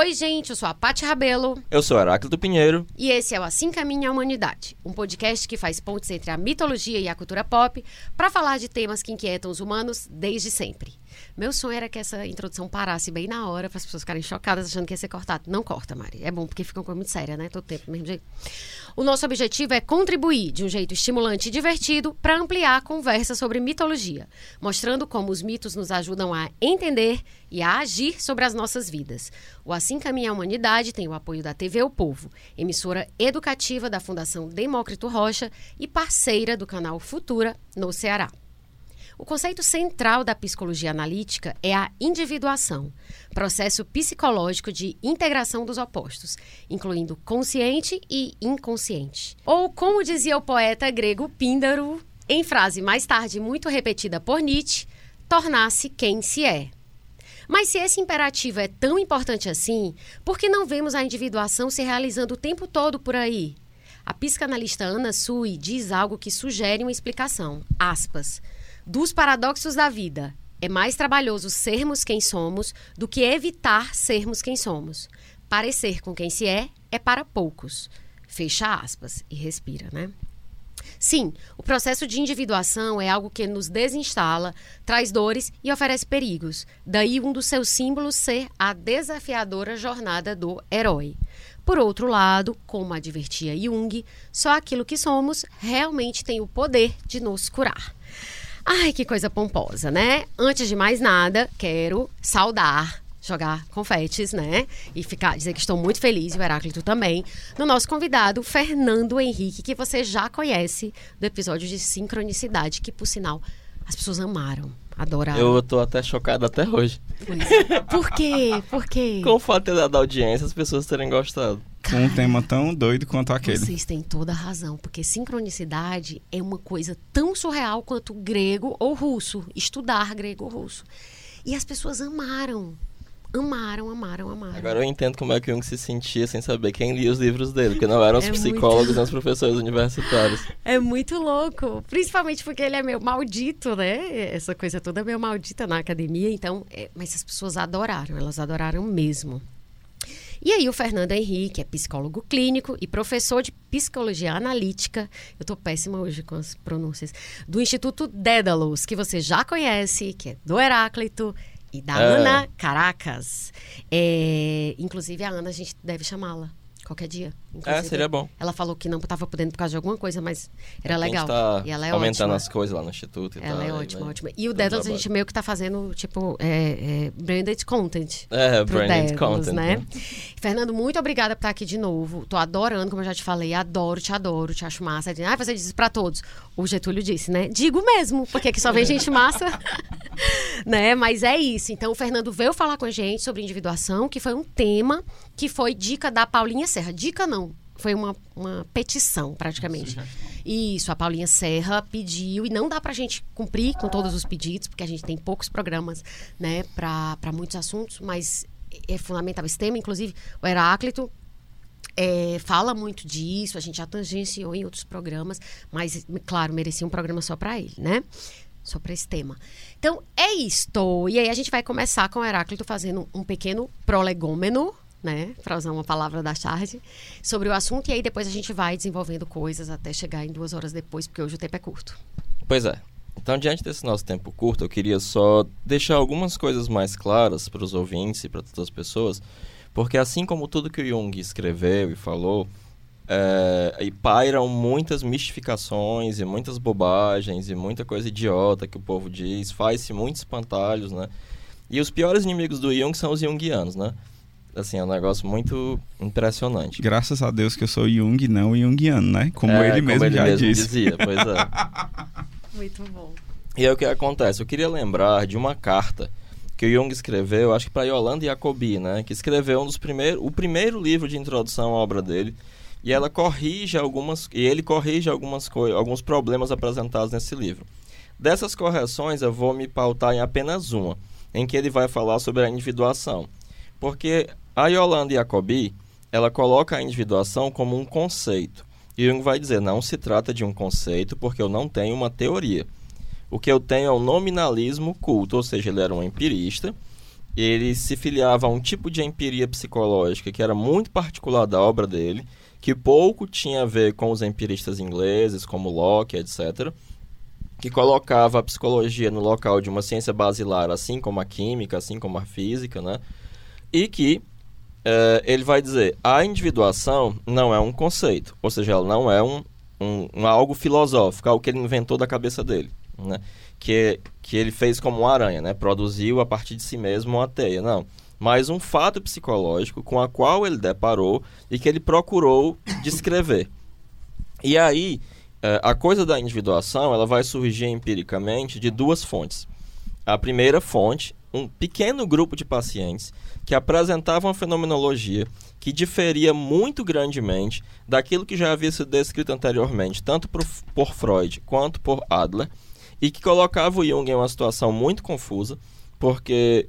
Oi, gente, eu sou a Paty Rabelo. Eu sou Heráclito Pinheiro. E esse é o Assim Caminha a Humanidade, um podcast que faz pontes entre a mitologia e a cultura pop para falar de temas que inquietam os humanos desde sempre. Meu sonho era que essa introdução parasse bem na hora para as pessoas ficarem chocadas achando que ia ser cortado. Não corta, Mari. É bom porque fica uma coisa muito séria, né? Todo tempo mesmo jeito. O nosso objetivo é contribuir de um jeito estimulante e divertido para ampliar a conversa sobre mitologia, mostrando como os mitos nos ajudam a entender e a agir sobre as nossas vidas. O Assim Caminha a Humanidade tem o apoio da TV O Povo, emissora educativa da Fundação Demócrito Rocha e parceira do canal Futura no Ceará. O conceito central da psicologia analítica é a individuação, processo psicológico de integração dos opostos, incluindo consciente e inconsciente. Ou, como dizia o poeta grego Píndaro, em frase mais tarde muito repetida por Nietzsche, tornar-se quem se é. Mas se esse imperativo é tão importante assim, por que não vemos a individuação se realizando o tempo todo por aí? A psicanalista Ana Sui diz algo que sugere uma explicação. Aspas dos paradoxos da vida. É mais trabalhoso sermos quem somos do que evitar sermos quem somos. Parecer com quem se é é para poucos. Fecha aspas e respira, né? Sim, o processo de individuação é algo que nos desinstala, traz dores e oferece perigos. Daí um dos seus símbolos ser a desafiadora jornada do herói. Por outro lado, como advertia Jung, só aquilo que somos realmente tem o poder de nos curar. Ai, que coisa pomposa, né? Antes de mais nada, quero saudar jogar confetes, né? E ficar dizer que estou muito feliz, e o Heráclito também, no nosso convidado, Fernando Henrique, que você já conhece do episódio de sincronicidade, que por sinal as pessoas amaram. Adoraram. Eu tô até chocado até hoje. É. Por quê? Por quê? Com o fato da audiência, as pessoas terem gostado. Com um tema tão doido quanto aquele. Vocês têm toda a razão, porque sincronicidade é uma coisa tão surreal quanto grego ou russo, estudar grego ou russo. E as pessoas amaram. Amaram, amaram, amaram. Agora eu entendo como é que o Jung se sentia sem saber quem lia os livros dele, porque não eram os É psicólogos muito- nem os professores universitários. É muito louco. Principalmente porque ele é meio maldito, né? Essa coisa toda é meio maldita na academia. Então, é- mas as pessoas adoraram, elas adoraram mesmo. E aí o Fernando Henrique é psicólogo clínico e professor de psicologia analítica. Eu tô péssima hoje com as pronúncias. Do Instituto Dédalus, que você já conhece, que é do Heráclito e da É. Ana Caracas. É, inclusive a Ana a gente deve chamá-la qualquer dia. É, seria bom. ela falou que não estava podendo por causa de alguma coisa, mas era A gente legal. tá e ela é aumentando ótima. as coisas lá no instituto e Ela tal. é aí ótima, vai- ótima. E o Dédalus a gente meio que tá fazendo, tipo, é, é, branded content. É, branded content. né? né? Fernando, muito obrigada por estar aqui de novo. Tô adorando, como eu já te falei, adoro, te adoro, te acho massa. Ah, você disse pra todos. O Getúlio disse, né? Digo mesmo, porque aqui só vem gente massa. né? Mas é isso. Então, o Fernando veio falar com a gente sobre individuação, que foi um tema que foi dica da Paulinha Serra. Dica não, foi uma, uma petição, praticamente. Isso, a Paulinha Serra pediu, e não dá pra gente cumprir com todos os pedidos, porque a gente tem poucos programas, né, pra muitos assuntos, mas é fundamental esse tema. Inclusive, o Heráclito é, fala muito disso, a gente já tangenciou em outros programas, mas, claro, merecia um programa só para ele, né? Só para esse tema. Então, é isto. E aí a gente vai começar com o Heráclito fazendo um pequeno prolegômeno, né? Para usar uma palavra da charge, sobre o assunto. E aí depois a gente vai desenvolvendo coisas até chegar em duas horas depois, porque hoje o tempo é curto. Pois é. Então, diante desse nosso tempo curto, eu queria só deixar algumas coisas mais claras para os ouvintes e para todas as pessoas, porque assim como tudo que o Jung escreveu e falou, é, e pairam muitas mistificações e muitas bobagens e muita coisa idiota que o povo diz, faz-se muitos espantalhos, né? E os piores inimigos do Jung são os Jungianos, né? Assim, é um negócio muito impressionante. Graças a Deus que eu sou Jung, não Jungiano, né? Como É, ele mesmo já disse. dizia, pois é. Muito bom. E aí o que acontece? Eu queria lembrar de uma carta que o Jung escreveu, acho que para Yolanda Jacobi, né? Que escreveu um dos primeiros, o primeiro livro de introdução à obra dele. E ela corrige algumas, e ele corrige algumas coisas, alguns problemas apresentados nesse livro. Dessas correções eu vou me pautar em apenas uma, em que ele vai falar sobre a individuação. Porque a Yolanda Jacobi, ela coloca a individuação como um conceito. E Jung vai dizer, não se trata de um conceito porque eu não tenho uma teoria. O que eu tenho é o nominalismo culto, ou seja, ele era um empirista ele se filiava a um tipo de empiria psicológica que era muito particular da obra dele, que pouco tinha a ver com os empiristas ingleses, como Locke, etc., que colocava a psicologia no local de uma ciência basilar, assim como a química, assim como a física, né? E que é, ele vai dizer a individuação não é um conceito, ou seja, ela não é um, um, um algo filosófico, algo que ele inventou da cabeça dele, né? Que, que ele fez como uma aranha, né? Produziu a partir de si mesmo uma teia, não. Mas um fato psicológico com a qual ele deparou e que ele procurou descrever. E aí, é, a coisa da individuação ela vai surgir empiricamente de duas fontes. A primeira fonte, um pequeno grupo de pacientes que apresentavam uma fenomenologia que diferia muito grandemente daquilo que já havia sido descrito anteriormente, tanto por, por Freud quanto por Adler, e que colocava o Jung em uma situação muito confusa, porque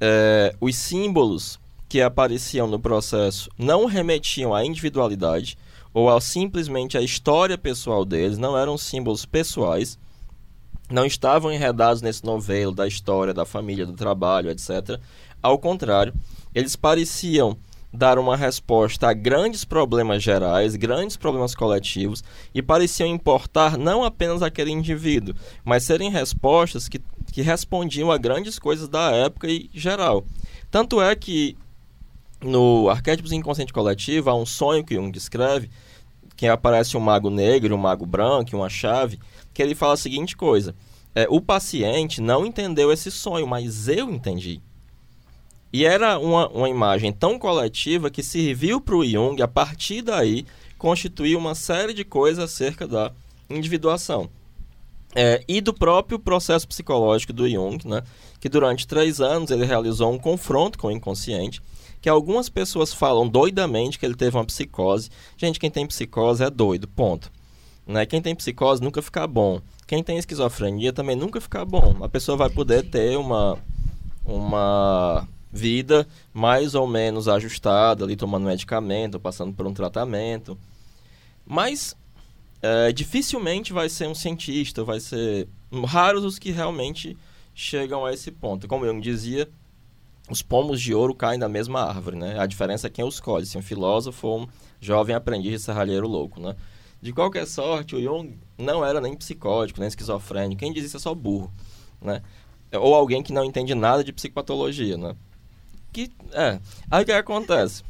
é, os símbolos que apareciam no processo não remetiam à individualidade ou ao simplesmente à história pessoal deles, não eram símbolos pessoais, não estavam enredados nesse novelo da história da família, do trabalho, etc. Ao contrário, eles pareciam dar uma resposta a grandes problemas gerais, grandes problemas coletivos, e pareciam importar não apenas aquele indivíduo, mas serem respostas que, que respondiam a grandes coisas da época e geral. Tanto é que no Arquétipos Inconsciente Coletivo há um sonho que um descreve, que aparece um mago negro, um mago branco, uma chave, que ele fala a seguinte coisa: é, o paciente não entendeu esse sonho, mas eu entendi. E era uma, uma imagem tão coletiva que serviu para o Jung, a partir daí, constituir uma série de coisas acerca da individuação. É, e do próprio processo psicológico do Jung, né, que durante três anos ele realizou um confronto com o inconsciente, que algumas pessoas falam doidamente que ele teve uma psicose. Gente, quem tem psicose é doido, ponto. Né? Quem tem psicose nunca fica bom. Quem tem esquizofrenia também nunca fica bom. A pessoa vai poder ter uma, uma vida mais ou menos ajustada, ali tomando medicamento, passando por um tratamento. Mas é, dificilmente vai ser um cientista, vai ser raros os que realmente chegam a esse ponto. Como eu dizia, os pomos de ouro caem da mesma árvore, né? A diferença é quem os colhe, se um filósofo ou um jovem aprendiz de serralheiro louco, né? De qualquer sorte, o Jung não era nem psicótico, nem esquizofrênico. Quem diz isso é só burro, né? Ou alguém que não entende nada de psicopatologia, né? Que é, aí o que acontece?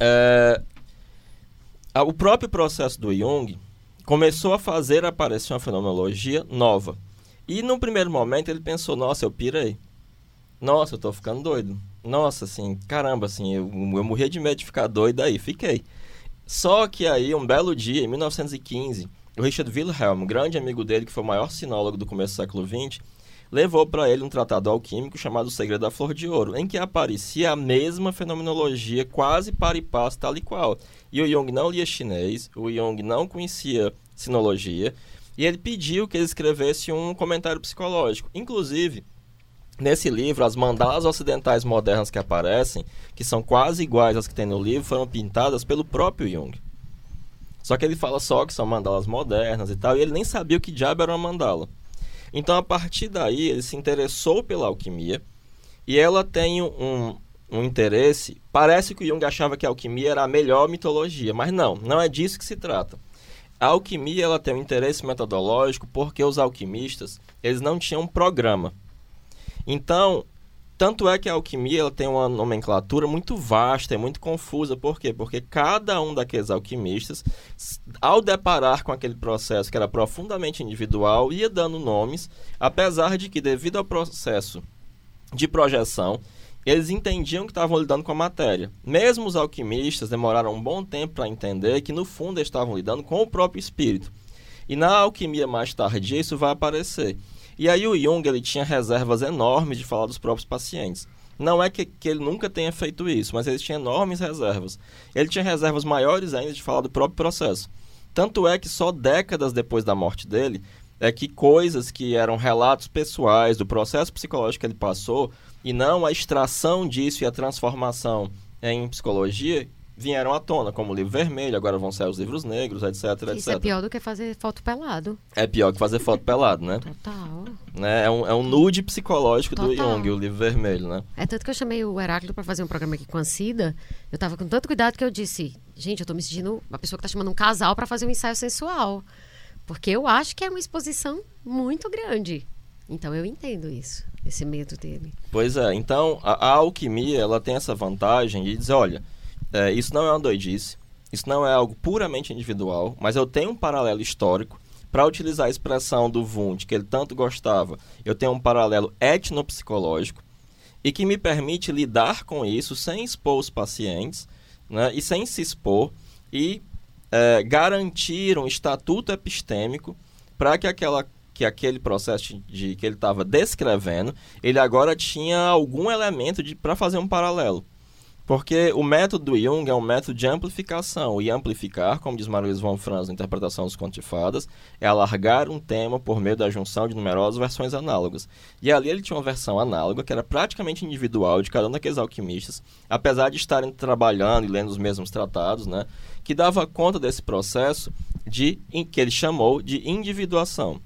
É, o próprio processo do Jung começou a fazer aparecer uma fenomenologia nova. E num primeiro momento ele pensou, nossa, eu pirei. Nossa, eu tô ficando doido. Nossa, assim, caramba, assim, eu, eu morria de medo de ficar doido aí, fiquei. Só que aí, um belo dia, em 1915, o Richard Wilhelm, um grande amigo dele, que foi o maior sinólogo do começo do século XX, levou para ele um tratado alquímico chamado O Segredo da Flor de Ouro, em que aparecia a mesma fenomenologia quase para e passo, tal e qual. E o Jung não lia chinês, o Jung não conhecia sinologia, e ele pediu que ele escrevesse um comentário psicológico. Inclusive, nesse livro, as mandalas ocidentais modernas que aparecem, que são quase iguais às que tem no livro, foram pintadas pelo próprio Jung. Só que ele fala só que são mandalas modernas e tal, e ele nem sabia o que diabo era uma mandala. Então, a partir daí, ele se interessou pela alquimia e ela tem um, um interesse. Parece que o Jung achava que a alquimia era a melhor mitologia, mas não, não é disso que se trata. A alquimia ela tem um interesse metodológico porque os alquimistas eles não tinham um programa. Então, tanto é que a alquimia ela tem uma nomenclatura muito vasta, é muito confusa. Por quê? Porque cada um daqueles alquimistas, ao deparar com aquele processo que era profundamente individual, ia dando nomes, apesar de que, devido ao processo de projeção, eles entendiam que estavam lidando com a matéria. Mesmo os alquimistas demoraram um bom tempo para entender que, no fundo, estavam lidando com o próprio espírito. E na alquimia mais tardia isso vai aparecer. E aí o Jung ele tinha reservas enormes de falar dos próprios pacientes. Não é que, que ele nunca tenha feito isso, mas ele tinha enormes reservas. Ele tinha reservas maiores ainda de falar do próprio processo. Tanto é que só décadas depois da morte dele é que coisas que eram relatos pessoais do processo psicológico que ele passou e não a extração disso e a transformação em psicologia vieram à tona, como o livro vermelho, agora vão sair os livros negros, etc, Isso etc. é pior do que fazer foto pelado. É pior que fazer foto pelado, né? Total. né? É, um, é um nude psicológico do Total. Jung, o livro vermelho, né? É tanto que eu chamei o Heráclito para fazer um programa aqui com a Cida. Eu tava com tanto cuidado que eu disse, gente, eu tô me sentindo uma pessoa que tá chamando um casal para fazer um ensaio sensual. Porque eu acho que é uma exposição muito grande. Então eu entendo isso, esse medo dele. Pois é, então a, a alquimia ela tem essa vantagem de dizer, olha, é, isso não é uma doidice, isso não é algo puramente individual, mas eu tenho um paralelo histórico para utilizar a expressão do Wundt, que ele tanto gostava. Eu tenho um paralelo etnopsicológico e que me permite lidar com isso sem expor os pacientes, né, e sem se expor e é, garantir um estatuto epistêmico para que aquela que aquele processo de que ele estava descrevendo, ele agora tinha algum elemento para fazer um paralelo. Porque o método do Jung é um método de amplificação. E amplificar, como diz Maria von Franz na interpretação dos contos de fadas, é alargar um tema por meio da junção de numerosas versões análogas. E ali ele tinha uma versão análoga, que era praticamente individual de cada um daqueles alquimistas, apesar de estarem trabalhando e lendo os mesmos tratados, né, que dava conta desse processo de em, que ele chamou de individuação.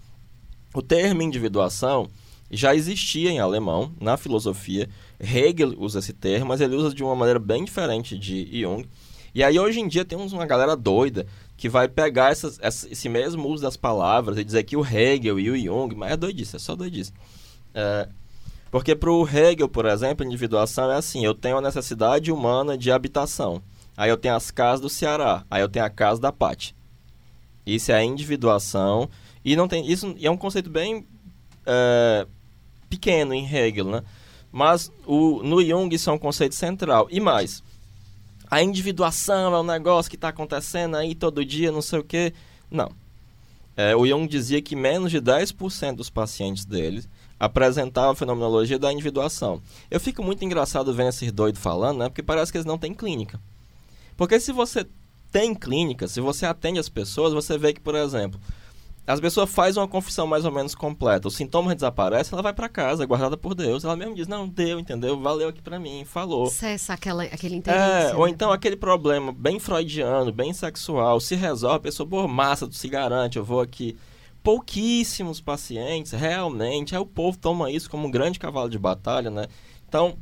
O termo individuação já existia em alemão, na filosofia. Hegel usa esse termo, mas ele usa de uma maneira bem diferente de Jung. E aí, hoje em dia, tem uma galera doida que vai pegar essas, esse mesmo uso das palavras e dizer que o Hegel e o Jung, mas é doidice, é só doidice. É, porque para o Hegel, por exemplo, individuação é assim: eu tenho a necessidade humana de habitação. Aí eu tenho as casas do Ceará, aí eu tenho a casa da Pati. Isso é individuação. E não tem isso é um conceito bem é, pequeno em Hegel, né? Mas o, no Jung isso é um conceito central. E mais, a individuação é um negócio que está acontecendo aí todo dia, não sei o quê. Não. É, o Jung dizia que menos de 10% dos pacientes dele apresentavam a fenomenologia da individuação. Eu fico muito engraçado vendo esses doidos falando, né? Porque parece que eles não têm clínica. Porque se você tem clínica, se você atende as pessoas, você vê que, por exemplo, as pessoas fazem uma confissão mais ou menos completa, os sintomas desaparecem, ela vai para casa, guardada por Deus. Ela mesmo diz: Não, deu, entendeu? Valeu aqui para mim, falou. Cessa aquela, aquele interesse. É, ou né? então aquele problema bem freudiano, bem sexual, se resolve, a pessoa, pô, massa, tu se garante, eu vou aqui. Pouquíssimos pacientes, realmente, aí o povo toma isso como um grande cavalo de batalha, né? Então,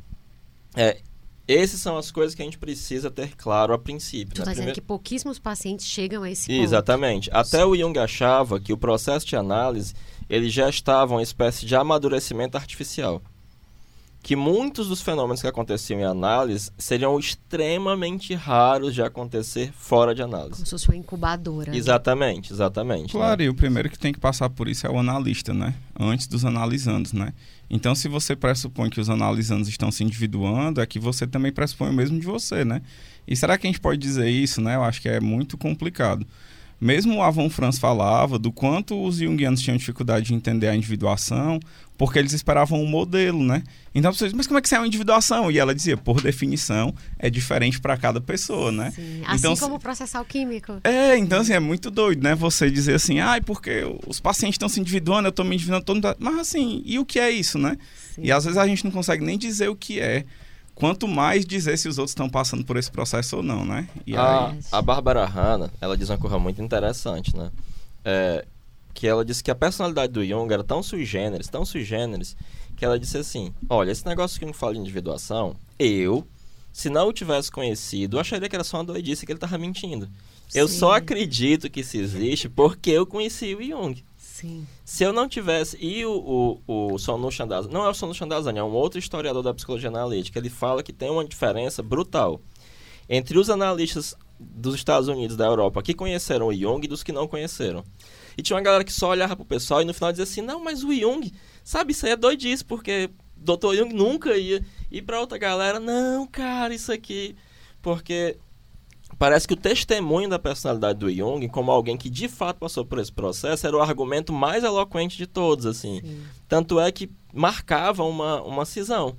é, essas são as coisas que a gente precisa ter claro a princípio. Tu né? tá dizendo Primeiro- que pouquíssimos pacientes chegam a esse ponto. Exatamente. Até o Jung achava que o processo de análise ele já estava uma espécie de amadurecimento artificial. Que muitos dos fenômenos que aconteciam em análise seriam extremamente raros de acontecer fora de análise. Como se fosse uma incubadora. né? Exatamente, exatamente. Claro, né? e o primeiro que tem que passar por isso é o analista, né? Antes dos analisandos, né? Então, se você pressupõe que os analisandos estão se individuando, é que você também pressupõe o mesmo de você, né? E será que a gente pode dizer isso, né? Eu acho que é muito complicado. Mesmo o Avon Franz falava do quanto os junguianos tinham dificuldade de entender a individuação, porque eles esperavam um modelo, né? Então você diz, mas como é que isso é uma individuação? E ela dizia, por definição, é diferente para cada pessoa, né? Sim. Assim Então, como o processal químico. É, então assim, é muito doido, né? Você dizer assim, ai, porque os pacientes estão se individuando, eu estou me individuando, todo mundo... mas assim, e o que é isso, né? Sim. E às vezes a gente não consegue nem dizer o que é, quanto mais dizer se os outros estão passando por esse processo ou não, né? E A, aí, a Bárbara Hanna, ela diz uma coisa muito interessante, né? É, que ela disse que a personalidade do Jung era tão sui generis, tão sui generis, que ela disse assim, olha, esse negócio que não fala de individuação, eu, se não o tivesse conhecido, eu acharia que era só uma doidice que ele estava mentindo. Eu Sim. só acredito que isso existe porque eu conheci o Jung. Sim. Se eu não tivesse. E o, o, o Sonu Chandazani. Não é o Sonu Chandazani, é um outro historiador da psicologia analítica. Ele fala que tem uma diferença brutal entre os analistas dos Estados Unidos da Europa que conheceram o Jung e dos que não conheceram. E tinha uma galera que só olhava pro pessoal e no final dizia assim: não, mas o Jung, sabe, isso aí é doidice, porque Dr. Jung nunca ia. E pra outra galera, não, cara, isso aqui. Porque parece que o testemunho da personalidade do Jung, como alguém que de fato passou por esse processo, era o argumento mais eloquente de todos, assim. Sim. Tanto é que marcava uma, uma cisão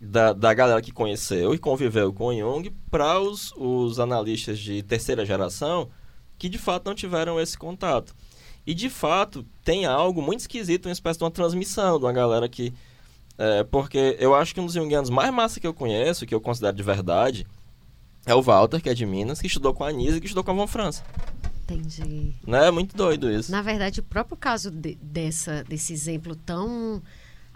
da, da galera que conheceu e conviveu com o Jung para os, os analistas de terceira geração que de fato não tiveram esse contato. E de fato tem algo muito esquisito, uma espécie de uma transmissão de uma galera que. é, porque eu acho que um dos junguianos mais massa que eu conheço, que eu considero de verdade, é o Walter, que é de Minas, que estudou com a Anísia e que estudou com a Von França. Entendi. Né? É muito doido isso. Na verdade, o próprio caso de, dessa, desse exemplo tão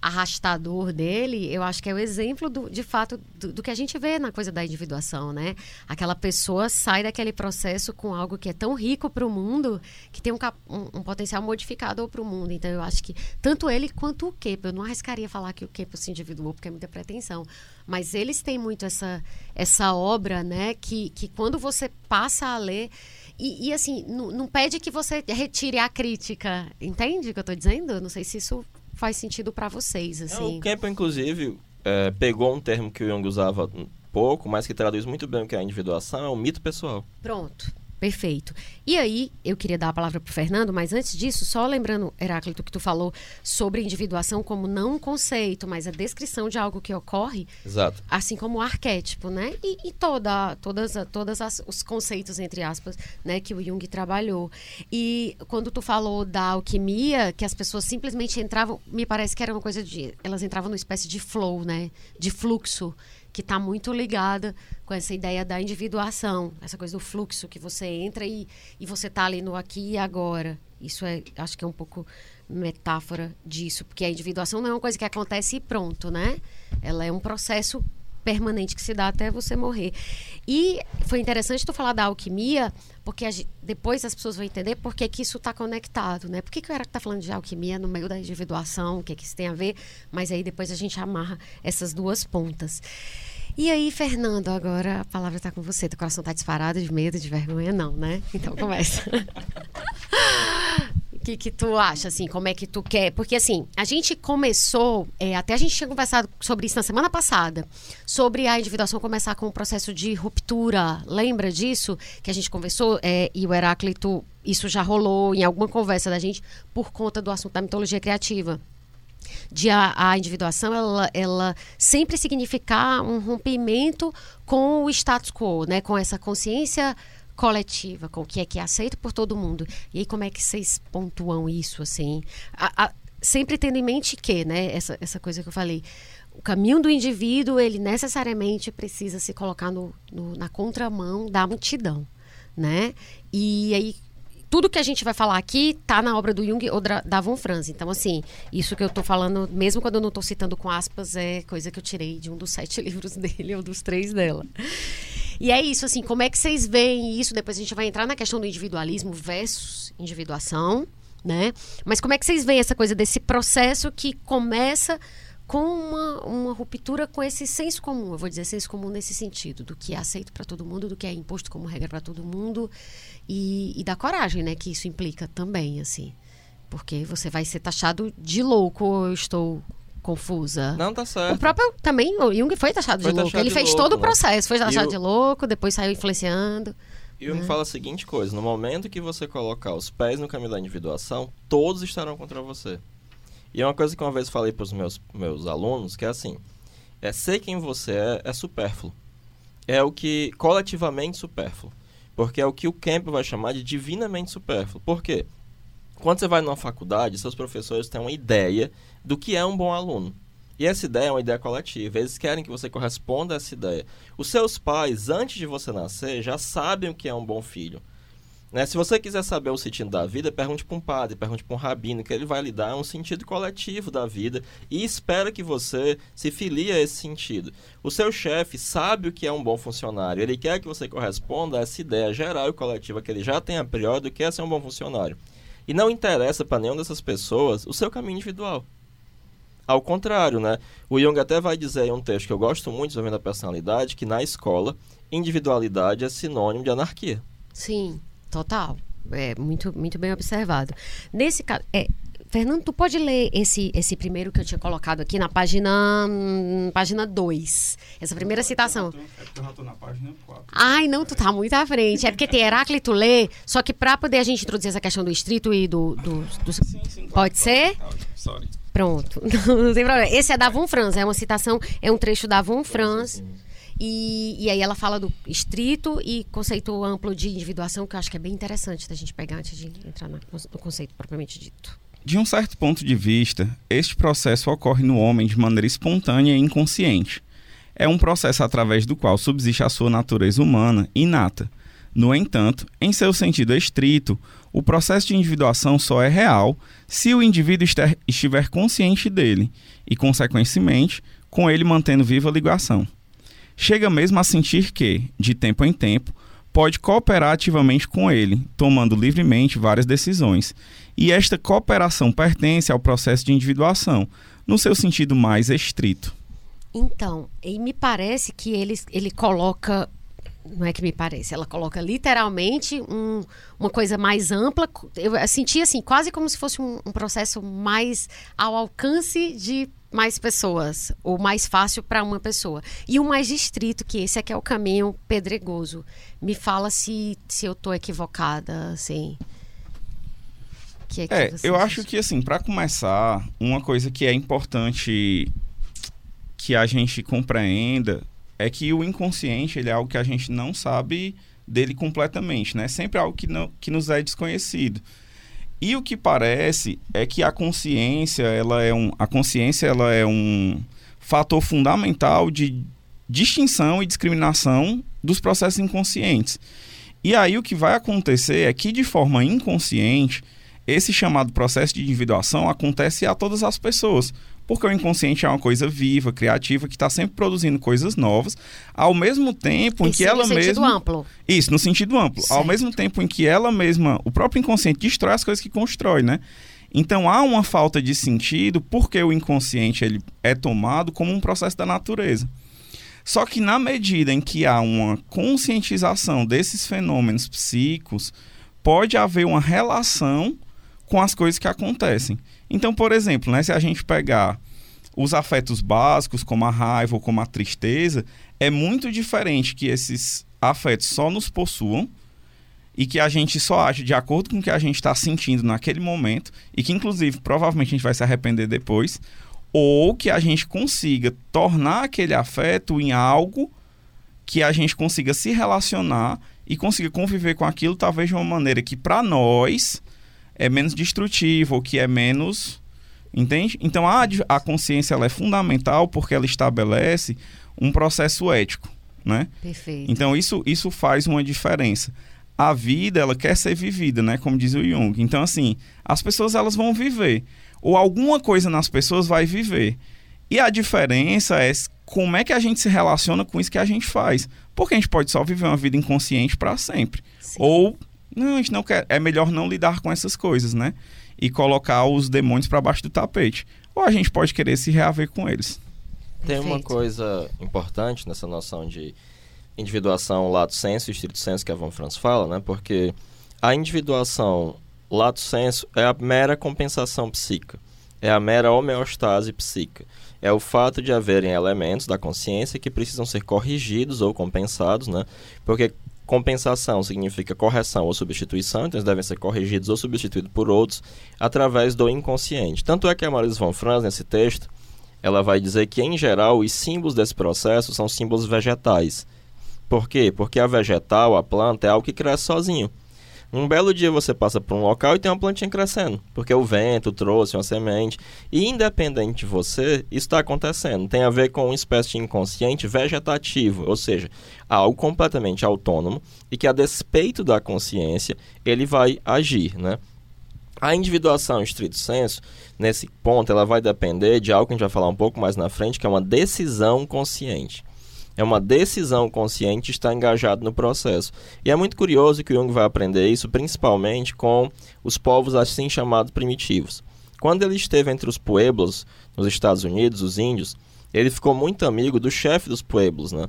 arrastador dele, eu acho que é o exemplo do, de fato do, do, que a gente vê na coisa da individuação, né? Aquela pessoa sai daquele processo com algo que é tão rico para o mundo que tem um, um, um potencial modificador para o mundo. Então eu acho que tanto ele quanto o Kepo, eu não arriscaria falar que o Kepo se individuou porque é muita pretensão, mas eles têm muito essa essa obra, né? Que que quando você passa a ler e, e, assim, não, não, pede que você retire a crítica. Entende o que eu estou dizendo? Não sei se isso faz sentido para vocês, assim. É, o Campbell, inclusive, é, pegou um termo que o Jung usava pouco, mas que traduz muito bem o que é a individuação, é o mito pessoal. Pronto. Perfeito. E aí, eu queria dar a palavra para o Fernando, mas antes disso, só lembrando, Heráclito, que tu falou sobre individuação como não um conceito, mas a descrição de algo que ocorre. Exato. Assim como o arquétipo, né? E, e toda, todas, todas as, os conceitos, entre aspas, né, que o Jung trabalhou. E quando tu falou da alquimia, que as pessoas simplesmente entravam, me parece que era uma coisa de. Elas entravam numa espécie de flow, né? De fluxo que está muito ligada com essa ideia da individuação, essa coisa do fluxo que você entra e, e você está ali no aqui e agora. Isso é, acho que é um pouco metáfora disso, porque a individuação não é uma coisa que acontece e pronto, né? Ela é um processo permanente que se dá até você morrer. E foi interessante tu falar da alquimia, porque gente, depois as pessoas vão entender por que, que isso está conectado, né? Por que, que o Eric está falando de alquimia no meio da individuação, o que, que isso tem a ver, mas aí depois a gente amarra essas duas pontas. E aí, Fernando, agora a palavra está com você. Teu coração está disparado de medo, de vergonha, não, né? Então começa. que, que tu acha, assim? Como é que tu quer? Porque, assim, a gente começou, é, até a gente tinha conversado sobre isso na semana passada, sobre a individuação começar com um processo de ruptura. Lembra disso? Que a gente conversou é, e o Heráclito, isso já rolou em alguma conversa da gente por conta do assunto da mitologia criativa de a, a, individuação ela, ela sempre significar um rompimento com o status quo, né? com essa consciência coletiva, com o que é que é aceito por todo mundo. E aí, como é que vocês pontuam isso, assim? A, a, sempre tendo em mente que, né, essa, essa coisa que eu falei, o caminho do indivíduo, ele necessariamente precisa se colocar no, no, na contramão da multidão, né? E aí, tudo que a gente vai falar aqui está na obra do Jung ou da, Von Franz. Então, assim, isso que eu estou falando, mesmo quando eu não estou citando com aspas, é coisa que eu tirei de um dos sete livros dele ou dos três dela. E é isso, assim, como é que vocês veem isso? Depois a gente vai entrar na questão do individualismo versus individuação, né? Mas como é que vocês veem essa coisa desse processo que começa com uma, uma ruptura com esse senso comum, eu vou dizer senso comum nesse sentido, do que é aceito para todo mundo, do que é imposto como regra para todo mundo e, e da coragem, né, que isso implica também, assim. Porque você vai ser taxado de louco ou eu estou confusa. Não, tá certo. O próprio também, o Jung foi taxado foi de louco. Ele fez louco, todo o processo, foi taxado de louco, depois saiu influenciando. Jung né? fala a seguinte coisa: no momento que você colocar os pés no caminho da individuação, todos estarão contra você. E é uma coisa que uma vez falei para os meus, meus alunos, que é assim, é ser quem você é, é supérfluo. É o que coletivamente supérfluo. Porque é o que o Campbell vai chamar de divinamente supérfluo. Por quê? Quando você vai numa faculdade, seus professores têm uma ideia do que é um bom aluno. E essa ideia é uma ideia coletiva. Eles querem que você corresponda a essa ideia. Os seus pais, antes de você nascer, já sabem o que é um bom filho. Né? Se você quiser saber o sentido da vida, pergunte para um padre, pergunte para um rabino, que ele vai lhe dar um sentido coletivo da vida e espera que você se filie a esse sentido. O seu chefe sabe o que é um bom funcionário, ele quer que você corresponda a essa ideia geral e coletiva que ele já tem a priori do que é ser um bom funcionário. E não interessa para nenhuma dessas pessoas o seu caminho individual. Ao contrário, né? O Jung até vai dizer em um texto que eu gosto muito, desenvolvendo a personalidade, que na escola, individualidade é sinônimo de anarquia. Sim. Total. É muito, muito bem observado. Nesse caso, é, Fernando, tu pode ler esse, esse primeiro que eu tinha colocado aqui na página hum, página 2. Essa primeira citação. É porque eu já tô na página 4. Ai, não, tu tá muito à frente. É porque tem Heráclito lê, só que para poder a gente introduzir essa questão do estrito e do. do, do... Sim, sim, claro, pode ser? Sorry. Pronto, não, tem problema. Esse é da Von Franz, é uma citação, é um trecho da Von Franz. E, e aí ela fala do estrito e conceito amplo de individuação, que eu acho que é bem interessante da gente pegar antes de entrar no conceito propriamente dito. De um certo ponto de vista, este processo ocorre no homem de maneira espontânea e inconsciente. é um processo através do qual subsiste a sua natureza humana inata. No entanto, em seu sentido estrito, o processo de individuação só é real se o indivíduo estiver consciente dele e, consequentemente, com ele mantendo viva a ligação. Chega mesmo a sentir que, de tempo em tempo, pode cooperar ativamente com ele, tomando livremente várias decisões. E esta cooperação pertence ao processo de individuação, no seu sentido mais estrito. Então, e me parece que ele, ele coloca. Não é que me parece, ela coloca literalmente um, uma coisa mais ampla. Eu senti assim, quase como se fosse um, um processo mais ao alcance de mais pessoas, ou mais fácil para uma pessoa. E o mais distrito, que esse aqui é o caminho pedregoso. Me fala se, se eu estou equivocada, assim. Que é, que é eu acho que, assim, para começar, uma coisa que é importante que a gente compreenda é que o inconsciente ele é algo que a gente não sabe dele completamente, né? Sempre algo que, não, que nos é desconhecido. E o que parece é que a consciência, ela é um, a consciência ela é um fator fundamental de distinção e discriminação dos processos inconscientes. E aí o que vai acontecer é que de forma inconsciente, esse chamado processo de individuação acontece a todas as pessoas. Porque o inconsciente é uma coisa viva, criativa, que está sempre produzindo coisas novas, ao mesmo tempo em que ela mesma. No sentido amplo. Isso, no sentido amplo. Certo. Ao mesmo tempo em que ela mesma, o próprio inconsciente, destrói as coisas que constrói, né? Então há uma falta de sentido porque o inconsciente ele é tomado como um processo da natureza. Só que na medida em que há uma conscientização desses fenômenos psíquicos, pode haver uma relação com as coisas que acontecem. Então, por exemplo, né, se a gente pegar os afetos básicos, como a raiva ou como a tristeza, é muito diferente que esses afetos só nos possuam e que a gente só age de acordo com o que a gente está sentindo naquele momento e que, inclusive, provavelmente a gente vai se arrepender depois, ou que a gente consiga tornar aquele afeto em algo que a gente consiga se relacionar e consiga conviver com aquilo, talvez de uma maneira que, para nós, é menos destrutivo, ou que é menos. Entende? Então a, a consciência ela é fundamental porque ela estabelece um processo ético. Né? Perfeito. Então isso, isso faz uma diferença. A vida ela quer ser vivida, né? Como diz o Jung. Então assim, as pessoas elas vão viver ou alguma coisa nas pessoas vai viver. E a diferença é como é que a gente se relaciona com isso que a gente faz. Porque a gente pode só viver uma vida inconsciente para sempre. Sim. Ou não, a gente não quer. É melhor não lidar com essas coisas, né? E colocar os demônios para baixo do tapete. Ou a gente pode querer se reaver com eles. Tem uma coisa importante nessa noção de individuação lato senso e estrito senso que a Von Franz fala, né? Porque a individuação lato senso é a mera compensação psíquica, é a mera homeostase psíquica. É o fato de haverem elementos da consciência que precisam ser corrigidos ou compensados, né? Porque Compensação significa correção ou substituição, então eles devem ser corrigidos ou substituídos por outros através do inconsciente. Tanto é que a Marisa von Franz, nesse texto, ela vai dizer que, em geral, os símbolos desse processo são símbolos vegetais. Por quê? Porque a vegetal, a planta, é algo que cresce sozinho. Um belo dia você passa por um local e tem uma plantinha crescendo, porque o vento trouxe uma semente. E independente de você, isso está acontecendo. Tem a ver com uma espécie de inconsciente vegetativo, ou seja, algo completamente autônomo e que, a despeito da consciência, ele vai agir, né? A individuação, em estrito senso, nesse ponto, ela vai depender de algo que a gente vai falar um pouco mais na frente, que é uma decisão consciente. É uma decisão consciente estar engajado no processo. E é muito curioso que o Jung vai aprender isso principalmente com os povos assim chamados primitivos. Quando ele esteve entre os pueblos nos Estados Unidos, os índios, ele ficou muito amigo do chefe dos pueblos, né?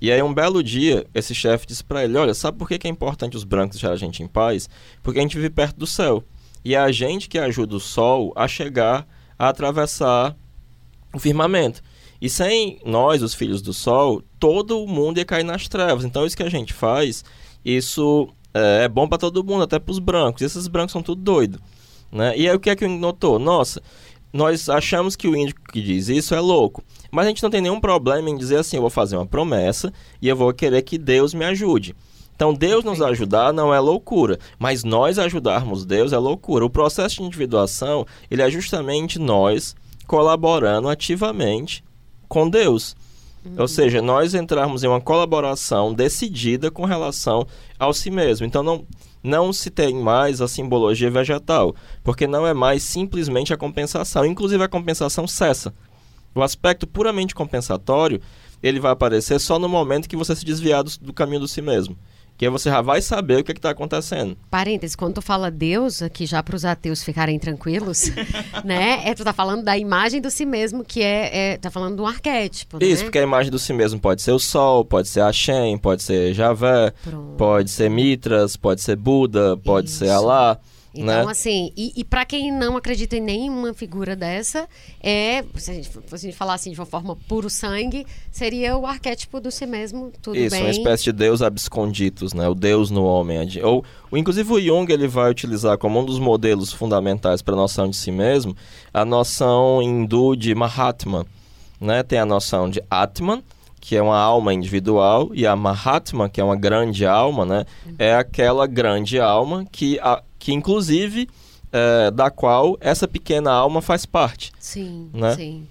E aí um belo dia, esse chefe disse para ele, olha, sabe por que é importante os brancos deixar a gente em paz? Porque a gente vive perto do céu. E é a gente que ajuda o sol a chegar a atravessar o firmamento. E sem nós, os filhos do sol, todo o mundo ia cair nas trevas. Então, isso que a gente faz, isso é, é bom para todo mundo, até para os brancos. E esses brancos são tudo doido. Né? E aí, o que é que o índio notou? Nossa, nós achamos que o índio que diz isso é louco. Mas a gente não tem nenhum problema em dizer assim: eu vou fazer uma promessa e eu vou querer que Deus me ajude. Então, Deus nos ajudar não é loucura, mas nós ajudarmos Deus é loucura. O processo de individuação, ele é justamente nós colaborando ativamente com Deus. Uhum. Ou seja, nós entrarmos em uma colaboração decidida com relação ao si mesmo. Então não, não se tem mais a simbologia vegetal, porque não é mais simplesmente a compensação. Inclusive a compensação cessa. O aspecto puramente compensatório, ele vai aparecer só no momento que você se desviar do, do caminho do si mesmo que você já vai saber o que é está acontecendo. Parênteses, quando tu fala Deus, aqui já para os ateus ficarem tranquilos, né? É, tu tá falando da imagem do si mesmo, que é, é tá falando do arquétipo, Isso, né? porque a imagem do si mesmo pode ser o Sol, pode ser Hashem, pode ser Javé, Pronto. pode ser Mitras, pode ser Buda, pode Isso. ser Alá. Então, né? assim, e, e para quem não acredita em nenhuma figura dessa, é, se a gente, se a falar assim de uma forma puro sangue, seria o arquétipo do si mesmo, tudo Isso, bem. uma espécie de Deus absconditos, né? O Deus no homem. Ou, ou inclusive o Jung ele vai utilizar como um dos modelos fundamentais para a noção de si mesmo a noção hindu de Mahatma, né? Tem a noção de Atman, que é uma alma individual, e a Mahatma, que é uma grande alma, né? É aquela grande alma que, a, que inclusive, é, da qual essa pequena alma faz parte. Sim, né? sim.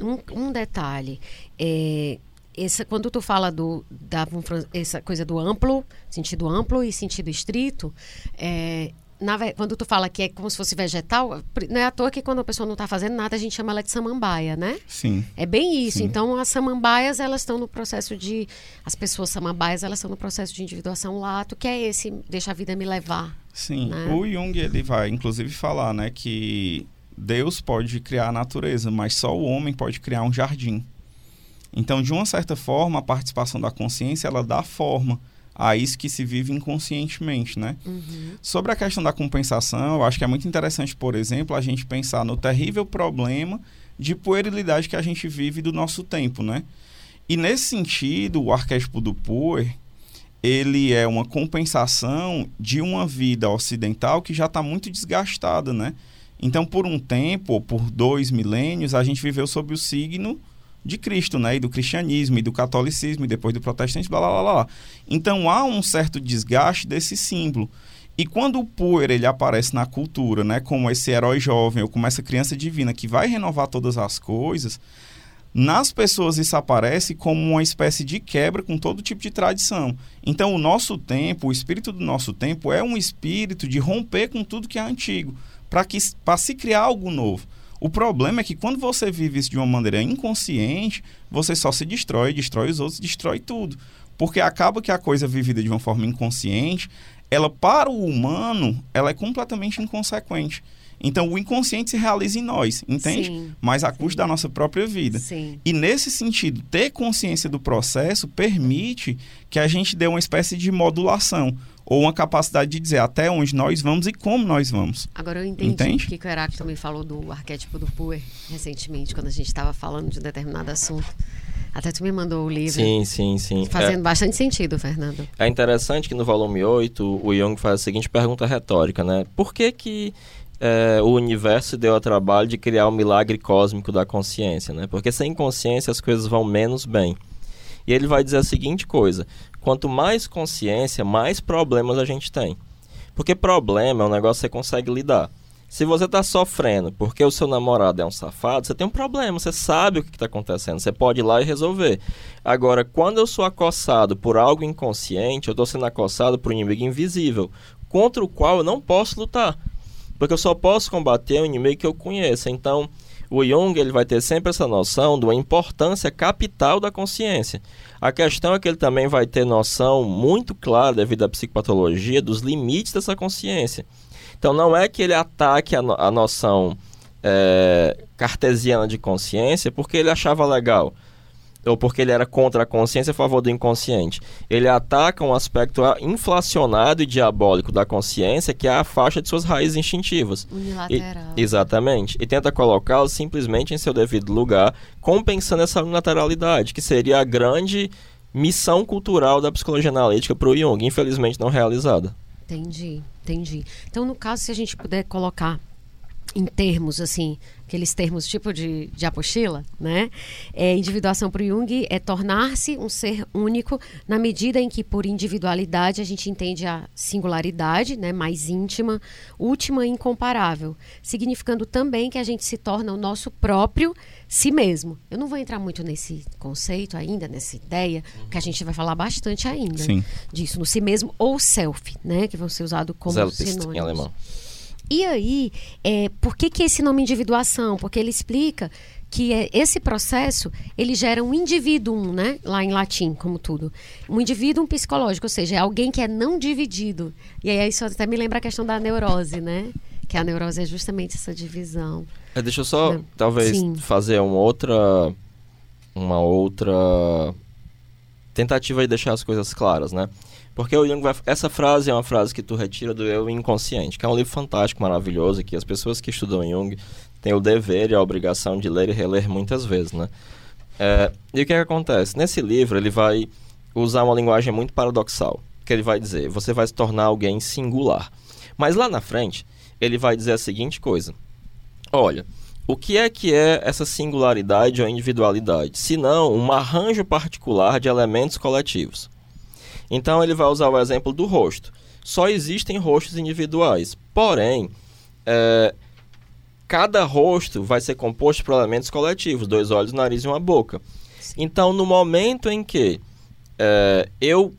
Um, um detalhe, é, essa, quando tu fala do, da essa coisa do amplo, sentido amplo e sentido estrito, é, na quando tu fala que é como se fosse vegetal, não é à toa que quando a pessoa não está fazendo nada, a gente chama ela de samambaia, né? Sim. É bem isso. Sim. Então, as samambaias, elas estão no processo de... As pessoas samambaias, elas estão no processo de individuação lato, que é esse, deixa a vida me levar. Sim, né? o Jung ele vai inclusive falar, né, que Deus pode criar a natureza, mas só o homem pode criar um jardim. Então, de uma certa forma, a participação da consciência ela dá forma a isso que se vive inconscientemente, né? Sobre a questão da compensação, eu acho que é muito interessante, por exemplo, a gente pensar no terrível problema de puerilidade que a gente vive do nosso tempo, né? E nesse sentido, o arquétipo do puer, ele é uma compensação de uma vida ocidental que já está muito desgastada, né? Então, por um tempo, por dois milênios, a gente viveu sob o signo de Cristo, né? E do cristianismo, e do catolicismo, e depois do protestantismo, blá, blá, blá, blá. Então, há um certo desgaste desse símbolo. E quando o puer ele aparece na cultura, né, como esse herói jovem ou como essa criança divina que vai renovar todas as coisas, nas pessoas isso aparece como uma espécie de quebra com todo tipo de tradição. Então, o nosso tempo, o espírito do nosso tempo é um espírito de romper com tudo que é antigo, para que para se criar algo novo. O problema é que quando você vive isso de uma maneira inconsciente, você só se destrói, destrói os outros, destrói tudo. Porque acaba que a coisa vivida de uma forma inconsciente, ela para o humano, ela é completamente inconsequente. Então o inconsciente se realiza em nós, entende? Sim, Mas a custo da nossa própria vida. sim. E nesse sentido, ter consciência do processo permite que a gente dê uma espécie de modulação ou uma capacidade de dizer até onde nós vamos e como nós vamos. Agora eu entendi Entende? o que o Heráclito me falou do arquétipo do Puer recentemente, quando a gente estava falando de um determinado assunto. Até tu me mandou o livro. Sim, sim, sim. Fazendo bastante sentido, Fernando. É, é interessante que no volume 8 o Jung faz a seguinte pergunta retórica, né? Por que que é, o universo deu ao trabalho de criar o milagre cósmico da consciência, né? Porque sem consciência as coisas vão menos bem. E ele vai dizer a seguinte coisa: quanto mais consciência, mais problemas a gente tem. Porque problema é um negócio que você consegue lidar. Se você está sofrendo porque o seu namorado é um safado, você tem um problema, você sabe o que está acontecendo, você pode ir lá e resolver. Agora, quando eu sou acossado por algo inconsciente, eu estou sendo acossado por um inimigo invisível, contra o qual eu não posso lutar. Porque eu só posso combater um inimigo que eu conheço. Então, o Jung ele vai ter sempre essa noção de uma importância capital da consciência. A questão é que ele também vai ter noção muito clara, devido à psicopatologia, dos limites dessa consciência. Então, não é que ele ataque a, no a noção é, cartesiana de consciência porque ele achava legal ou porque ele era contra a consciência a favor do inconsciente. Ele ataca um aspecto inflacionado e diabólico da consciência, que é a faixa de suas raízes instintivas. Unilateral. E, exatamente. E tenta colocá-lo simplesmente em seu devido lugar, compensando essa unilateralidade, que seria a grande missão cultural da psicologia analítica para o Jung, infelizmente não realizada. Entendi, entendi. Então, no caso, se a gente puder colocar em termos assim, aqueles termos tipo de, de apostila, né? É, individuação para Jung é tornar-se um ser único na medida em que por individualidade a gente entende a singularidade, né, mais íntima, última e incomparável, significando também que a gente se torna o nosso próprio si mesmo. Eu não vou entrar muito nesse conceito ainda, nessa ideia, porque a gente vai falar bastante ainda Sim. disso, no si mesmo ou self, né, que vão ser usados como Selbst, sinônimos. em alemão. E aí, é, por que, que esse nome individuação? Porque ele explica que é, esse processo ele gera um indivíduo, né? Lá em latim, como tudo. Um indivíduo psicológico, ou seja, é alguém que é não dividido. E aí isso até me lembra a questão da neurose, né? Que a neurose é justamente essa divisão. É, deixa eu só, Não. talvez, Sim. fazer uma outra. Uma outra. Tentativa de deixar as coisas claras, né? Porque o Jung vai. Essa frase é uma frase que tu retira do Eu Inconsciente, que é um livro fantástico, maravilhoso, que as pessoas que estudam Jung têm o dever e a obrigação de ler e reler muitas vezes, né? É, e o que, é que acontece? Nesse livro, ele vai usar uma linguagem muito paradoxal. Que ele vai dizer: você vai se tornar alguém singular. Mas lá na frente, ele vai dizer a seguinte coisa: Olha, o que é que é essa singularidade ou individualidade? Se não um arranjo particular de elementos coletivos. Então ele vai usar o exemplo do rosto. Só existem rostos individuais. Porém, é, cada rosto vai ser composto por elementos coletivos, dois olhos, nariz e uma boca. Então, no momento em que é, eu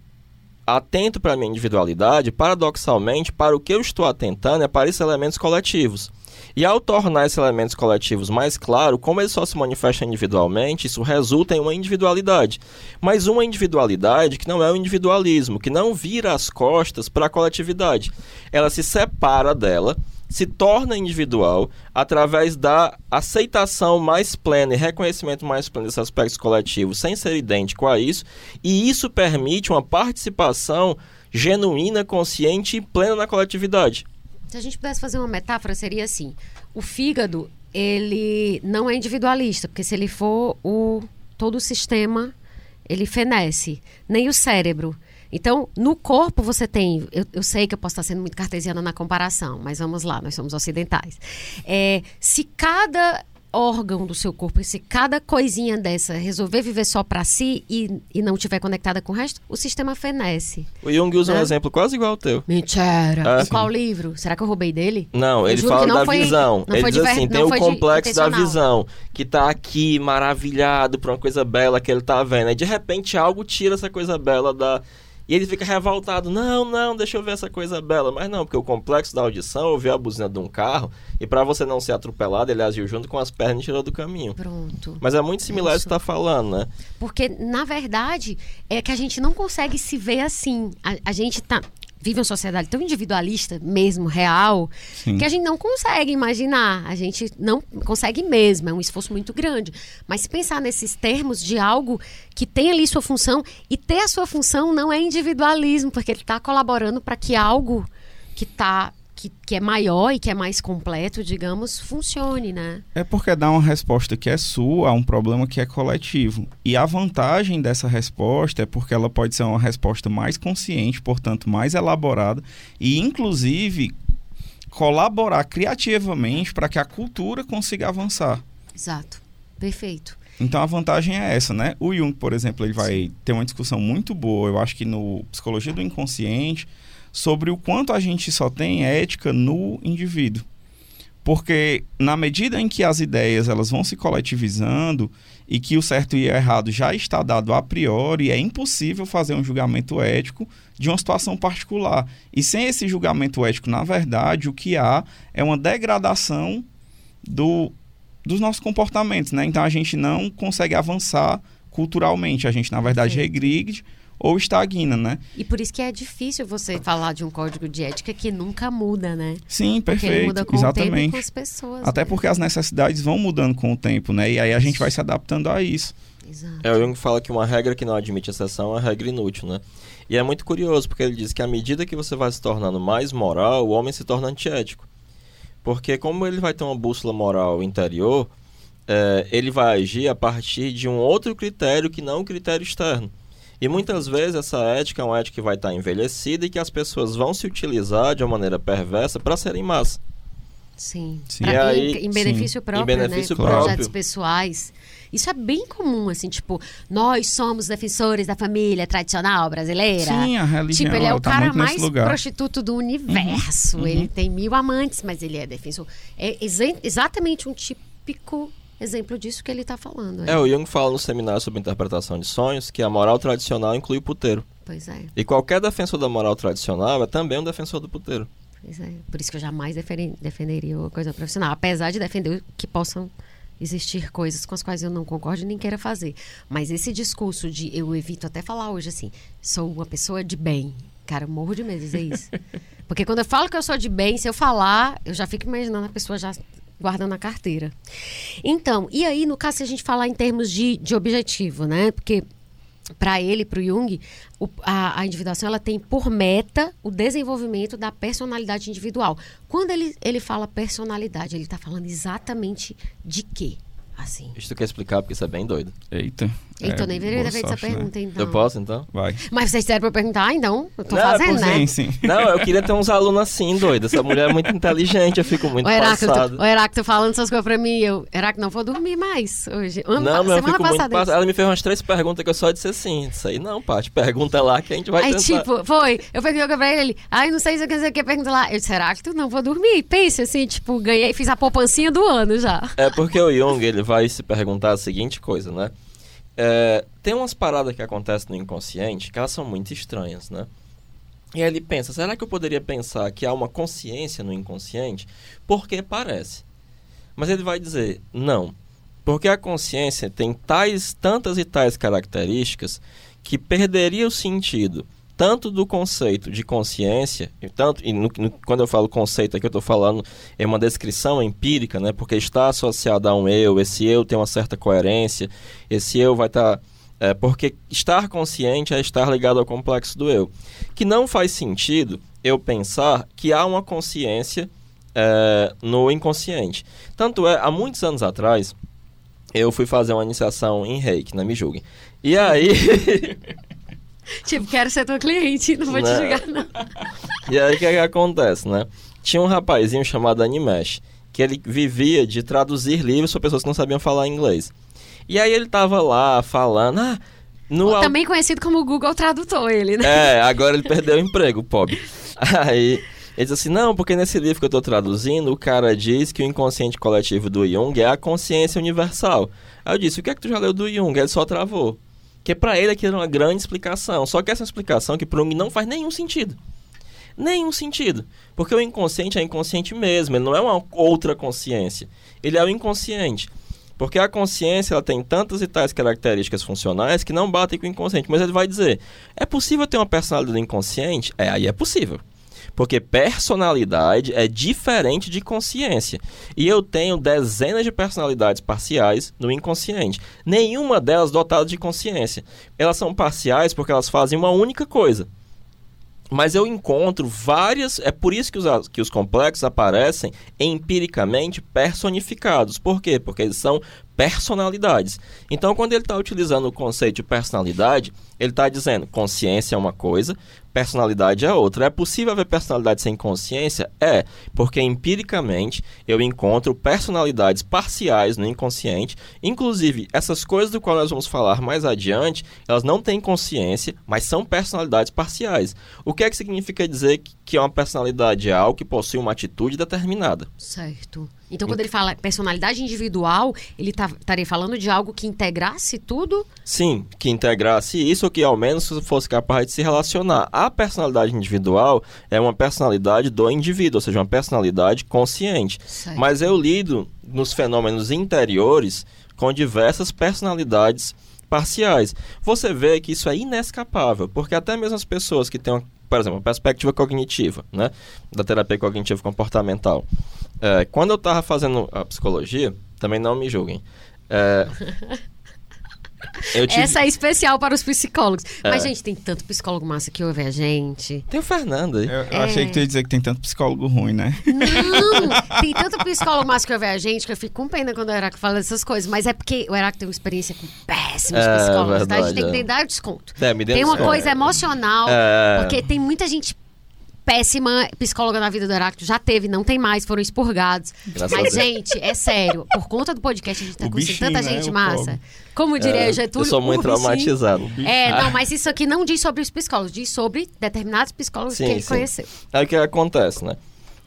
atento para a minha individualidade, paradoxalmente, para o que eu estou atentando é para esses elementos coletivos. E ao tornar esses elementos coletivos mais claros, como eles só se manifestam individualmente, isso resulta em uma individualidade. Mas uma individualidade que não é o individualismo, que não vira as costas para a coletividade. Ela se separa dela, se torna individual através da aceitação mais plena e reconhecimento mais pleno desses aspectos coletivos, sem ser idêntico a isso, e isso permite uma participação genuína, consciente e plena na coletividade. Se a gente pudesse fazer uma metáfora, seria assim: o fígado, ele não é individualista, porque se ele for o todo o sistema, ele fenece, nem o cérebro. Então, no corpo você tem. Eu, eu sei que eu posso estar sendo muito cartesiana na comparação, mas vamos lá, nós somos ocidentais. É, se cada órgão do seu corpo, se cada coisinha dessa resolver viver só para si e, e não estiver conectada com o resto, o sistema fenece. O Jung usa um Né? exemplo quase igual ao teu. Mentira! Ah, qual livro? Será que eu roubei dele? Não, Eu ele fala não da foi- visão. ele diz assim, tem o complexo da visão, que tá aqui maravilhado por uma coisa bela que ele tá vendo. Aí de repente algo tira essa coisa bela da e ele fica revoltado. Não, não, deixa eu ver essa coisa bela. Mas não, porque o complexo da audição ouviu a buzina de um carro e para você não ser atropelado, ele agiu junto com as pernas e tirou do caminho. Pronto. Mas é muito similar isso Isso. que tá falando, né? Porque, na verdade, é que a gente não consegue se ver assim. A, a gente tá, vive uma sociedade tão individualista, mesmo, real, Sim. que a gente não consegue imaginar. A gente não consegue mesmo. É um esforço muito grande. Mas se pensar nesses termos de algo que tem ali sua função, e ter a sua função não é individualismo, porque ele está colaborando para que algo que tá. Que, que é maior e que é mais completo, digamos, funcione, né? É porque dá uma resposta que é sua a um problema que é coletivo. E a vantagem dessa resposta é porque ela pode ser uma resposta mais consciente, portanto, mais elaborada e, inclusive, colaborar criativamente para que a cultura consiga avançar. Exato. Perfeito. Então a vantagem é essa, né? O Jung, por exemplo, ele vai ter uma discussão muito boa, eu acho que no Psicologia do Inconsciente, sobre o quanto a gente só tem ética no indivíduo. Porque na medida em que as ideias elas vão se coletivizando e que o certo e o errado já está dado a priori, é impossível fazer um julgamento ético de uma situação particular. E sem esse julgamento ético, na verdade, o que há é uma degradação do, dos nossos comportamentos, né? Então a gente não consegue avançar culturalmente, a gente na verdade Perfeito. regride ou estagna, né? E por isso que é difícil você falar de um código de ética que nunca muda, né? Sim, Porque ele perfeito, muda com o tempo e exatamente. com as pessoas. Até né? porque as necessidades vão mudando com o tempo, né? E aí a gente vai se adaptando a isso. Exato. É, o Jung fala que uma regra que não admite exceção é regra inútil, né? E é muito curioso, porque ele diz que à medida que você vai se tornando mais moral, o homem se torna antiético. Porque como ele vai ter uma bússola moral interior, é, ele vai agir a partir de um outro critério que não o critério externo. E muitas vezes essa ética é uma ética que vai estar envelhecida e que as pessoas vão se utilizar de uma maneira perversa para serem más. Sim. Sim. Pra- E aí- em, em benefício sim, próprio, em benefício né? próprio. Projetos pessoais. Isso é bem comum, assim, tipo, nós somos defensores da família tradicional brasileira. Sim, a religião Tipo, ele é o tá cara mais lugar. Uhum, prostituto do universo. Ele tem mil amantes, mas ele é defensor. É exa- exatamente um típico exemplo disso que ele tá falando. É, o Jung fala no seminário sobre interpretação de sonhos que a moral tradicional inclui o puteiro. Pois é, E qualquer defensor da moral tradicional é também um defensor do puteiro. pois é. Por isso que eu jamais defenderia uma coisa profissional. Apesar de defender que possam existir coisas com as quais eu não concordo e nem queira fazer. Mas esse discurso de eu evito até falar hoje assim, sou uma pessoa de bem. Cara, eu morro de medo de dizer isso. Porque quando eu falo que eu sou de bem, se eu falar, eu já fico imaginando a pessoa já guardando a carteira. Então, e aí, no caso, se a gente falar em termos de, de objetivo, né? Porque para ele, para o Jung, a, a individuação ela tem por meta o desenvolvimento da personalidade individual. Quando ele, ele fala personalidade, ele está falando exatamente de quê? Assim. Isso tu quer explicar porque isso é bem doido. Eita. Então, é, nem deveria ter feito essa né? pergunta, então. Eu posso, então? Vai. Mas vocês disseram para eu perguntar, então, eu tô Não, é fazendo, né? Sim, sim. Não, eu queria ter uns alunos assim, doido. Essa mulher é muito inteligente, eu fico muito O Heráclito, passado. o Heráclito falando essas coisas pra mim, eu, Heráclito, não vou dormir mais hoje. Ano, Não, mas eu semana fico muito passada. passado. Ela me fez umas três perguntas que eu só disse assim. Isso aí não, Paty. Pergunta lá que a gente vai Aí, tentar. tipo, foi. Eu peguei o Gabriel ele. Ai, não sei se eu quer dizer o que pergunta lá. Eu disse, Heráclito, não vou dormir. Pense assim, tipo, ganhei, fiz a poupancinha do ano já. É porque o Jung ele vai se perguntar a seguinte coisa, né? É, tem umas paradas que acontecem no inconsciente que elas são muito estranhas, né? E aí ele pensa, será que eu poderia pensar que há uma consciência no inconsciente? Porque parece. Mas ele vai dizer, não. Porque a consciência tem tais, tantas e tais características que perderia o sentido tanto do conceito de consciência, e tanto e no- no- quando eu falo conceito aqui eu estou falando é uma descrição empírica, né? Porque está associado a um eu, esse eu tem uma certa coerência, esse eu vai estar é, porque estar consciente é estar ligado ao complexo do eu, que não faz sentido eu pensar que há uma consciência é, no inconsciente. Tanto é, há muitos anos atrás, eu fui fazer uma iniciação em reiki, não me julguem. E aí, Tipo, quero ser tua cliente, não vou te Não. julgar, não. e aí o que, é que acontece, né? Tinha um rapazinho chamado Animesh, que ele vivia de traduzir livros para pessoas que não sabiam falar inglês. E aí ele tava lá falando, ah, no Também conhecido como Google Tradutor, ele, né? É, agora ele perdeu o emprego, pobre. Aí ele diz assim: não, porque nesse livro que eu tô traduzindo, o cara diz que o inconsciente coletivo do Jung é a consciência universal. Aí eu disse: o que é que tu já leu do Jung? Ele só travou. Que pra ele aquilo era uma grande explicação. Só que essa explicação que pro Jung não faz nenhum sentido. Nenhum sentido. Porque o inconsciente é inconsciente mesmo, ele não é uma outra consciência. Ele é o inconsciente. Porque a consciência ela tem tantas e tais características funcionais que não batem com o inconsciente. Mas ele vai dizer: é possível ter uma personalidade inconsciente? É, aí é possível. Porque personalidade é diferente de consciência. E eu tenho dezenas de personalidades parciais no inconsciente. Nenhuma delas dotada de consciência. Elas são parciais porque elas fazem uma única coisa. Mas eu encontro várias. É por isso que os, que os complexos aparecem empiricamente personificados. Por quê? Porque eles são personalidades. Então, quando ele está utilizando o conceito de personalidade, ele está dizendo consciência é uma coisa, personalidade é outra. É possível haver personalidade sem consciência? É, porque empiricamente eu encontro personalidades parciais no inconsciente. Inclusive, essas coisas do qual nós vamos falar mais adiante, elas não têm consciência, mas são personalidades parciais. O que é que significa dizer que- é uma personalidade é algo que possui uma atitude determinada? Certo. Então, quando ele fala personalidade individual, ele tá- estaria falando de algo que integrasse tudo? Sim, que integrasse isso ou que ao menos fosse capaz de se relacionar. A personalidade individual é uma personalidade do indivíduo, ou seja, uma personalidade consciente. Certo. Mas eu lido nos fenômenos interiores com diversas personalidades parciais. Você vê que isso é inescapável, porque até mesmo as pessoas que têm, uma, por exemplo, uma perspectiva cognitiva, né, da terapia cognitivo comportamental. É, quando eu estava fazendo a psicologia, também não me julguem. é, tive- Essa é especial para os psicólogos. Mas, É. gente, tem tanto psicólogo massa que ouve a gente. Tem o Fernando aí. Eu, eu achei que tu ia dizer que tem tanto psicólogo ruim, né? Não! Tem tanto psicólogo massa que ouve a gente que eu fico com pena quando o Heráclito fala essas coisas. Mas é porque o Heráclito tem uma experiência com péssimos É, psicólogos, tá? A gente verdade, tem que é. dar o desconto. É, me dê Tem uma desconto. coisa emocional, É. porque tem muita gente péssima psicóloga na vida do Heráclito. Já teve, não tem mais, foram expurgados. Graças a Mas, Deus. gente, é sério. Por conta do podcast, a gente tá O bichinho, tanta né? gente O massa. pobre. Como diria É, Getúlio. eu sou muito bichinho- traumatizado. É, não, mas isso aqui não diz sobre os psicólogos, diz sobre determinados psicólogos Sim, que ele sim. conheceu. Aí o que acontece, né?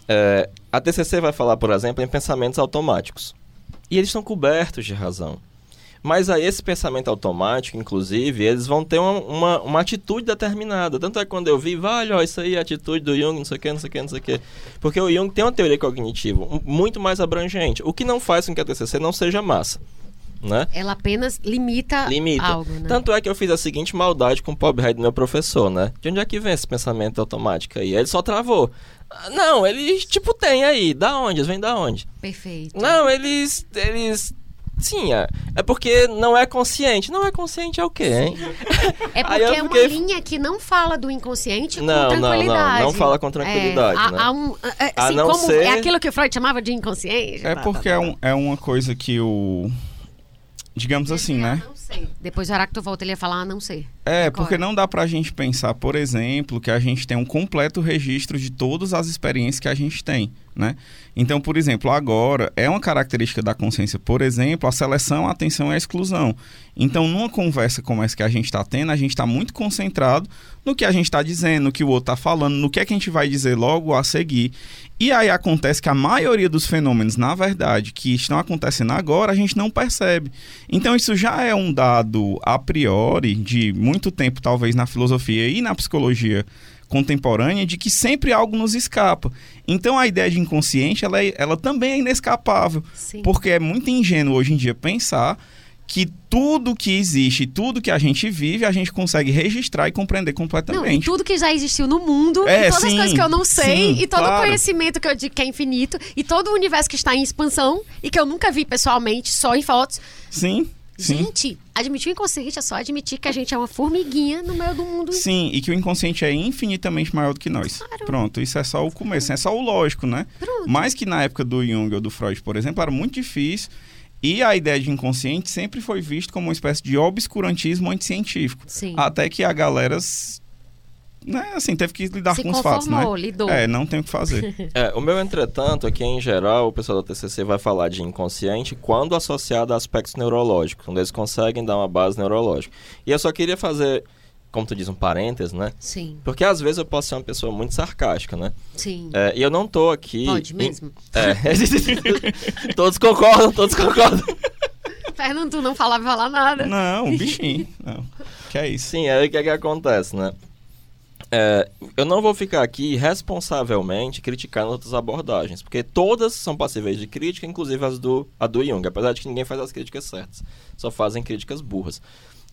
É, a TCC vai falar, por exemplo, em pensamentos automáticos. E eles estão cobertos de razão. Mas aí esse pensamento automático, inclusive, eles vão ter uma, uma, uma atitude determinada. Tanto é que quando eu vi, vale, ó, isso aí é a atitude do Jung, não sei o que, não sei o que, não sei o que. Porque o Jung tem uma teoria cognitiva muito mais abrangente, o que não faz com que a TCC não seja massa, né? Ela apenas limita, Limita. algo, né? Tanto é que eu fiz a seguinte maldade com o pobre do meu professor, né? De onde é que vem esse pensamento automático aí? Ele só travou. Não, eles, tipo, tem aí. Da onde? Eles vêm da onde? Perfeito. Não, eles. Eles. Sim, é, é porque não é consciente. Não é consciente é o quê, hein? É porque eu é uma fiquei- linha que não fala do inconsciente Não, com não, não, tranquilidade. não fala com tranquilidade, É, né? há um, é, A assim, não como ser- é aquilo que o Freud chamava de inconsciente. É Tá, porque tá, é, um, é uma coisa que o. Digamos assim, né? Não sei. Depois o Aracto volta, ele ia falar, ah, não sei. É, Agora. porque não dá pra gente pensar, por exemplo, que a gente tem um completo registro de todas as experiências que a gente tem, né? Então, por exemplo, agora é uma característica da consciência, por exemplo, a seleção, a atenção e a exclusão. Então, numa conversa como essa que a gente está tendo, a gente está muito concentrado no que a gente está dizendo, no que o outro está falando, no que é que a gente vai dizer logo a seguir. E aí acontece que a maioria dos fenômenos, na verdade, que estão acontecendo agora, a gente não percebe. Então, isso já é um dado a priori, de muito tempo, talvez, na filosofia e na psicologia contemporânea, de que sempre algo nos escapa. Então, a ideia de inconsciente, ela, é- ela também é inescapável. Sim. Porque é muito ingênuo hoje em dia pensar que tudo que existe, tudo que a gente vive, a gente consegue registrar e compreender Não, e completamente. tudo que já existiu no mundo, É, e todas sim, as coisas que eu não sei, sim, e todo o claro. conhecimento que eu digo que é infinito, e todo o universo que está em expansão, e que eu nunca vi pessoalmente, só em fotos. Sim, sim. Gente, admitir o inconsciente é só admitir que a gente é uma formiguinha no meio do mundo. Sim, e que o inconsciente é infinitamente maior do que nós. Claro. Pronto, isso é só o começo, é só o lógico, né? Pronto. Mais que na época do Jung ou do Freud, por exemplo, era muito difícil. E a ideia de inconsciente sempre foi visto como uma espécie de obscurantismo anticientífico. Sim. Até que a galera, né, assim, teve que lidar Se com os fatos, né? lidou. É, não tem o que fazer. É, o meu, entretanto, é que em geral o pessoal da TCC vai falar de inconsciente quando associado a aspectos neurológicos, quando eles conseguem dar uma base neurológica. E eu só queria fazer, como tu diz, um parênteses, né? Sim, Porque às vezes eu posso ser uma pessoa muito sarcástica, né? sim. É, e eu não tô aqui. Pode em- mesmo? É. todos concordam, todos concordam. Fernando, tu não falava falar nada. não, bichinho. Não. Que é isso. Sim, aí o que é que acontece, né? É, eu não vou ficar aqui responsavelmente criticando outras abordagens, porque todas são passíveis de crítica, inclusive as do, a do Jung, apesar de que ninguém faz as críticas certas, só fazem críticas burras.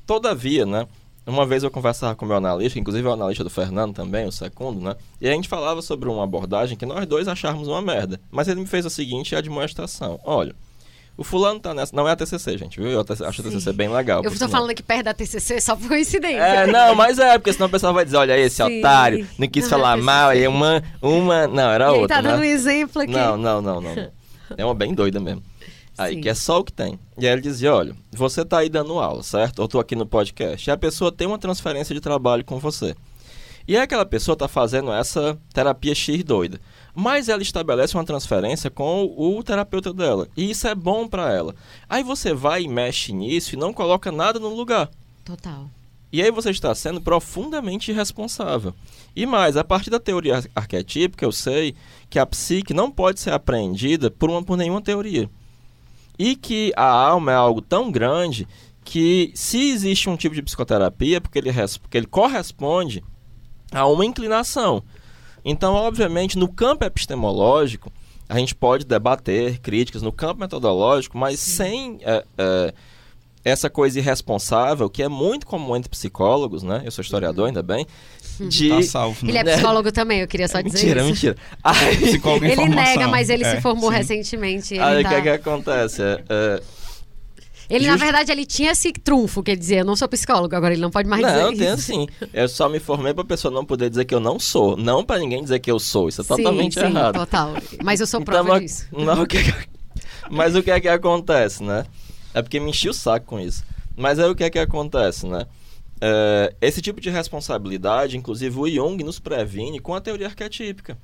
Todavia, né, uma vez eu conversava com meu analista, inclusive o analista do Fernando também, o segundo, né, e a gente falava sobre uma abordagem que nós dois achávamos uma merda, mas ele me fez a seguinte admoestação, olha... O fulano tá nessa. Não é a TCC, gente, viu? Eu acho a TCC bem legal. Eu sinal. falando aqui perto da TCC só por coincidência. É, não, mas é, porque senão o pessoal vai dizer, olha esse Sim. otário, não quis Não, falar é mal, aí uma, uma, não, era ele outra, tá dando um né? exemplo aqui. Não, não, não, não. É uma bem doida mesmo. Aí, Sim. que é só o que tem. E aí ele dizia, olha, você tá aí dando aula, certo? Eu tô aqui no podcast. E a pessoa tem uma transferência de trabalho com você. E aí aquela pessoa tá fazendo essa terapia X doida. Mas ela estabelece uma transferência com o, terapeuta dela. E isso é bom pra ela. Aí você vai e mexe nisso e não coloca nada no lugar. Total. E aí você está sendo profundamente irresponsável. E mais, a partir da teoria ar- arquetípica, eu sei que a psique não pode ser apreendida por, uma, por nenhuma teoria. E que a alma é algo tão grande que se existe um tipo de psicoterapia, porque ele, porque ele corresponde a uma inclinação. Então, obviamente, no campo epistemológico, a gente pode debater críticas no campo metodológico, mas sem é, é, essa coisa irresponsável, que é muito comum entre psicólogos, né? Eu sou historiador, ainda bem. De... Tá salvo, né? Ele é psicólogo também, eu queria só dizer mentira, isso. mentira. Aí, em Ele nega, mas ele É, se formou sim. recentemente. Ele, aí o tá- que, é que acontece? É, ele na Just- verdade, ele tinha esse trunfo, quer dizer, eu não sou psicólogo, agora ele não pode mais não, dizer tem isso. assim. Eu só me formei pra pessoa não poder dizer que eu não sou. Não pra ninguém dizer que eu sou. Isso é Sim, totalmente sim, errado. total. Mas eu sou Então, prova mas- disso. Não, o que é que- Mas o que é que acontece, né? É porque me enchi o saco com isso. Mas aí o que é que acontece, né? é, esse tipo de responsabilidade, inclusive o Jung nos previne com a teoria arquetípica.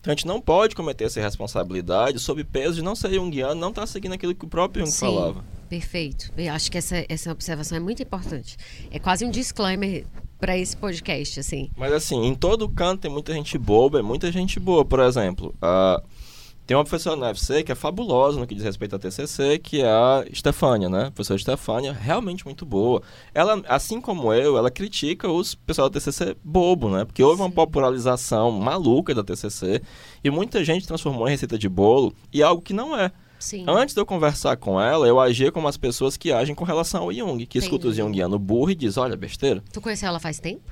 Então a gente não pode cometer essa responsabilidade sob peso de não ser junguiano, não estar tá seguindo aquilo que o próprio Jung Sim, falava. Perfeito. Eu acho que essa, essa observação é muito importante. É quase um disclaimer para esse podcast, assim. Mas assim, em todo canto tem muita gente boba, é muita gente boa. Por exemplo, a tem uma professora na UFC que é fabulosa no que diz respeito à TCC, que é a Stefânia, né? A professora Stefânia, realmente muito boa. Ela, assim como eu, ela critica os pessoal da TCC bobo, né? Porque houve Sim. uma popularização maluca da TCC e muita gente transformou em receita de bolo e algo que não é. Sim. Antes de eu conversar com ela, eu agia como as pessoas que agem com relação ao Jung, que Entendi. escuta o Jungiano burro e diz, olha, besteira. Tu conheceu ela faz tempo?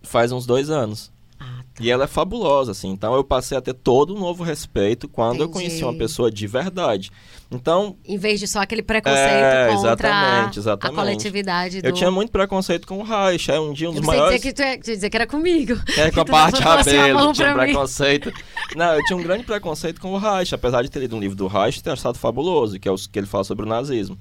Faz uns dois anos. E ela é fabulosa, assim. Então eu passei a ter todo um novo respeito quando Entendi. eu conheci uma pessoa de verdade. Então. Em vez de só aquele preconceito é, contra exatamente, exatamente. a coletividade. Do... Eu tinha muito preconceito com o Reich. É um dia um dos eu maiores. Dizer que tu ia dizer que era comigo. É, com a parte rabelo, tinha um preconceito. Não, eu tinha um grande preconceito com o Reich, apesar de ter lido um livro do Reich ter achado fabuloso, que é o que ele fala sobre o nazismo.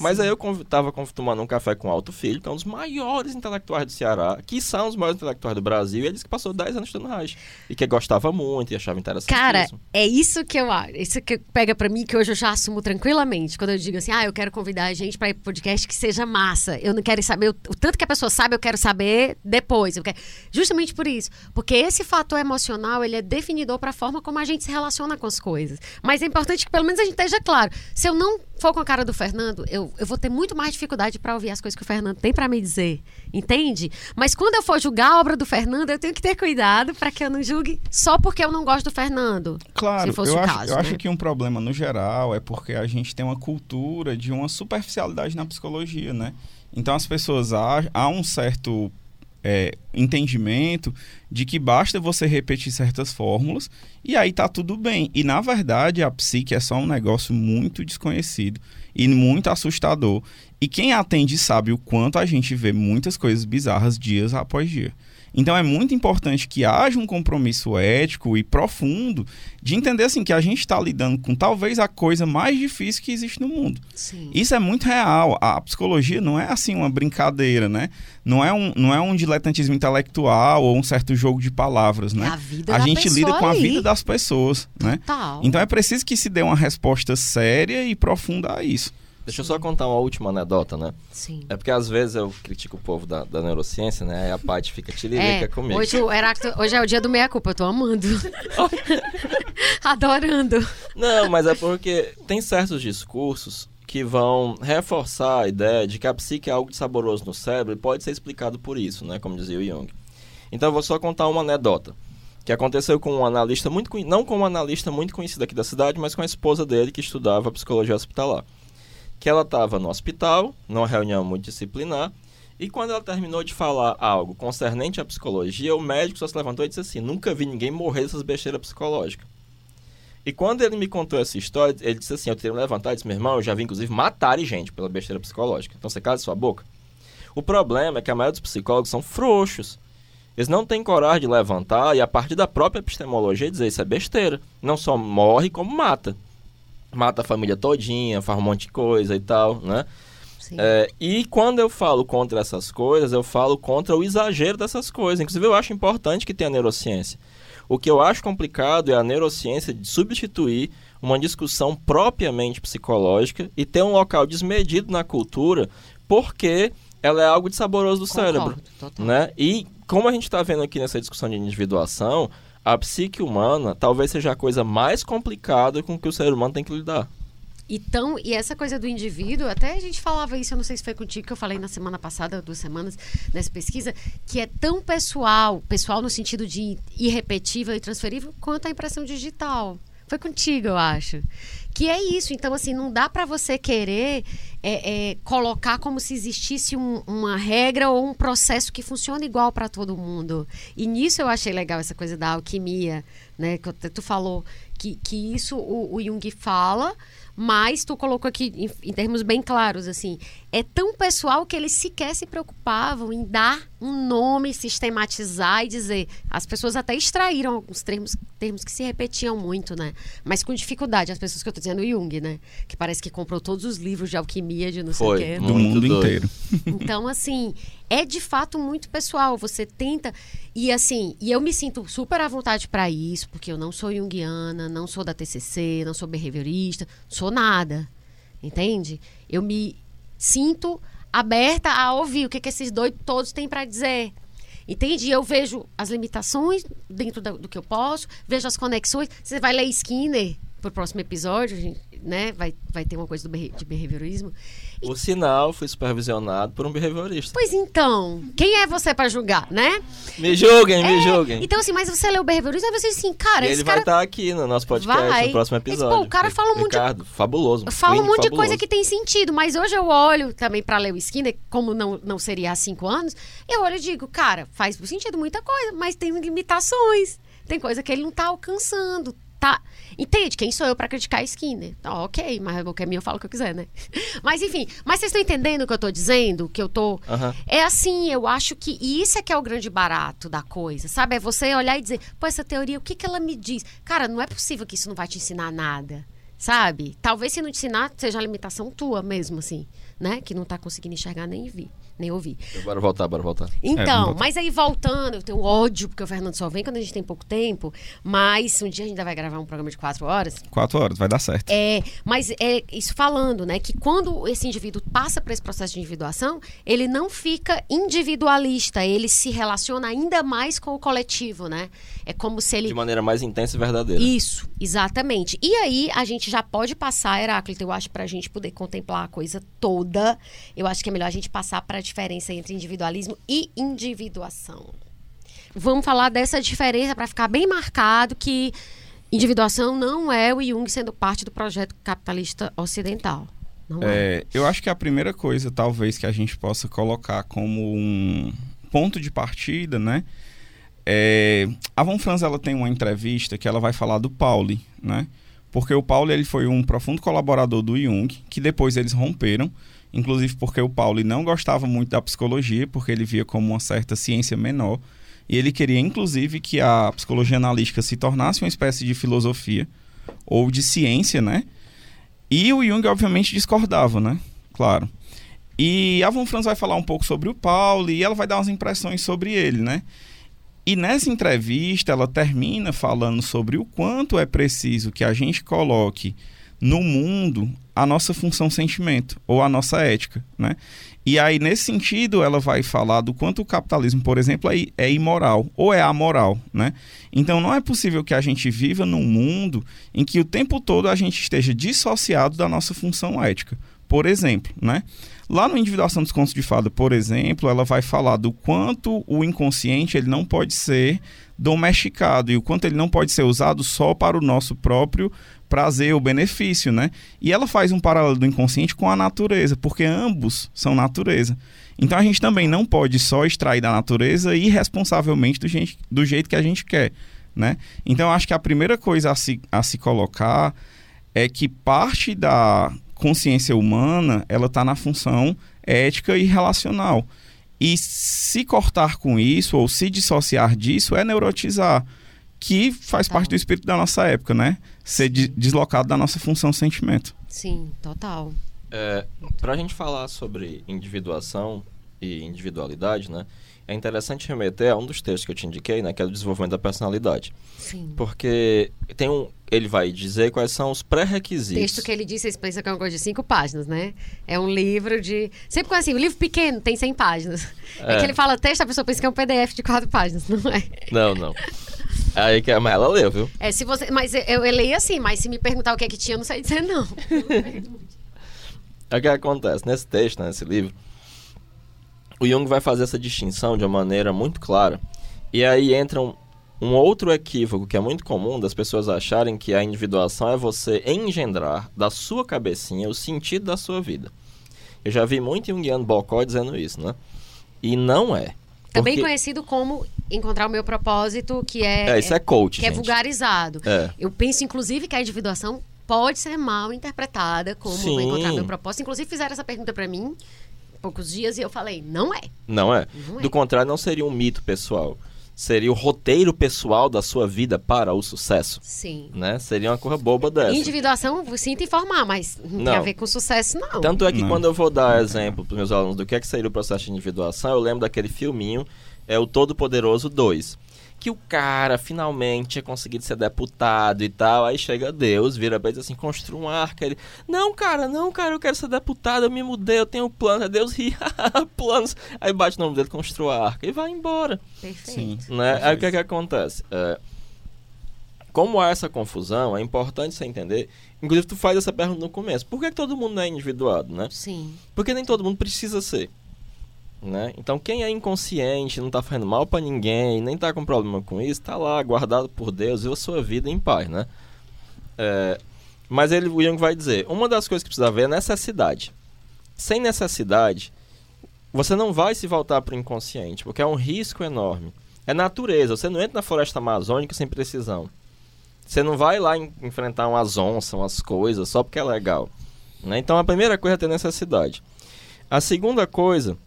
Mas aí eu estava tomando um café com o Alto Filho, que é um dos maiores intelectuais do Ceará, que são os maiores intelectuais do Brasil, e ele disse que passou 10 anos estudando Reich. E que gostava muito e achava interessante. Cara, isso. é isso que eu acho. Isso que pega para mim, que hoje eu já assumo tranquilamente. Quando eu digo assim, ah, eu quero convidar a gente para ir pro podcast que seja massa. Eu não quero saber o, o tanto que a pessoa sabe, eu quero saber depois. Quero... Justamente por isso. Porque esse fator emocional, ele é definidor para a forma como a gente se relaciona com as coisas. Mas é importante que pelo menos a gente esteja claro. Se eu não for com a cara do Fernando, eu, eu vou ter muito mais dificuldade para ouvir as coisas que o Fernando tem para me dizer, entende? Mas quando eu for julgar a obra do Fernando, eu tenho que ter cuidado para que eu não julgue só porque eu não gosto do Fernando. Claro, se fosse eu, o acho, caso, eu né? acho que um problema no geral é porque a gente tem uma cultura de uma superficialidade na psicologia, né? Então as pessoas há, há um certo é, entendimento de que basta você repetir certas fórmulas e aí tá tudo bem. E na verdade a psique é só um negócio muito desconhecido e muito assustador. E quem atende sabe o quanto a gente vê muitas coisas bizarras dias após dia. Então é muito importante que haja um compromisso ético e profundo de entender assim que a gente está lidando com talvez a coisa mais difícil que existe no mundo. Sim. Isso é muito real. A psicologia não é assim uma brincadeira, né? Não é um, não é um diletantismo intelectual ou um certo jogo de palavras, né? É a vida a gente lida com a vida das pessoas, né? Total. Então é preciso que se dê uma resposta séria e profunda a isso. Deixa eu só contar uma última anedota, né? Sim. É porque às vezes eu critico o povo da, da neurociência, né? Aí a Paty fica tiririca é, comigo. Hoje, Heracto, hoje é o dia do meia-culpa, eu tô amando. Adorando. Não, mas é porque tem certos discursos que vão reforçar a ideia de que a psique é algo de saboroso no cérebro e pode ser explicado por isso, né? Como dizia o Jung. Então eu vou só contar uma anedota que aconteceu com um analista muito não com um analista muito conhecido aqui da cidade, mas com a esposa dele que estudava psicologia hospitalar que ela estava no hospital, numa reunião multidisciplinar, e quando ela terminou de falar algo concernente à psicologia, o médico só se levantou e disse assim: Nunca vi ninguém morrer dessas besteiras psicológicas. E quando ele me contou essa história, ele disse assim: Eu teria me levantado e disse: Meu irmão, eu já vi inclusive matar gente pela besteira psicológica. Então você cala sua boca. O problema é que a maioria dos psicólogos são frouxos. Eles não têm coragem de levantar e, a partir da própria epistemologia, dizer isso é besteira. Não só morre, como mata mata a família todinha, faz um monte de coisa e tal, né? É, e quando eu falo contra essas coisas, eu falo contra o exagero dessas coisas. Inclusive, eu acho importante que tenha neurociência. O que eu acho complicado é a neurociência de substituir uma discussão propriamente psicológica e ter um local desmedido na cultura, porque ela é algo de saboroso do Concordo, cérebro. Total. Né? E como a gente está vendo aqui nessa discussão de individuação, a psique humana talvez seja a coisa mais complicada com que o ser humano tem que lidar. Então, e essa coisa do indivíduo, até a gente falava isso, eu não sei se foi contigo que eu falei na semana passada, duas semanas, nessa pesquisa, que é tão pessoal, pessoal no sentido de irrepetível e transferível, quanto a impressão digital. Foi contigo, eu acho. Que é isso. Então, assim, não dá para você querer é, é, colocar como se existisse um, uma regra ou um processo que funciona igual para todo mundo. E nisso eu achei legal essa coisa da alquimia, né? Que tu falou que, que isso o, o Jung fala, mas tu colocou aqui em, em termos bem claros, assim, é tão pessoal que eles sequer se preocupavam em dar um nome, sistematizar e dizer. As pessoas até extraíram alguns termos, termos que se repetiam muito, né? Mas com dificuldade. As pessoas que eu tô dizendo, Jung, né? Que parece que comprou todos os livros de alquimia, de não Foi. sei o quê. Do mundo doido. inteiro. Então, assim, é de fato muito pessoal. Você tenta. E assim, e eu me sinto super à vontade para isso, porque eu não sou junguiana, não sou da TCC, não sou behaviorista, sou nada. Entende? Eu me sinto aberta a ouvir o que, que esses doidos todos têm para dizer. Entende? E eu vejo as limitações dentro da- do que eu posso, vejo as conexões. Você vai ler Skinner pro próximo episódio, gente, né? Vai, vai ter uma coisa do de behaviorismo. O sinal foi supervisionado por um behaviorista. Pois então, quem é você para julgar, né? Me julguem, me É, julguem. Então, assim, mas você leu o behaviorismo, aí você diz assim, cara, e ele vai estar aqui no nosso podcast, Vai. no próximo episódio. pô, o cara fala um monte de- Ricardo, fabuloso. fala um monte de coisa que tem sentido, mas hoje eu olho também para ler o Skinner, como não, não seria há cinco anos, eu olho e digo, cara, faz sentido muita coisa, mas tem limitações. Tem coisa que ele não tá alcançando. Tá. Entende? Quem sou eu para criticar Skinner? Tá, ok, mas que é meu eu falo o que eu quiser, né? Mas enfim, mas vocês estão entendendo o que eu tô dizendo? Que eu tô. Aham. É assim, eu acho que e isso é que é o grande barato da coisa, sabe? É você olhar e dizer, pô, essa teoria, o que, que ela me diz? Cara, não é possível que isso não vai te ensinar nada, sabe? Talvez se não te ensinar, seja a limitação tua mesmo, assim, né? Que não tá conseguindo enxergar nem ver, nem ouvir. Bora voltar, bora voltar. Então, vamos mas aí voltando, eu tenho ódio, porque o Fernando só vem quando a gente tem pouco tempo, mas um dia a gente ainda vai gravar um programa de quatro horas. Quatro horas, vai dar certo. É, mas é isso falando, né? Que quando esse indivíduo passa por esse processo de individuação, ele não fica individualista, ele se relaciona ainda mais com o coletivo, né? É como se ele. De maneira mais intensa e verdadeira. Isso, exatamente. E aí a gente já pode passar, Heráclito, eu acho, para a gente poder contemplar a coisa toda. Eu acho que é melhor a gente passar para a diferença entre individualismo e individuação. Vamos falar dessa diferença para ficar bem marcado que individuação não é o Jung sendo parte do projeto capitalista ocidental. É. É, eu acho que a primeira coisa, talvez, que a gente possa colocar como um ponto de partida, né? É, a Von Franz ela tem uma entrevista que ela vai falar do Pauli, né? Porque o Pauli ele foi um profundo colaborador do Jung, que depois eles romperam, inclusive porque o Pauli não gostava muito da psicologia, porque ele via como uma certa ciência menor, e ele queria inclusive que a psicologia analítica se tornasse uma espécie de filosofia ou de ciência, né? E o Jung, obviamente, discordava, né? Claro. E a Von Franz vai falar um pouco sobre o Paulo e ela vai dar umas impressões sobre ele, né? E nessa entrevista ela termina falando sobre o quanto é preciso que a gente coloque no mundo a nossa função sentimento ou a nossa ética, né? E aí nesse sentido ela vai falar do quanto o capitalismo, por exemplo, é, é imoral ou é amoral, né? Então não é possível que a gente viva num mundo em que o tempo todo a gente esteja dissociado da nossa função ética. Por exemplo, né? Lá no Individuação dos Contos de Fada, por exemplo, ela vai falar do quanto o inconsciente ele não pode ser domesticado e o quanto ele não pode ser usado só para o nosso próprio prazer ou benefício, né? E ela faz um paralelo do inconsciente com a natureza, porque ambos são natureza. Então a gente também não pode só extrair da natureza irresponsavelmente do, gente, do jeito que a gente quer, né? Então acho que a primeira coisa a se, a se colocar é que parte da consciência humana ela está na função ética e relacional. E se cortar com isso ou se dissociar disso é neurotizar, que faz Total. parte do espírito da nossa época, né? Ser de- deslocado da nossa função sentimento. Sim, total. É, pra gente falar sobre individuação e individualidade, né? É interessante remeter a um dos textos que eu te indiquei, né? Que é o desenvolvimento da personalidade. Sim. Porque tem um... Ele vai dizer quais são os pré-requisitos. texto que ele disse, vocês pensam que é uma coisa de cinco páginas, né? É um livro de. Sempre quando assim, um livro pequeno tem 100 páginas. É. É. que ele fala texto, a pessoa pensa que é um PDF de quatro páginas, não é? Não, não. Aí que mas ela leu, viu? É, se você. Mas eu, eu leio assim, mas se me perguntar o que é que tinha, eu não sei dizer, não. É o que acontece nesse texto, né, nesse livro. O Jung vai fazer essa distinção de uma maneira muito clara. E aí entra um, um outro equívoco que é muito comum das pessoas acharem que a individuação é você engendrar da sua cabecinha o sentido da sua vida. Eu já vi muito Jungiano Bocó dizendo isso, né? E não é. Também Porque- conhecido como encontrar o meu propóspropósito, que é. É, isso é coach, que é gente. vulgarizado. É. Eu penso, inclusive, que a individuação pode ser mal interpretada como Sim. encontrar meu propósito. Inclusive, fizeram essa pergunta pra mim poucos dias e eu falei, não é. Não é? Não é. Do contrário, não seria um mito pessoal. Seria o roteiro pessoal da sua vida para o sucesso. Sim. Né? Seria uma coisa boba dessa. Individuação, sinto informar, mas não, tem Não. a ver com sucesso, não. Tanto é que Não. quando eu vou dar exemplo para meus alunos do que é que seria o processo de individuação, eu lembro daquele filminho, é o Todo Poderoso 2. Que o cara finalmente tinha conseguido ser deputado e tal, aí chega Deus, vira pra ele assim, construa um arca. Ele, não, cara, não, cara, eu quero ser deputado, eu me mudei, eu tenho plano. Aí Deus ri, planos. Aí bate o nome dele, construa a arca e vai embora. Perfeito. Sim. Né? Aí o que, é que acontece? É, como há essa confusão, é importante você entender. Inclusive, tu faz essa pergunta no começo: por que, que todo mundo não é individuado, né? Sim. Porque nem todo mundo precisa ser. Né? Então, quem é inconsciente, não tá fazendo mal pra ninguém, nem tá com problema com isso, tá lá, guardado por Deus, viu a sua vida em paz, né? É, mas ele, o Jung vai dizer: uma das coisas que precisa haver é necessidade. Sem necessidade, você não vai se voltar para o inconsciente, porque é um risco enorme. É natureza, você não entra na floresta amazônica sem precisão. Você não vai lá en- enfrentar umas onças, umas coisas, só porque é legal. né? Então a primeira coisa é ter necessidade. A segunda coisa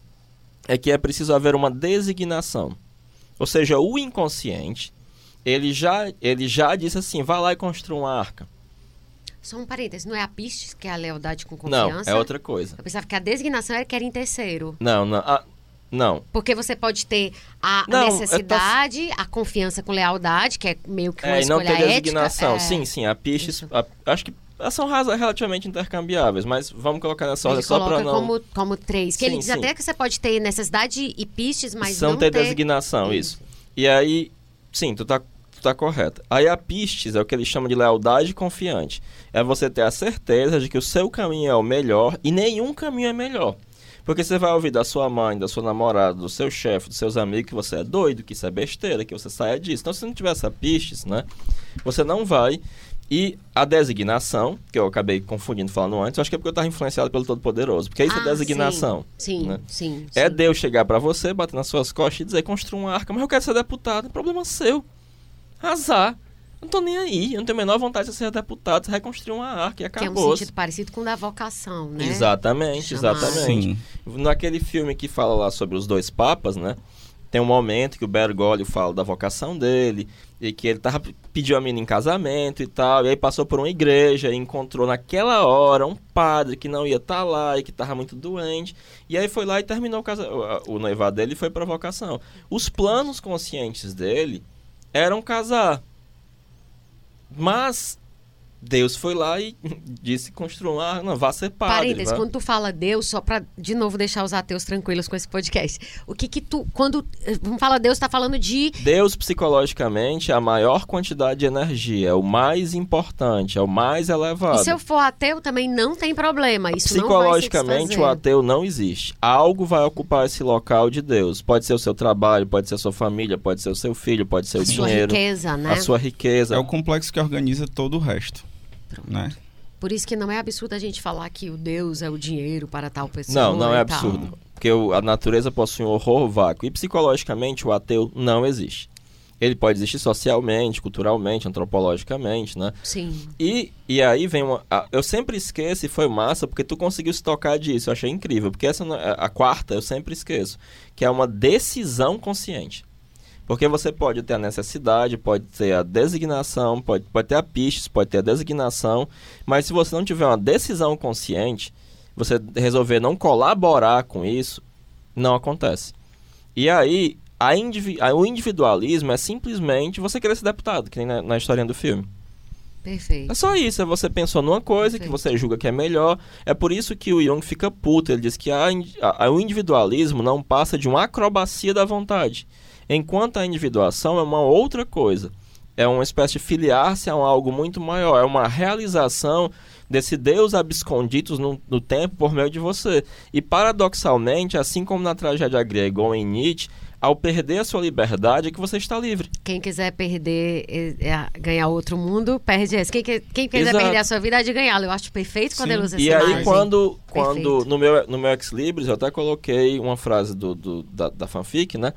é que é preciso haver uma designação. Ou seja, o inconsciente, ele já, ele já disse assim, vá lá e construa uma arca. Só um parênteses, não é a pistes, que é a lealdade com Não, confiança? é outra coisa. Eu pensava que a designação era que era em terceiro. Não, não, ah, não. Porque você pode ter a Não, necessidade, a confiança com lealdade, que é meio que uma É, e não escolha ter designação. é. Sim, sim, a pistes, a- acho que elas são relativamente intercambiáveis, mas vamos colocar nessa ordem Ele só para não... como, como três. Que ele Sim, diz sim. até que você pode ter necessidade e pistes, mas São não ter ter... designação, isso. E aí, sim, tu tá, tu tá correto. Aí a pistes é o que ele chama de lealdade confiante. É você ter a certeza de que o seu caminho é o melhor e nenhum caminho é melhor. Porque você vai ouvir da sua mãe, da sua namorada, do seu chefe, dos seus amigos que você é doido, que isso é besteira, que você saia disso. Então, se não tiver essa pistes, né, você não vai. E a designação, que eu acabei confundindo falando antes, eu acho que é porque eu estava influenciado pelo Todo-Poderoso. Porque isso Ah, é designação. Sim, sim, né? sim, É sim. Deus chegar pra você, bater nas suas costas e dizer, construa uma arca, mas eu quero ser deputado. É problema seu. Azar. Eu não tô nem aí. Eu não tenho a menor vontade de ser deputado. Você vai construir uma arca e Que é um acabou. sentido parecido com o da vocação, né? Exatamente, Chamar- exatamente. Sim. Naquele filme que fala lá sobre os dois papas, né? Tem um momento que o Bergoglio fala da vocação dele e que ele tava pediu a menina em casamento e tal, e aí passou por uma igreja e encontrou naquela hora um padre que não ia estar lá e que tava muito doente, e aí foi lá e terminou o, casa... o- o noivado dele foi pra vocação. Os planos conscientes dele eram casar. Mas Deus foi lá e disse construir uma, não, vá ser padre. Parênteses, quando tu fala Deus, só pra de novo deixar os ateus tranquilos com esse podcast. O que que tu, quando eh, vamos falar Deus, tá falando de Deus, psicologicamente, é a maior quantidade de energia, é o mais importante, é o mais elevado. E se eu for ateu também não tem problema. Isso não vai se Psicologicamente, o ateu não existe. Algo vai ocupar esse local de Deus. Pode ser o seu trabalho, pode ser a sua família, pode ser o seu filho, pode ser o a sua dinheiro, riqueza, né? a sua riqueza. É o complexo que organiza todo o resto. Né? Por isso que não é absurdo a gente falar que o Deus é o dinheiro para tal pessoa. Não, não é e tal. absurdo. Porque a natureza possui um horror vácuo. E psicologicamente, o ateu não existe. Ele pode existir socialmente, culturalmente, antropologicamente, né? Sim. E, e aí vem uma. a- eu sempre esqueço e foi massa porque tu conseguiu se tocar disso. Eu achei incrível. Porque essa é- a quarta eu sempre esqueço. Que é uma decisão consciente. Porque você pode ter a necessidade, pode ter a designação, pode, pode ter a pistes, pode ter a designação. Mas se você não tiver uma decisão consciente, você resolver não colaborar com isso, não acontece. E aí, a indivi- a- o individualismo é simplesmente você querer ser deputado, que nem na, na historinha do filme. Perfeito. É só isso, é você pensou numa coisa que Perfeito. você julga que é melhor. É por isso que o Jung fica puto. Ele diz que a- a- o individualismo não passa de uma acrobacia da vontade. Enquanto a individuação é uma outra coisa. É uma espécie de filiar-se a um algo muito maior. É uma realização desse Deus abscondidos no, no tempo por meio de você. E paradoxalmente, assim como na tragédia grega ou em Nietzsche, ao perder a sua liberdade é que você está livre. Quem quiser perder, eh, eh, ganhar outro mundo, perde esse. Quem, que- quem quiser Exato. perder a sua vida, é de ganhá-lo. Eu acho perfeito quando Sim. ele usa essa E aí, imagem. quando, quando Perfeito. no meu, no meu Ex Libris, eu até coloquei uma frase do, do- da, da fanfic, né?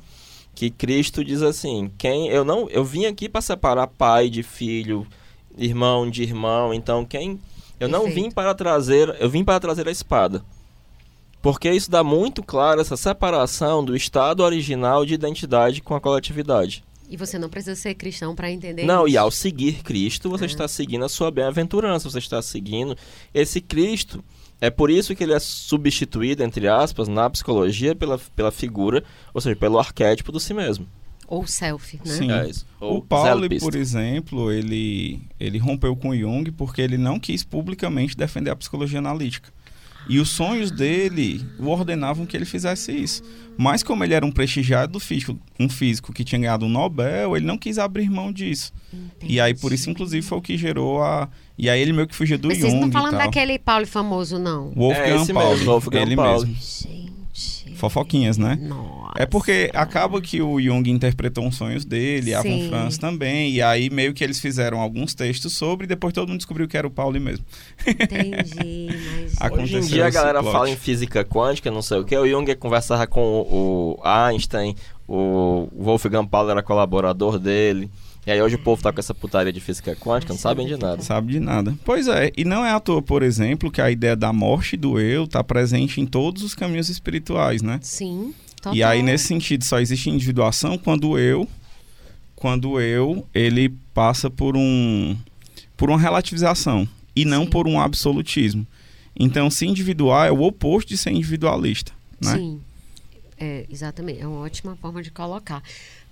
Que Cristo diz assim: quem eu não eu vim aqui para separar pai de filho, irmão de irmão. Então, quem. Eu não Perfeito. vim para trazer. Eu vim para trazer a espada. Porque isso dá muito claro essa separação do estado original de identidade com a coletividade. E você não precisa ser cristão para entender Não, isso. e ao seguir Cristo, você está seguindo a sua bem-aventurança, você está seguindo esse Cristo. É por isso que ele é substituído, entre aspas, na psicologia pela, pela figura, ou seja, pelo arquétipo do si mesmo. Ou self, né? Sim. É isso. O Ou Pauli, por exemplo, ele, ele rompeu com Jung porque ele não quis publicamente defender a psicologia analítica. E os sonhos dele o ordenavam que ele fizesse isso. Mas como ele era um prestigiado físico, um físico que tinha ganhado um Nobel, ele não quis abrir mão disso. E aí por isso, inclusive, foi o que gerou a... E aí ele meio que fugia do Mas Jung vocês não estão falando daquele Paulo famoso, não. Wolfgang É esse Pauli. mesmo, Wolfgang ele Pauli. mesmo. Gente. Fofoquinhas, né? Nossa. É porque acaba que o Jung interpretou uns sonhos dele, a Sim. Von Franz também, e aí meio que eles fizeram alguns textos sobre, e depois todo mundo descobriu que era o Pauli mesmo. Entendi, mas... A- Hoje em dia a galera plot. fala em física quântica, não sei o que. O Jung conversava com o, o Einstein, o Wolfgang Pauli era colaborador dele. E aí hoje o povo tá com essa putaria de física quântica, não sabem de nada. Sabe de nada. Pois é, e não é à toa, por exemplo, que a ideia da morte do eu está presente em todos os caminhos espirituais, né? Sim, total. E aí, nesse sentido, só existe individuação quando o eu, quando o eu, ele passa por um por uma relativização e não Sim. por um absolutismo. Então, se individuar é o oposto de ser individualista, né? Sim, é, exatamente. É uma ótima forma de colocar.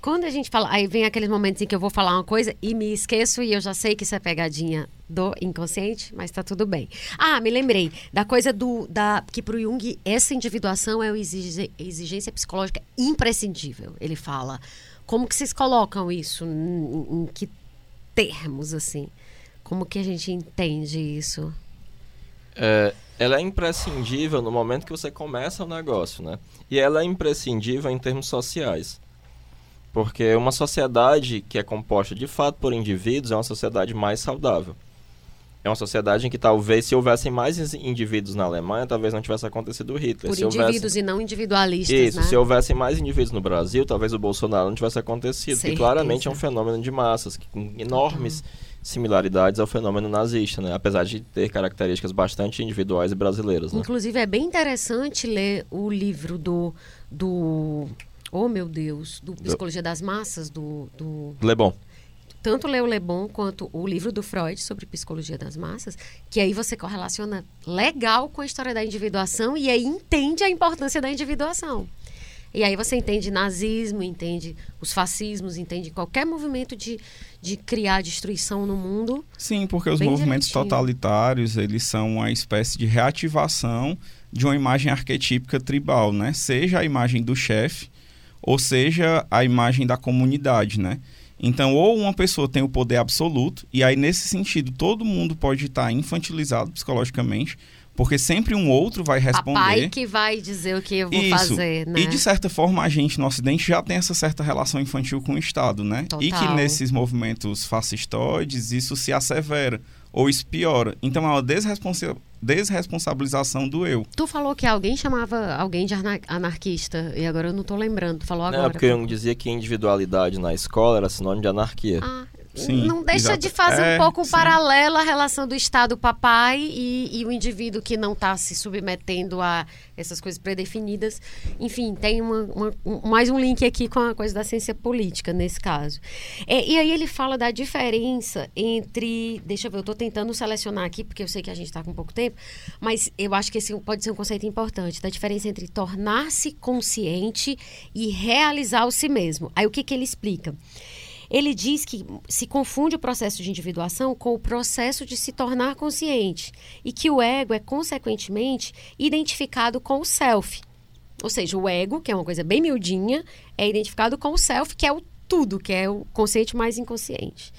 Quando a gente fala, aí vem aqueles momentos em que eu vou falar uma coisa e me esqueço e eu já sei que isso é pegadinha do inconsciente, mas tá tudo bem. Ah, me lembrei da coisa do da que pro Jung essa individuação é uma exigência psicológica imprescindível. Ele fala como que vocês colocam isso em, em que termos assim? Como que a gente entende isso? É, ela é imprescindível no momento que você começa o negócio, né? E ela é imprescindível em termos sociais. Porque uma sociedade que é composta de fato por indivíduos é uma sociedade mais saudável. É uma sociedade em que talvez se houvessem mais indivíduos na Alemanha, talvez não tivesse acontecido Hitler. Por se houvesse- indivíduos e não individualistas, Isso, né? se houvessem mais indivíduos no Brasil, talvez o Bolsonaro não tivesse acontecido. Que Certeza. claramente é um fenômeno de massas, que com enormes similaridades ao fenômeno nazista, né? Apesar de ter características bastante individuais e brasileiras, né? Inclusive, é bem interessante ler o livro do. do oh, meu Deus! Do Psicologia das Massas, do. do Lebon. tanto ler o Le Bon quanto o livro do Freud sobre psicologia das massas, que aí você correlaciona legal com a história da individuação e aí entende a importância da individuação. E aí você entende nazismo, entende os fascismos, entende qualquer movimento de, de criar destruição no mundo. Sim, porque os movimentos direitinho. totalitários, eles são uma espécie de reativação de uma imagem arquetípica tribal, né? Seja a imagem do chefe, ou seja a imagem da comunidade, né? Então, ou uma pessoa tem o poder absoluto, e aí nesse sentido todo mundo pode estar infantilizado psicologicamente, porque sempre um outro vai responder. Papai que vai dizer o que eu vou Isso. fazer, né? E de certa forma a gente no Ocidente já tem essa certa relação infantil com o Estado, né? E que Total. nesses movimentos fascistoides isso se assevera ou isso piora. Então é uma desresponsa- desresponsabilização do eu. Tu falou que alguém chamava alguém de ana- anarquista, e agora eu não tô lembrando. Tu falou agora. Não, é porque Jung dizia que individualidade na escola era sinônimo de anarquia. Ah, Sim, não deixa exato. de fazer É, um pouco sim. paralelo a relação do Estado papai e, e o indivíduo que não está se submetendo a essas coisas predefinidas. Enfim, tem uma- uma- um- mais um link aqui com a coisa da ciência política nesse caso. É, e aí ele fala da diferença entre. Deixa eu ver, eu estou tentando selecionar aqui, porque eu sei que a gente está com pouco tempo, mas eu acho que esse pode ser um conceito importante, da diferença entre tornar-se consciente e realizar o si mesmo. Aí o que, que ele explica? Ele diz que se confunde o processo de individuação com o processo de se tornar consciente e que o ego é, consequentemente, identificado com o self. Ou seja, o ego, que é uma coisa bem miudinha, é identificado com o self, que é o tudo, que é o consciente mais inconsciente.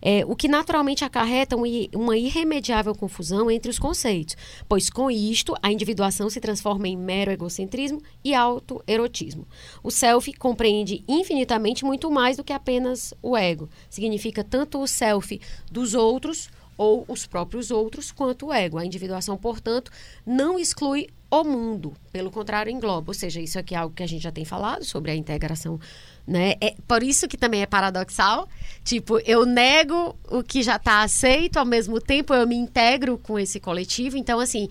É, o que naturalmente acarreta um uma irremediável confusão entre os conceitos, pois com isto a individuação se transforma em mero egocentrismo e autoerotismo. O self compreende infinitamente muito mais do que apenas o ego. Significa tanto o self dos outros ou os próprios outros, quanto o ego. A individuação, portanto, não exclui o mundo, pelo contrário, engloba. Ou seja, isso aqui é algo que a gente já tem falado sobre a integração, né? É por isso que também é paradoxal. Tipo, eu nego o que já está aceito, ao mesmo tempo eu me integro com esse coletivo. Então, assim,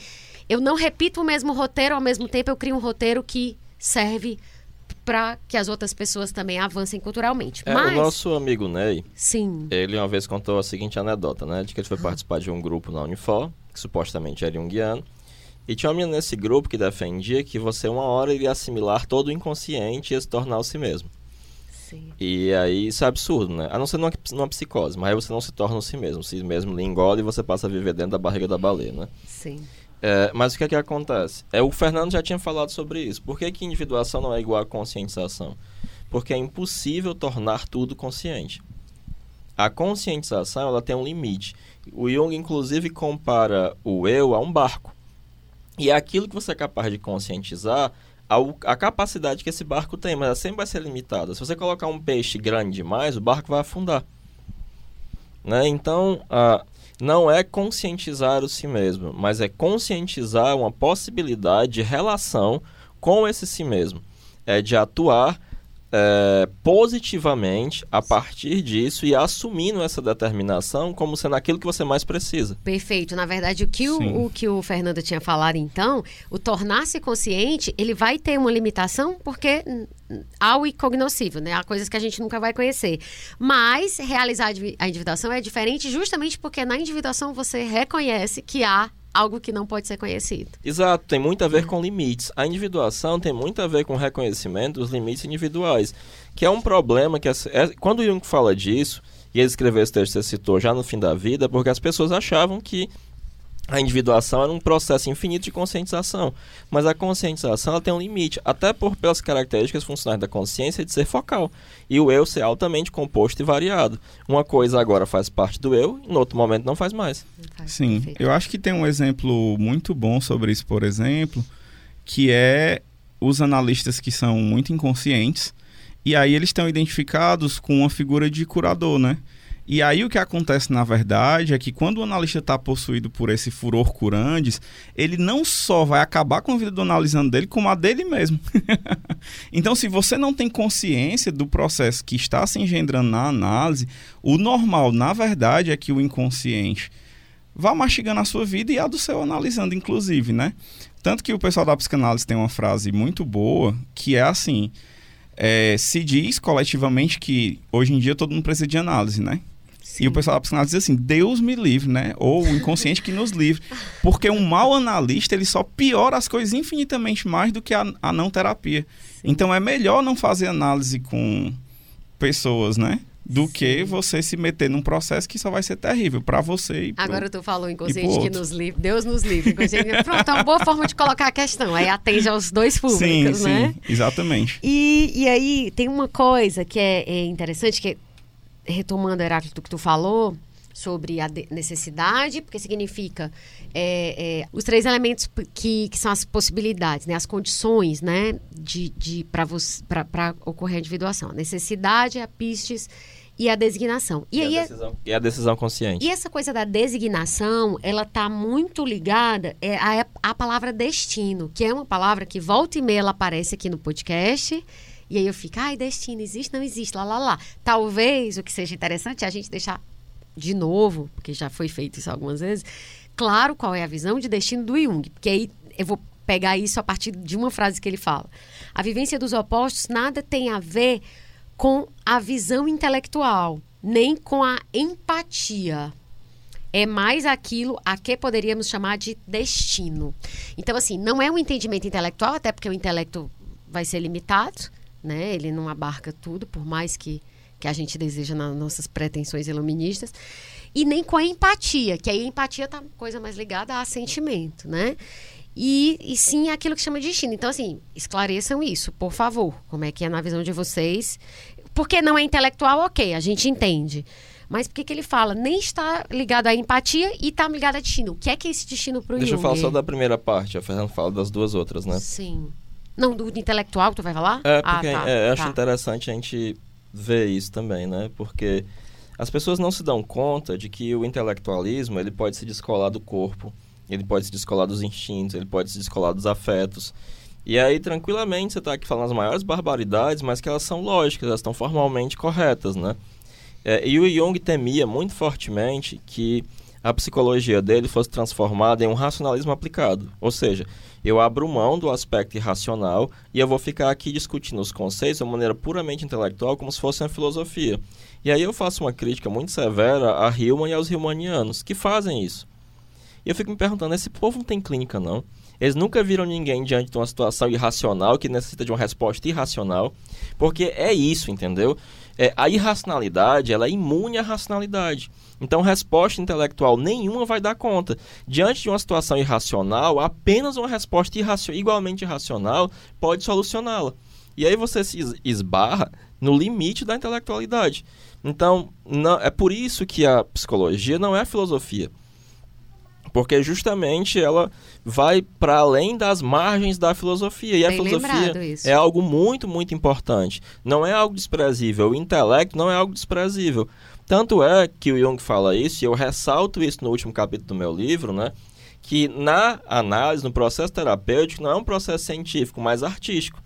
eu não repito o mesmo roteiro, ao mesmo tempo eu crio um roteiro que serve para que as outras pessoas também avancem culturalmente. É, Mas, O nosso amigo Ney, sim, ele uma vez contou a seguinte anedota, né? De que ele foi participar de um grupo na Unifor, que supostamente era junguiano, e tinha uma menina nesse grupo que defendia que você uma hora iria assimilar todo o inconsciente e ia se tornar o si mesmo. Sim. E aí isso é absurdo, né? A não ser numa, numa psicose, mas aí você não se torna si mesmo. O si mesmo lhe engole e você passa a viver dentro da barriga da baleia, né? Sim. É, mas o que é que acontece? É, o Fernando já tinha falado sobre isso. Por que, que individuação não é igual a conscientização? Porque é impossível tornar tudo consciente. A conscientização ela tem um limite. O Jung, inclusive, compara o eu a um barco. E é aquilo que você é capaz de conscientizar, a capacidade que esse barco tem, mas ela sempre vai ser limitada. Se você colocar um peixe grande demais, o barco vai afundar. Né? Então, ah, não é conscientizar o si mesmo, mas é conscientizar uma possibilidade de relação com esse si mesmo. É de atuar é, positivamente a partir disso e assumindo essa determinação como sendo aquilo que você mais precisa. Perfeito. Na verdade, o que o, o que o Fernando tinha falado, então, o tornar-se consciente, ele vai ter uma limitação porque há o incognoscível, né? Há coisas que a gente nunca vai conhecer. Mas realizar a individuação é diferente justamente porque na individuação você reconhece que há algo que não pode ser conhecido. Exato, tem muito a ver com limites. A individuação tem muito a ver com o reconhecimento dos limites individuais, que é um problema que... é- quando o Jung fala disso, e ele escreveu esse texto que você citou já no fim da vida, porque as pessoas achavam que a individuação era um processo infinito de conscientização. Mas a conscientização ela tem um limite, até por pelas características funcionais da consciência de ser focal. E o eu ser altamente composto e variado. Uma coisa agora faz parte do eu, em outro momento não faz mais. Sim, eu acho que tem um exemplo muito bom sobre isso, por exemplo, que é os analistas que são muito inconscientes e aí eles estão identificados com uma figura de curador, né? E aí o que acontece na verdade é que quando o analista está possuído por esse furor curandes, ele não só vai acabar com a vida do analisando dele, como a dele mesmo. então, se você não tem consciência do processo que está se engendrando na análise, o normal, na verdade, é que o inconsciente vá mastigando a sua vida e a do seu analisando, inclusive, né? Tanto que o pessoal da psicanálise tem uma frase muito boa, que é assim: é, se diz coletivamente que hoje em dia todo mundo precisa de análise, né? E o pessoal da psicanálise diz assim: Deus me livre, né? Ou o inconsciente que nos livre. Porque um mau analista, ele só piora as coisas infinitamente mais do que a, a não terapia. Então é melhor não fazer análise com pessoas, né? Do que você se meter num processo que só vai ser terrível para você e pro- Agora tu falou inconsciente que nos livre, Deus nos livre. Pronto, é uma boa forma de colocar a questão. Aí atende aos dois públicos, sim, né? sim, exatamente. E, e aí tem uma coisa que é, é interessante, que é, retomando, Heráclito, que tu falou sobre a de- necessidade, porque significa é, é, os três elementos que, que são as possibilidades, né, as condições né, de, de, para ocorrer a individuação. A necessidade, a pistes e a designação. E, aí a é- decisão, e a decisão consciente. e essa coisa da designação, ela tá muito ligada é, à, à palavra destino, que é uma palavra que volta e meia ela aparece aqui no podcast. E aí eu fico, ai, destino, existe, não existe, lá, lá, lá. Talvez o que seja interessante é a gente deixar de novo, porque já foi feito isso algumas vezes, claro qual é a visão de destino do Jung. Porque aí eu vou pegar isso a partir de uma frase que ele fala. A vivência dos opostos nada tem a ver com a visão intelectual, nem com a empatia. É mais aquilo a que poderíamos chamar de destino. Então, assim, não é um entendimento intelectual, até porque o intelecto vai ser limitado, né? Ele não abarca tudo, por mais que, que a gente deseja nas nossas pretensões iluministas. E nem com a empatia, que aí a empatia tá coisa mais ligada a sentimento, né? E, e sim aquilo que chama de destino. Então, assim, esclareçam isso, por favor. Como é que é na visão de vocês? Porque não é intelectual, ok, a gente entende. Mas por que ele fala? Nem está ligado à empatia e está ligado a destino. O que é que é esse destino para o Deixa eu Jung? falar só da primeira parte, a Fernanda fala das duas outras, né? Sim. Não, do intelectual tu vai falar? É, Ah, porque tá, é, eu acho tá. interessante a gente ver isso também, né? Porque As pessoas não se dão conta de que o intelectualismo ele pode se descolar do corpo, ele pode se descolar dos instintos, ele pode se descolar dos afetos. E aí, tranquilamente, você está aqui falando as maiores barbaridades, mas que elas são lógicas, elas estão formalmente corretas, né? É, e o Jung temia muito fortemente que a psicologia dele fosse transformada em um racionalismo aplicado. Ou seja, eu abro mão do aspecto irracional e eu vou ficar aqui discutindo os conceitos de uma maneira puramente intelectual, como se fosse uma filosofia. E aí eu faço uma crítica muito severa a Hillman e aos Hillmanianos, que fazem isso. E eu fico me perguntando, esse povo não tem clínica, não? Eles nunca viram ninguém diante de uma situação irracional que necessita de uma resposta irracional, porque é isso, entendeu? É, a irracionalidade ela é imune à racionalidade. Então, resposta intelectual nenhuma vai dar conta. Diante de uma situação irracional, apenas uma resposta igualmente irracional pode solucioná-la. E aí você se esbarra no limite da intelectualidade. Então, não, é por isso que a psicologia não é filosofia porque justamente ela vai para além das margens da filosofia. E Bem a filosofia é algo muito, muito importante. Não é algo desprezível. O intelecto não é algo desprezível. Tanto é que o Jung fala isso, e eu ressalto isso no último capítulo do meu livro, né? Que na análise, no processo terapêutico, não é um processo científico, mas artístico.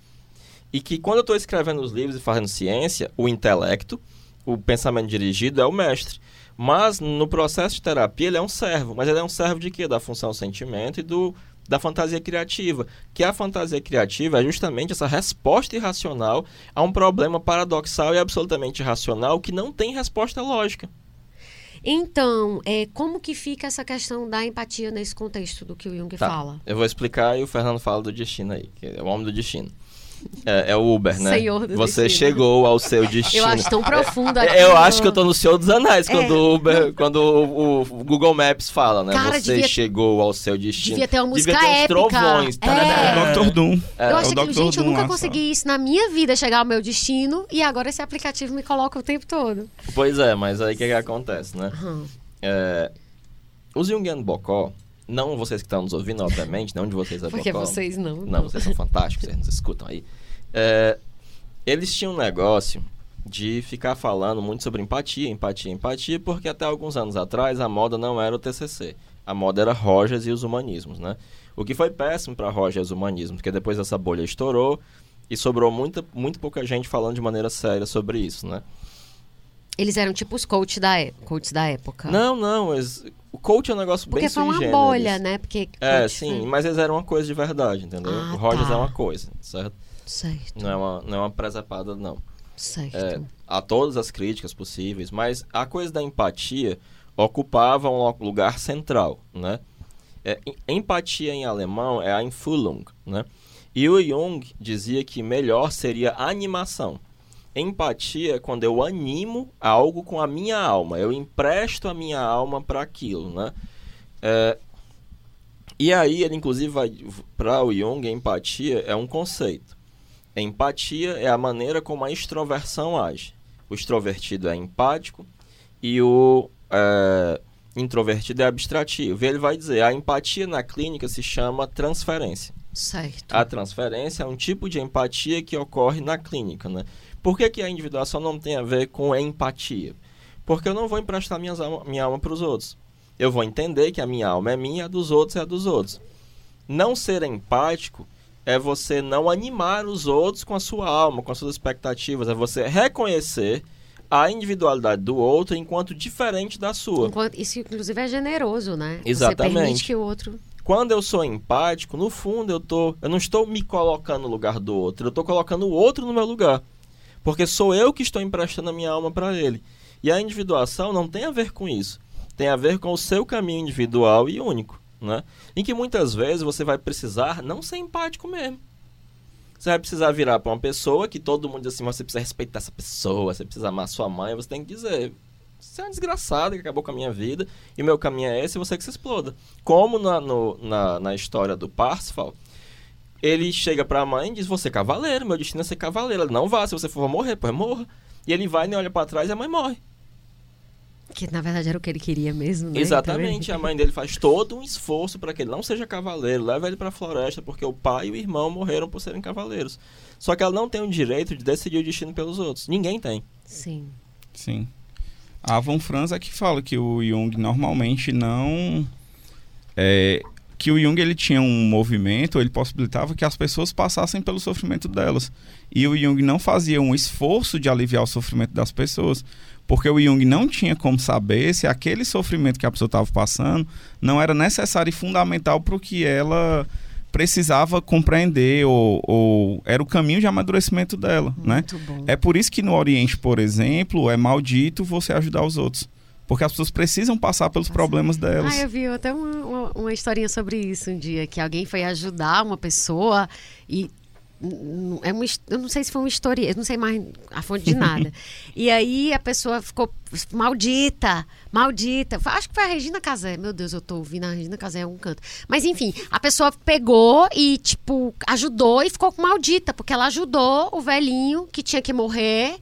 E que quando eu estou escrevendo os livros e fazendo ciência, o intelecto, o pensamento dirigido é o mestre. Mas no processo de terapia ele é um servo. Mas ele é um servo de quê? Da função sentimento e do, da fantasia criativa. Que a fantasia criativa é justamente essa resposta irracional a um problema paradoxal e absolutamente irracional que não tem resposta lógica. Então, é, como que fica essa questão da empatia nesse contexto do que o Jung tá. fala? Eu vou explicar e o Fernando fala do destino aí, que é o homem do destino. É, é, o Uber, né? Senhor do Você destino. chegou ao seu destino. Eu acho tão profundo aqui. Eu acho que eu tô no Senhor dos Anéis quando é. o Uber, quando o, o, Google Maps fala, né? Cara, Você devia, chegou ao seu destino. Devia ter uma música devia ter uns épica. trovões. É. é. Dr. Doom. É. Eu acho é que, gente, eu nunca consegui isso na minha vida, chegar ao meu destino, e agora esse aplicativo me coloca o tempo todo. Pois é, mas aí o que, que acontece, né? Uhum. É, os Jungian Bocó, não vocês que estão nos ouvindo, obviamente, não de vocês é Porque Bocó. vocês não. Não, não vocês são fantásticos, vocês nos escutam aí. É, eles tinham um negócio de ficar falando muito sobre empatia, empatia, empatia, porque até alguns anos atrás a moda não era o TCC. A moda era Rogers e os humanismos, né? O que foi péssimo para Rogers e os humanismos, porque depois essa bolha estourou e sobrou muita, muito pouca gente falando de maneira séria sobre isso, né? Eles eram tipo os coaches da, é, coaches da época. Não, não, eles, o coach é um negócio Porque bem foi uma bolha, né? Porque é, sim, foi... mas eles eram uma coisa de verdade, entendeu? Ah, o Rogers tá. é uma coisa, certo? Certo. Não é uma, não é uma presepada, não. Certo. É, há todas as críticas possíveis, mas a coisa da empatia ocupava um lugar central, né? É, empatia em alemão é Einfühlung, né? E o Jung dizia que melhor seria animação. Empatia é quando eu animo algo com a minha alma, eu empresto a minha alma para aquilo, né? É, e aí ele inclusive vai para o Jung, empatia é um conceito. Empatia é a maneira como a extroversão age. O extrovertido é empático e o é, introvertido é abstrativo. Ele vai dizer, a empatia na clínica se chama transferência. Certo. A transferência é um tipo de empatia que ocorre na clínica, né? Por que, que a individuação não tem a ver com empatia? Porque eu não vou emprestar minhas alma, minha alma para os outros. Eu vou entender que a minha alma é minha, a dos outros é a dos outros. Não ser empático é você não animar os outros com a sua alma, com as suas expectativas. É você reconhecer a individualidade do outro enquanto diferente da sua. Enquanto, isso, inclusive, é generoso, né? Exatamente. Você permite que o outro... Quando eu sou empático, no fundo, eu, tô, eu não estou me colocando no lugar do outro. Eu estou colocando o outro no meu lugar. Porque sou eu que estou emprestando a minha alma para ele. E a individuação não tem a ver com isso. Tem a ver com o seu caminho individual e único. Né? Em que muitas vezes você vai precisar não ser empático mesmo. Você vai precisar virar para uma pessoa que todo mundo diz assim, você precisa respeitar essa pessoa, você precisa amar sua mãe, você tem que dizer, você é uma desgraçada que acabou com a minha vida, e meu caminho é esse, você que se exploda. Como na, no, na, na história do Parsifal, ele chega para a mãe e diz, você é cavaleiro, meu destino é ser cavaleiro. Ela, não vá, se você for morrer, pois morra. E ele vai, e olha para trás e a mãe morre. Que na verdade era o que ele queria mesmo, né? Exatamente. Então, a mãe dele faz todo um esforço para que ele não seja cavaleiro, leva ele para a floresta, porque o pai e o irmão morreram por serem cavaleiros. Só que ela não tem o direito de decidir o destino pelos outros. Ninguém tem. Sim. Sim. A Von Franz é que fala que o Jung normalmente não. É, que o Jung ele tinha um movimento, ele possibilitava que as pessoas passassem pelo sofrimento delas. E o Jung não fazia um esforço de aliviar o sofrimento das pessoas, porque o Jung não tinha como saber se aquele sofrimento que a pessoa estava passando não era necessário e fundamental para o que ela precisava compreender ou, ou, era o caminho de amadurecimento dela, né? Muito né? bom. É por isso que no Oriente, por exemplo, é maldito você ajudar os outros. Porque as pessoas precisam passar pelos problemas delas. Ah, eu vi até uma, uma, uma historinha sobre isso um dia, que alguém foi ajudar uma pessoa e é uma, eu não sei se foi uma história, eu não sei mais a fonte de nada. e aí a pessoa ficou maldita, maldita. Acho que foi a Regina Casé. Meu Deus, eu tô ouvindo a Regina Casé em um canto. Mas enfim, a pessoa pegou e, tipo, ajudou e ficou maldita, porque ela ajudou o velhinho que tinha que morrer.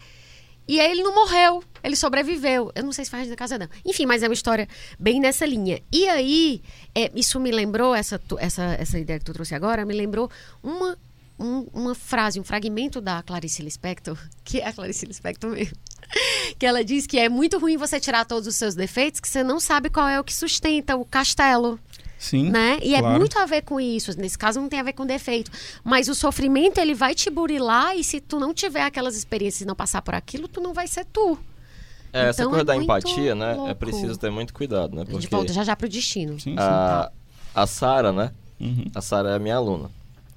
E aí ele não morreu, ele sobreviveu. Eu não sei se foi a Regina Casé, não. Enfim, mas é uma história bem nessa linha. E aí, é, isso me lembrou, essa, essa, essa ideia que tu trouxe agora, me lembrou uma um, uma frase, um fragmento da Clarice Lispector, que é a Clarice Lispector mesmo, que ela diz que é muito ruim você tirar todos os seus defeitos, que você não sabe qual é o que sustenta o castelo. Sim. Né? E claro. é muito a ver com isso. Nesse caso, não tem a ver com defeito. Mas o sofrimento, ele vai te burilar e se tu não tiver aquelas experiências e não passar por aquilo, tu não vai ser tu. É, essa Então, coisa é da empatia, né? É louco. preciso ter muito cuidado, né? A gente Porque volta já já pro destino. Sim, sim. a, a Sara, né? Uhum. A Sara é minha aluna.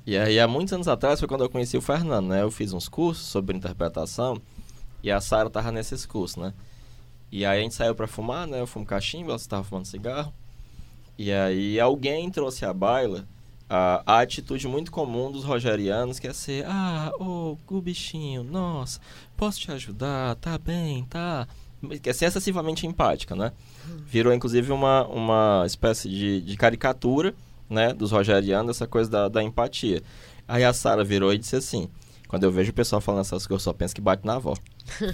E aí, há muitos anos atrás, foi quando eu conheci o Fernando, né? Eu fiz uns cursos sobre interpretação e a Sara tava nesses cursos, né? E aí a gente saiu pra fumar, né? Eu fumo cachimbo, ela estava fumando cigarro. E aí alguém trouxe à baila a, a atitude muito comum dos rogerianos, que é ser, ah, ô, o bichinho, nossa, posso te ajudar, tá bem, tá... Que é ser excessivamente empática, né? Virou, inclusive, uma, uma espécie de, de caricatura, né, dos rogerianos, essa coisa da, da empatia. Aí a Sara virou e disse assim, quando eu vejo o pessoal falando essas coisas, eu só penso que bate na avó.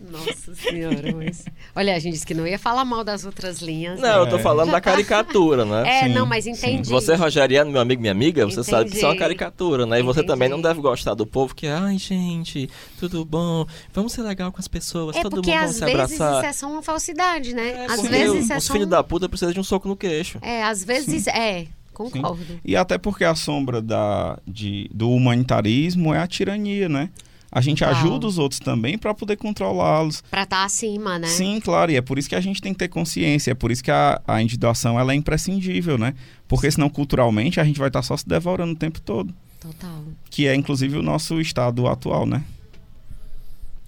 Nossa senhora, mas... Olha, a gente disse que não ia falar mal das outras linhas. Não, né? eu tô falando da caricatura, né? É, Sim, não, mas sim. entendi. Você, rogeriano, meu amigo, minha amiga, você sabe que isso é uma Entendi. caricatura, né? E você também não Entendi. deve gostar do povo que, ai, gente, tudo bom, vamos ser legal com as pessoas, É todo porque mundo vai às se vezes abraçar. isso é só uma falsidade, né? É, às vezes os é só filhos um... da puta precisam de um soco no queixo. É, às vezes é. Concordo. E até porque a sombra da, de, do humanitarismo é a tirania, né? A gente Total. ajuda os outros também para poder controlá-los. Pra estar acima, né? Sim, claro, e é por isso que a gente tem que ter consciência, é por isso que a, a individuação ela é imprescindível, né? Porque senão culturalmente a gente vai estar só se devorando o tempo todo, Total. que é inclusive o nosso estado atual, né?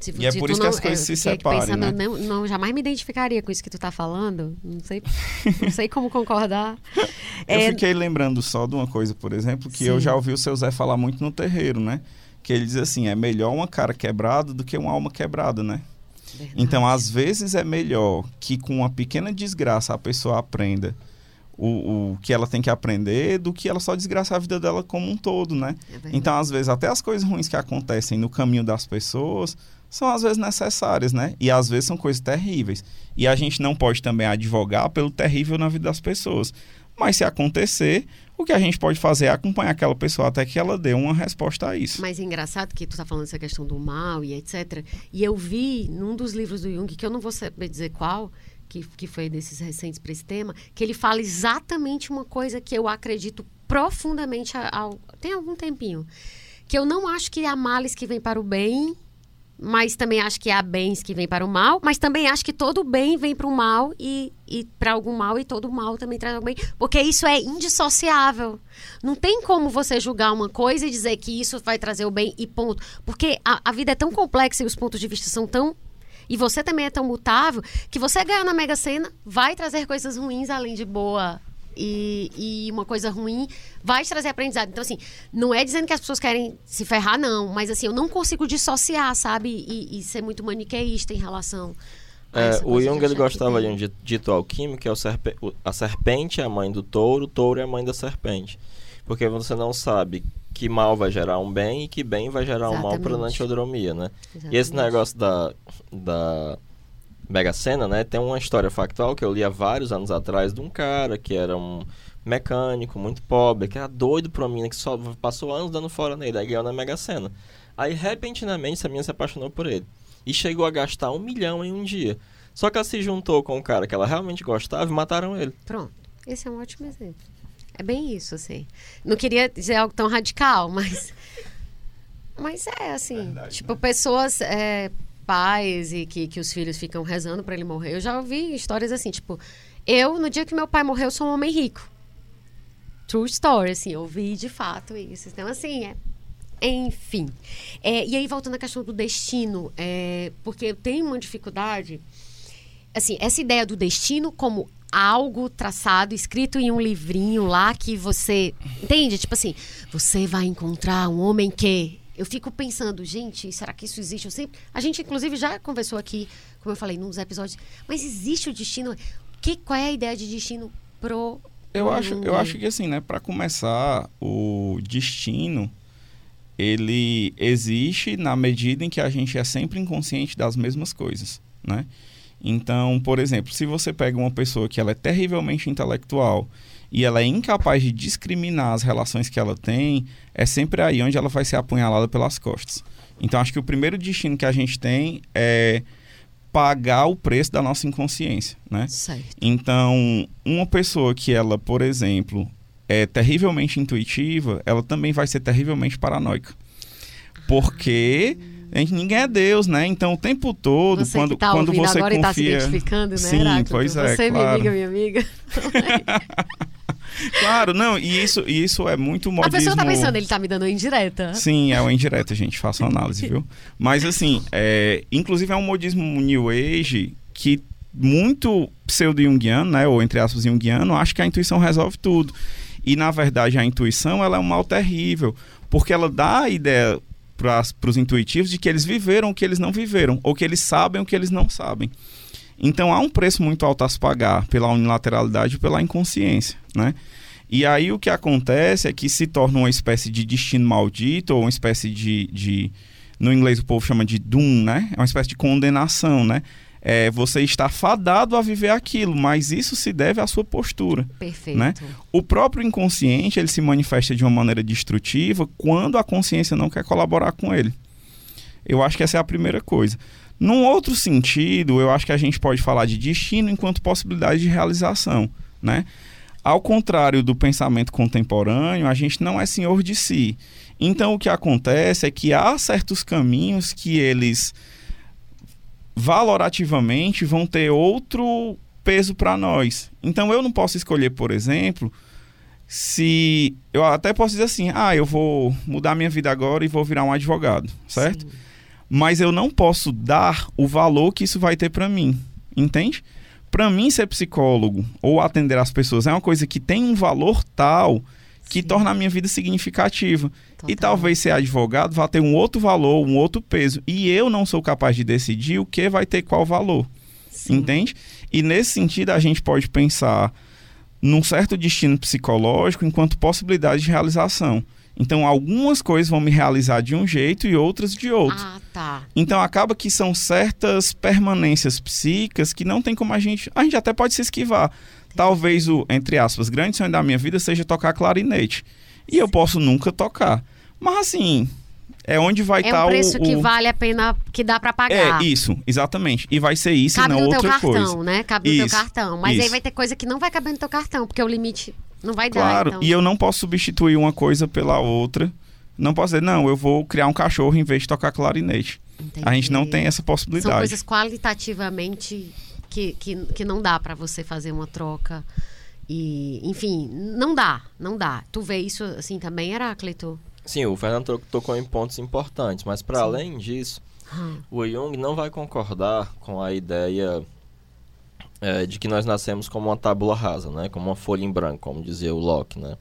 Se, E é por isso que as coisas eu se separem, Pensando, né? não, não, jamais me identificaria com isso que tu tá falando. Não sei, não sei como concordar. Eu É, fiquei lembrando só de uma coisa, por exemplo, que eu Sim. já ouvi o seu Zé falar muito no terreiro, né? Que ele diz assim, é melhor uma cara quebrada do que uma alma quebrada, né? verdade. Então, às vezes é melhor que com uma pequena desgraça a pessoa aprenda o, o que ela tem que aprender do que ela só desgraçar a vida dela como um todo, né? É. Então, às vezes, até as coisas ruins que acontecem no caminho das pessoas são às vezes necessárias, né? E às vezes são coisas terríveis. E a gente não pode também advogar pelo terrível na vida das pessoas. Mas se acontecer, o que a gente pode fazer é acompanhar aquela pessoa até que ela dê uma resposta a isso. Mas é engraçado que tu tá falando essa questão do mal e etc. E eu vi num dos livros do Jung, que eu não vou saber dizer qual, que, que foi desses recentes para esse tema, que ele fala exatamente uma coisa que eu acredito profundamente há- tem algum tempinho. Que eu não acho que há males que vêm para o bem, mas também acho que há bens que vêm para o mal, mas também acho que todo bem vem para o mal e, e para algum mal e todo mal também traz algum bem, porque isso é indissociável. Não tem como você julgar uma coisa e dizer que isso vai trazer o bem e ponto. Porque a, a vida é tão complexa e os pontos de vista são tão. E você também é tão mutável que você ganhar na Mega Sena vai trazer coisas ruins além de boa. E, e uma coisa ruim vai te trazer aprendizado. Então, assim, não é dizendo que as pessoas querem se ferrar, não. Mas, assim, eu não consigo dissociar, sabe? E, e ser muito maniqueísta em relação. a É, o Jung ele gostava de um di- dito alquímico, que é o serpe... a serpente é a mãe do touro, o touro é a mãe da serpente. Porque você não sabe que mal vai gerar um bem e que bem vai gerar um mal para Exatamente. antiodromia, né? E esse Exatamente. negócio da, da Mega Sena, né? Tem uma história factual que eu li há vários anos atrás de um cara que era um mecânico muito pobre, que era doido por uma mina que só passou anos dando fora nele, aí ganhou na Mega Sena. Aí, repentinamente, essa menina se apaixonou por ele. e chegou a gastar um milhão em um dia. Só que ela se juntou com um cara que ela realmente gostava e mataram ele. Pronto. Esse é um ótimo exemplo. É bem isso, assim. Não queria dizer algo tão radical, mas. Mas é, assim. Verdade, tipo, né? pessoas. é, pais e que, que os filhos ficam rezando pra ele morrer. Eu já ouvi histórias assim, tipo. Eu, no dia que meu pai morreu, sou um homem rico. True story, assim. Eu vi de fato isso. Então, assim, é. Enfim. É, e aí, voltando à questão do destino, é, porque eu tenho uma dificuldade assim, essa ideia do destino como algo traçado, escrito em um livrinho lá que você. Entende? Tipo assim, você vai encontrar um homem que. Eu fico pensando, gente, será que isso existe? Eu sempre... A gente, inclusive, já conversou aqui, como eu falei, nos episódios, mas existe o destino? Que, qual é a ideia de destino pro. Eu pro acho, eu acho que assim, né, para começar, o destino ele existe na medida em que a gente é sempre inconsciente das mesmas coisas, né? Então, por exemplo, se você pega uma pessoa que ela é terrivelmente intelectual e ela é incapaz de discriminar as relações que ela tem, é sempre aí onde ela vai ser apunhalada pelas costas. Então, acho que o primeiro destino que a gente tem é pagar o preço da nossa inconsciência, né? Certo. Então, uma pessoa que ela, por exemplo, é terrivelmente intuitiva, ela também vai ser terrivelmente paranoica. Porque a gente, ninguém é Deus, né? Então, o tempo todo, Você quando, que tá quando você agora e tá se confia... identificando, né, Sim, Heráclito? pois é, Você, minha claro. amiga, minha amiga. Claro, não, e isso, isso é muito A modismo... pessoa tá pensando, ele tá me dando uma indireta. Sim, é uma indireta, gente. Faça uma análise, viu? Mas, assim, é, inclusive é um modismo New Age que muito pseudo-junguiano, né? Ou, entre aspas, junguiano, acha que a intuição resolve tudo. E, na verdade, a intuição, ela é um mal terrível. Porque ela dá a ideia para os intuitivos de que eles viveram o que eles não viveram. Ou que eles sabem o que eles não sabem. Então, há um preço muito alto a se pagar pela unilateralidade e pela inconsciência, né? E aí o que acontece é que se torna uma espécie de destino maldito, ou uma espécie de, de no inglês o povo chama de doom, né? É uma espécie de condenação, né? É, você está fadado a viver aquilo, mas isso se deve à sua postura. Perfeito. Né? O próprio inconsciente ele se manifesta de uma maneira destrutiva quando a consciência não quer colaborar com ele. Eu acho que essa é a primeira coisa. Num outro sentido, eu acho que a gente pode falar de destino enquanto possibilidade de realização, né? Ao contrário do pensamento contemporâneo, a gente não é senhor de si. Então, o que acontece é que há certos caminhos que eles valorativamente vão ter outro peso para nós. Então, eu não posso escolher, por exemplo, se eu até posso dizer assim: "Ah, eu vou mudar minha vida agora e vou virar um advogado", certo? Sim. mas eu não posso dar o valor que isso vai ter para mim, entende? Para mim ser psicólogo ou atender as pessoas é uma coisa que tem um valor tal que Sim. torna a minha vida significativa. E Total. talvez ser advogado vá ter um outro valor, um outro peso, e eu não sou capaz de decidir o que vai ter qual valor, Sim. entende? E nesse sentido a gente pode pensar num certo destino psicológico enquanto possibilidade de realização. Então algumas coisas vão me realizar de um jeito e outras de outro. Ah, tá. Então acaba que são certas permanências psíquicas que não tem como a gente. A gente até pode se esquivar. Talvez o, entre aspas, grande sonho da minha vida seja tocar clarinete. E eu posso nunca tocar. Mas assim, é onde vai É estar um preço o. que o- vale a pena, que dá pra pagar. É, isso, exatamente. E vai ser isso Cabe e não no teu outra cartão, coisa. né? Cabe no teu Isso, cartão. Mas aí isso. vai ter coisa que não vai caber no teu cartão, porque o limite não vai dar. Claro, Então... e eu não posso substituir uma coisa pela outra. Não posso dizer, não, eu vou criar um cachorro em vez de tocar clarinete. A gente não Entendi. tem essa São possibilidade. coisas qualitativamente que, que, que não dá pra você fazer uma troca. E, enfim, não dá, não dá. Tu vê isso assim também, Heráclito? Sim, o Fernando to- tocou em pontos importantes, mas para além disso, Hum. o Jung não vai concordar com a ideia é, de que nós nascemos como uma tábula rasa, né? Como uma folha em branco, como dizia o Locke, né?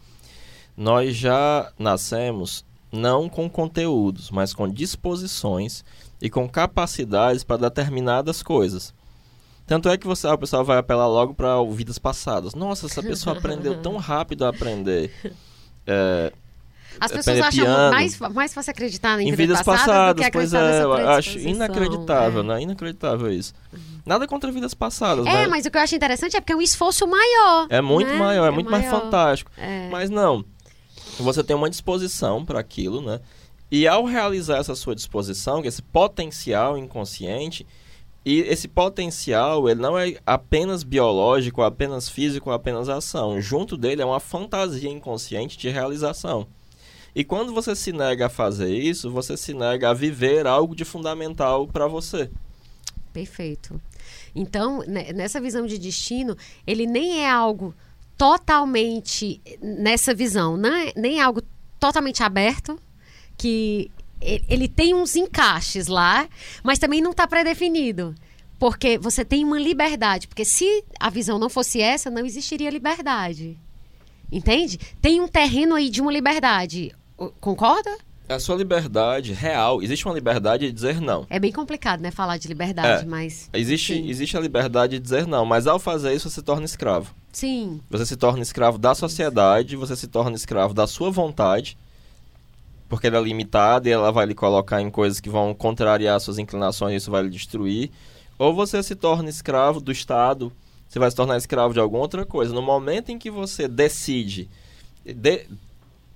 Nós já nascemos não com conteúdos, mas com disposições e com capacidades para determinadas coisas. Tanto é que você, o pessoal vai apelar logo para vidas passadas. Nossa, essa pessoa aprendeu tão rápido a aprender. É, As É, pessoas acham piano. mais, mais fácil acreditar em, em vidas vidas passadas, do passadas, que pois é, eu acho predisposição. inacreditável, É. né? Inacreditável isso. Nada contra vidas passadas, É, né? mas o que eu acho interessante é porque é um esforço maior. É muito né? maior, é, muito mais maior. fantástico. É. Mas não, você tem uma disposição para aquilo, né? E ao realizar essa sua disposição, esse potencial inconsciente, e esse potencial, ele não é apenas biológico, apenas físico, apenas ação. Junto dele é uma fantasia inconsciente de realização. E quando você se nega a fazer isso, você se nega a viver algo de fundamental para você. Perfeito. Então, nessa visão de destino, ele nem é algo totalmente nessa visão, não é, nem é algo totalmente aberto, que ele tem uns encaixes lá, mas também não está pré-definido. Porque você tem uma liberdade. Porque se a visão não fosse essa, não existiria liberdade. Entende? Tem um terreno aí de uma liberdade. Concorda? A sua liberdade real, existe uma liberdade de dizer não. É bem complicado, né, falar de liberdade, é, mas. Existe, existe a liberdade de dizer não, mas ao fazer isso você se torna escravo. Sim. Você se torna escravo da sociedade, você se torna escravo da sua vontade porque ela é limitada e ela vai lhe colocar em coisas que vão contrariar suas inclinações e isso vai lhe destruir. Ou você se torna escravo do Estado, você vai se tornar escravo de alguma outra coisa. No momento em que você decide de,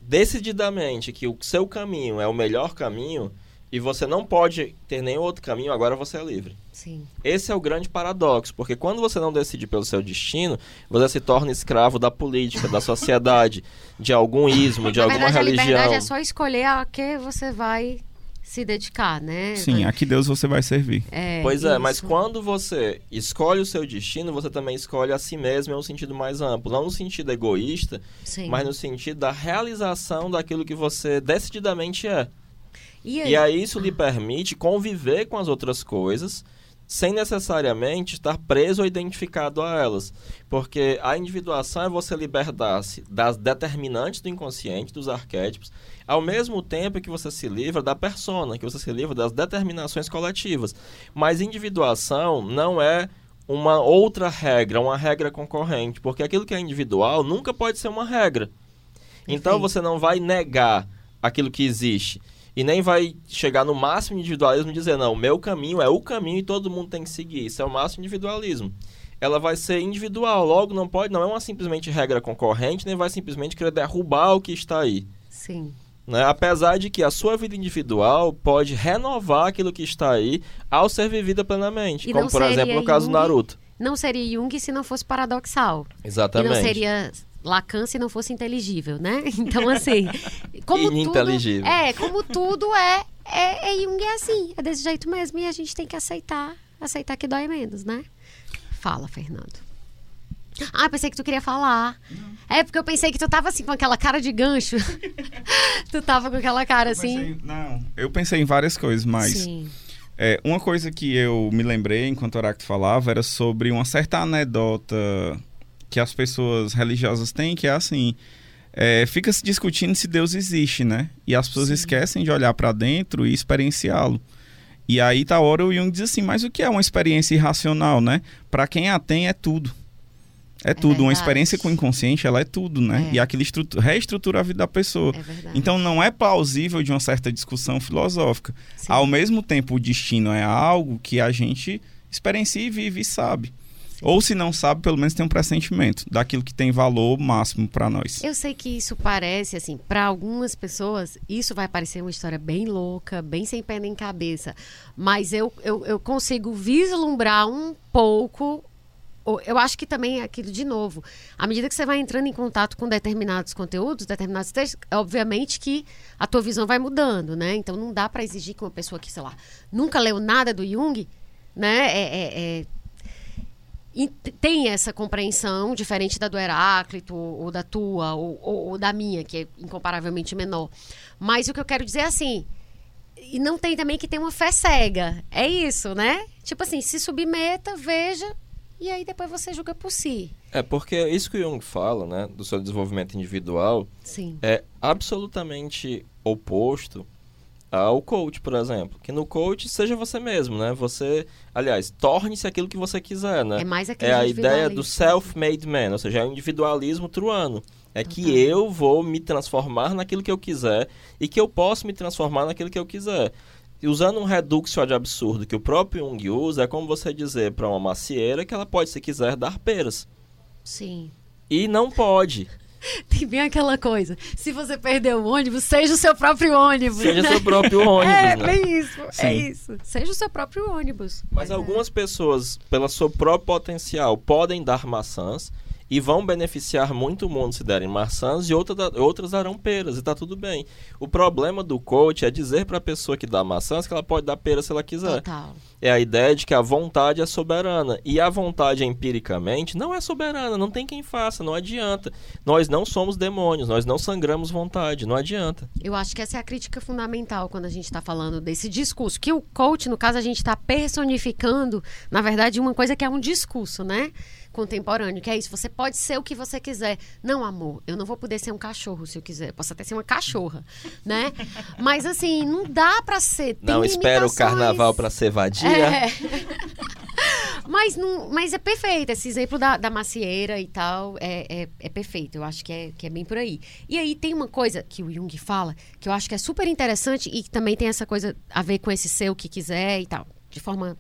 decididamente que o seu caminho é o melhor caminho, e você não pode ter nenhum outro caminho, agora você é livre. Sim. Esse é o grande paradoxo, porque quando você não decide pelo seu destino, você se torna escravo da política, da sociedade, de algum ismo, de Na alguma verdade, religião. A liberdade é só escolher a que você vai se dedicar, né? Sim, a que Deus você vai servir. É, pois é, isso. mas quando você escolhe o seu destino, você também escolhe a si mesmo em um sentido mais amplo. Não no sentido egoísta, Sim. mas no sentido da realização daquilo que você decididamente é. E aí? E aí isso lhe permite conviver com as outras coisas sem necessariamente estar preso ou identificado a elas. Porque a individuação é você libertar-se das determinantes do inconsciente, dos arquétipos, ao mesmo tempo que você se livra da persona, que você se livra das determinações coletivas. Mas individuação não é uma outra regra, uma regra concorrente, porque aquilo que é individual nunca pode ser uma regra. Então você não vai negar aquilo que existe e nem vai chegar no máximo individualismo e dizer, não, o meu caminho é o caminho e todo mundo tem que seguir. Isso é o máximo individualismo. Ela vai ser individual, logo não pode, não é uma simplesmente regra concorrente, nem vai simplesmente querer derrubar o que está aí. Sim. Né? Apesar de que a sua vida individual pode renovar aquilo que está aí ao ser vivida plenamente. E como, por exemplo, no caso do Jung? Naruto. Não seria Jung se não fosse paradoxal. Exatamente. E não seria Lacan se não fosse inteligível, né? Então, assim. Como Ininteligível. Tudo, é, como tudo é, é, é Jung é assim. É desse jeito mesmo. E a gente tem que aceitar. Aceitar que dói menos, né? Fala, Fernando. Ah, pensei que tu queria falar. É porque eu pensei que tu tava assim com aquela cara de gancho. tu tava com aquela cara assim. Pensei- não, eu pensei em várias coisas, mas Sim. é, uma coisa que eu me lembrei enquanto o Oracto falava era sobre uma certa anedota que as pessoas religiosas têm, que é assim. é, fica se discutindo se Deus existe, né? E as pessoas Sim. esquecem de olhar para dentro e experienciá-lo. E aí tá hora o Jung diz assim, mas o que é uma experiência irracional, né? Para quem a tem é tudo. É, tudo. Uma experiência com o inconsciente, ela é tudo, né? É. E aquilo estrutu- reestrutura a vida da pessoa. É. Então não é plausível de uma certa discussão filosófica. Sim. Ao mesmo tempo, o destino é algo que a gente experiencia e vive e sabe. Ou se não sabe, pelo menos tem um pressentimento daquilo que tem valor máximo para nós. Eu sei que isso parece, assim, para algumas pessoas, isso vai parecer uma história bem louca, bem sem pé nem cabeça. Mas eu, eu, eu consigo vislumbrar um pouco. ou- Eu acho que também é aquilo de novo. À medida que você vai entrando em contato com determinados conteúdos, determinados textos, é obviamente que a tua visão vai mudando, né? Então não dá para exigir que uma pessoa que, sei lá, nunca leu nada do Jung, né? é- é- é, e tem essa compreensão diferente da do Heráclito ou da tua ou, ou- ou da minha que é incomparavelmente menor. Mas o que eu quero dizer é assim e não tem também que ter uma fé cega. É isso né? Tipo assim se submeta veja e aí depois você julga por si. É, porque isso que o Jung fala, né, do seu desenvolvimento individual, sim. É absolutamente oposto ao coach, por exemplo. Que no coach seja você mesmo, né? Você, aliás, torne-se aquilo que você quiser, né? é mais aquele É a ideia do individualismo. self-made man, ou seja, é o individualismo truano. É que eu vou me transformar naquilo que eu quiser e que eu posso me transformar naquilo que eu quiser. E usando um reduxo ad absurdo que o próprio Jung usa, é como você dizer para uma macieira que ela pode, se quiser, dar peras. sim E não pode. Tem bem aquela coisa. Se você perder o ônibus, seja o seu próprio ônibus. Seja né? seu próprio ônibus, É, né? bem isso. É Sim. isso. Seja o seu próprio ônibus. Mas algumas pessoas, pelo seu próprio potencial, podem dar maçãs e vão beneficiar muito o mundo se derem maçãs e outra outras darão peras, e tá tudo bem. O problema do coach é dizer para a pessoa que dá maçãs que ela pode dar pera se ela quiser. Total. É a ideia de que a vontade é soberana. E a vontade, empiricamente, não é soberana. Não tem quem faça, não adianta. Nós não somos demônios, nós não sangramos vontade, não adianta. Eu acho que essa é a crítica fundamental quando a gente está falando desse discurso. Que o coach, no caso, a gente está personificando, na verdade, uma coisa que é um discurso, né? Contemporâneo, que é isso. Você pode ser o que você quiser. Não, amor, eu não vou poder ser um cachorro se eu quiser. Posso até ser uma cachorra, né? Mas assim, não dá pra ser. Não espera o carnaval para ser vadia. É. mas, não, mas é perfeito. Esse exemplo da, da macieira e tal é, é, é perfeito. Eu acho que é, que é bem por aí. E aí tem uma coisa que o Jung fala que eu acho que é super interessante e que também tem essa coisa a ver com esse ser o que quiser e tal. De forma.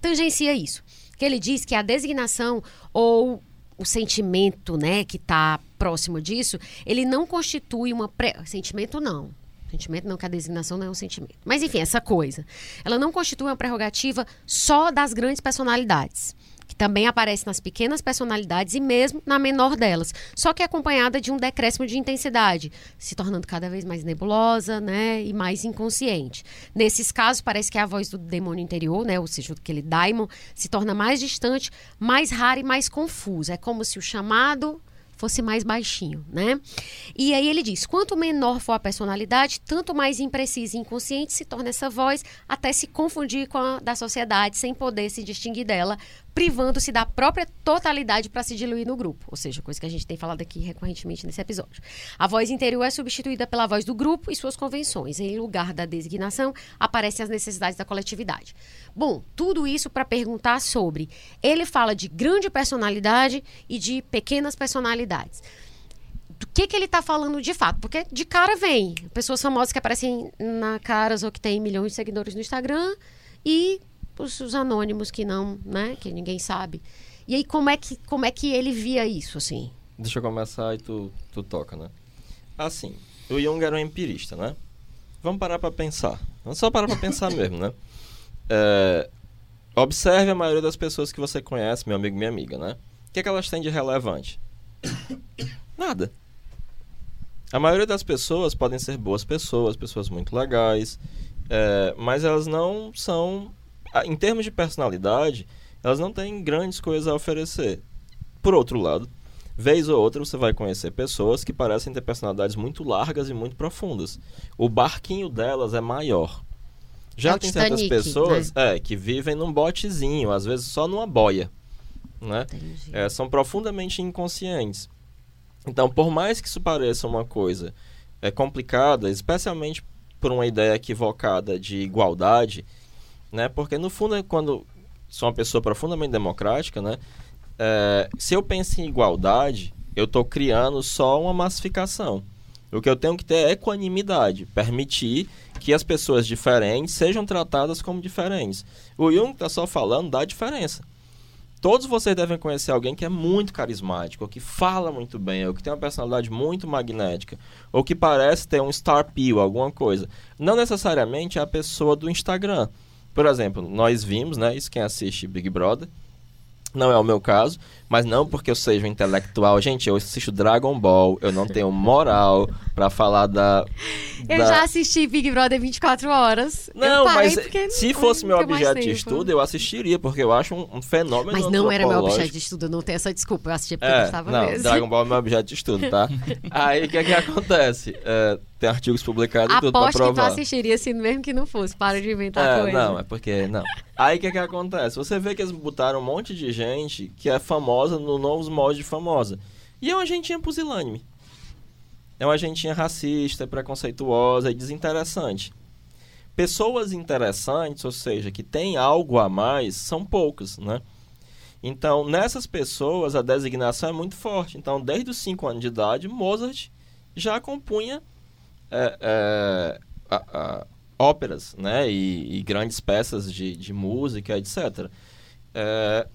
tangencia isso. Que ele diz que a designação ou o sentimento, né, que está próximo disso, ele não constitui uma pré... sentimento não. Sentimento não, que a designação não é um sentimento. Mas enfim, essa coisa. Ela não constitui uma prerrogativa só das grandes personalidades, também aparece nas pequenas personalidades e mesmo na menor delas, só que acompanhada de um decréscimo de intensidade, se tornando cada vez mais nebulosa, né, e mais inconsciente. Nesses casos, parece que a voz do demônio interior, né, ou seja, aquele daimon, se torna mais distante, mais rara e mais confusa. É como se o chamado fosse mais baixinho, né? E aí ele diz: quanto menor for a personalidade, tanto mais imprecisa e inconsciente se torna essa voz, até se confundir com a da sociedade, sem poder se distinguir dela, privando-se da própria totalidade para se diluir no grupo. Ou seja, coisa que a gente tem falado aqui recorrentemente nesse episódio. A voz interior é substituída pela voz do grupo e suas convenções. Em lugar da designação, aparecem as necessidades da coletividade. Bom, tudo isso para perguntar sobre. Ele fala de grande personalidade e de pequenas personalidades. Do que, que ele está falando de fato? Porque de cara vem pessoas famosas que aparecem na Caras ou que têm milhões de seguidores no Instagram e os, os anônimos que não, né? Que ninguém sabe. E aí, como é que, como é que ele via isso, assim? Deixa eu começar e tu, tu toca, né? Assim, o Jung era um empirista, né? Vamos parar pra pensar. Vamos só parar pra pensar mesmo, né? É, observe a maioria das pessoas que você conhece, meu amigo e minha amiga, né? O que, é que elas têm de relevante? Nada. A maioria das pessoas podem ser boas pessoas, pessoas muito legais, é, mas elas não são, em termos de personalidade, elas não têm grandes coisas a oferecer. Por outro lado, vez ou outra você vai conhecer pessoas que parecem ter personalidades muito largas e muito profundas. O barquinho delas é maior. Já É tem certas Titanic, pessoas é, que vivem num botezinho, às vezes só numa boia. Né? É, são profundamente inconscientes. Então, por mais que isso pareça uma coisa é, complicada, especialmente por uma ideia equivocada de igualdade, né? Porque no fundo, é quando sou uma pessoa profundamente democrática, né? É, se eu penso em igualdade, eu estou criando só uma massificação. O que eu tenho que ter é equanimidade, permitir que as pessoas diferentes sejam tratadas como diferentes. O Jung está só falando da diferença. Todos vocês devem conhecer alguém que é muito carismático, ou que fala muito bem, ou que tem uma personalidade muito magnética, ou que parece ter um star appeal, alguma coisa. Não necessariamente é a pessoa do Instagram. Por exemplo, nós vimos, né, isso quem assiste Big Brother, não é o meu caso, mas não porque eu seja um intelectual. Gente, eu assisto Dragon Ball, eu não tenho moral pra falar da. Eu da- já assisti Big Brother 24 horas. eu Não, mas se fosse meu objeto de estudo, eu assistiria, porque eu acho um, um fenômeno Mas não era meu objeto de estudo, eu não tenho essa desculpa. Eu assisti porque eu É, gostava não, mesmo. Dragon Ball é meu objeto de estudo, tá? Aí o que é que acontece? É, tem artigos publicados e tudo pra Aposto que tu provar. assistiria assim, mesmo que não fosse. Para de inventar É, coisa. não, é porque não. Aí o que é que acontece? Você vê que eles botaram um monte de gente que é famosa no novos moldes de famosa. E é uma gentinha pusilânime. É uma gentinha racista, preconceituosa e desinteressante. Pessoas interessantes, ou seja, que têm algo a mais, são poucas, né? Então, nessas pessoas, a designação é muito forte. Então, desde os 5 anos de idade, Mozart já compunha é, é, a- a- óperas, né? E, e grandes peças de, de música, etc. É,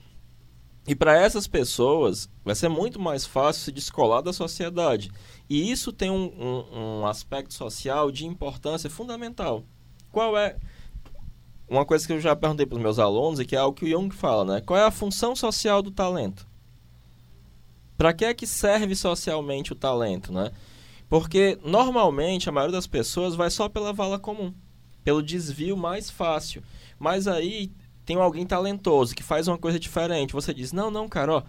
E para essas pessoas, vai ser muito mais fácil se descolar da sociedade. E isso tem um, um, um aspecto social de importância fundamental. Qual é. Uma coisa que eu já perguntei para os meus alunos e que é algo que o Jung fala, né? Qual é a função social do talento? Para que é que serve socialmente o talento, né? Porque normalmente a maioria das pessoas vai só pela vala comum, pelo desvio mais fácil. Mas aí tem alguém talentoso que faz uma coisa diferente. Você diz: "Não, não, cara, ó,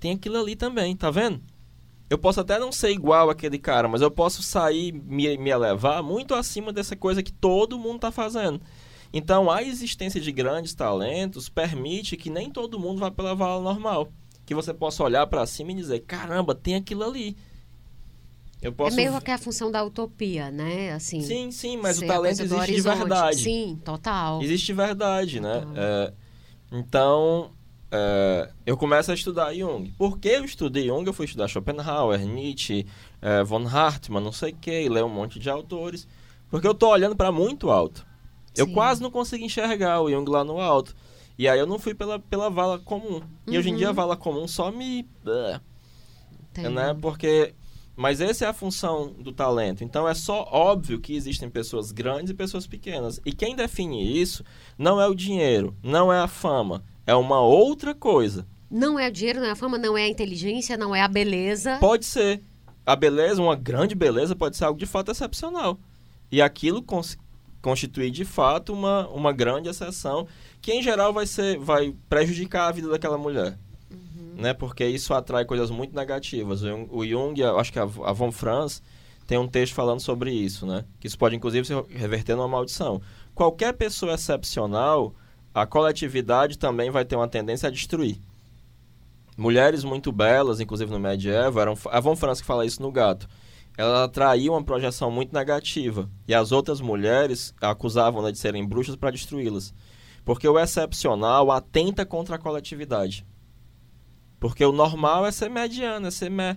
tem aquilo ali também, tá vendo?" Eu posso até não ser igual aquele cara, mas eu posso sair, me, me elevar muito acima dessa coisa que todo mundo está fazendo. Então, a existência de grandes talentos permite que nem todo mundo vá pela vala normal. Que você possa olhar para cima e dizer: caramba, tem aquilo ali. Eu posso... É meio que a função da utopia, né? Assim, sim, sim, mas o talento existe de verdade. Sim, total. Existe de verdade, né? É, então, é, eu começo a estudar Jung. Por que eu estudei Jung? Eu fui estudar Schopenhauer, Nietzsche, é, von Hartmann, não sei o que, ler um monte de autores. Porque eu tô olhando para muito alto. Eu Sim. quase não consigo enxergar o Jung lá no alto. E aí eu não fui pela, pela vala comum. Uhum. E hoje em dia a uhum. vala comum só me... Né? Porque... Mas essa é a função do talento. Então é só óbvio que existem pessoas grandes e pessoas pequenas. E quem define isso não é o dinheiro, não é a fama, é uma outra coisa. Não é o dinheiro, não é a fama, não é a inteligência, não é a beleza. Pode ser. A beleza, uma grande beleza, pode ser algo de fato excepcional. E aquilo cons constitui de fato uma, uma grande exceção que em geral vai ser vai prejudicar a vida daquela mulher. Né? Porque isso atrai coisas muito negativas. O Jung, acho que a, Von Franz tem um texto falando sobre isso, né? Que isso pode inclusive se reverter numa maldição. Qualquer pessoa excepcional a coletividade também vai ter uma tendência a destruir. Mulheres muito belas, inclusive no medieval, eram, a Von Franz que fala isso no Gato, ela atraía uma projeção muito negativa. E as outras mulheres acusavam-na de serem bruxas para destruí-las. Porque o excepcional atenta contra a coletividade. Porque o normal é ser mediano, é ser mé.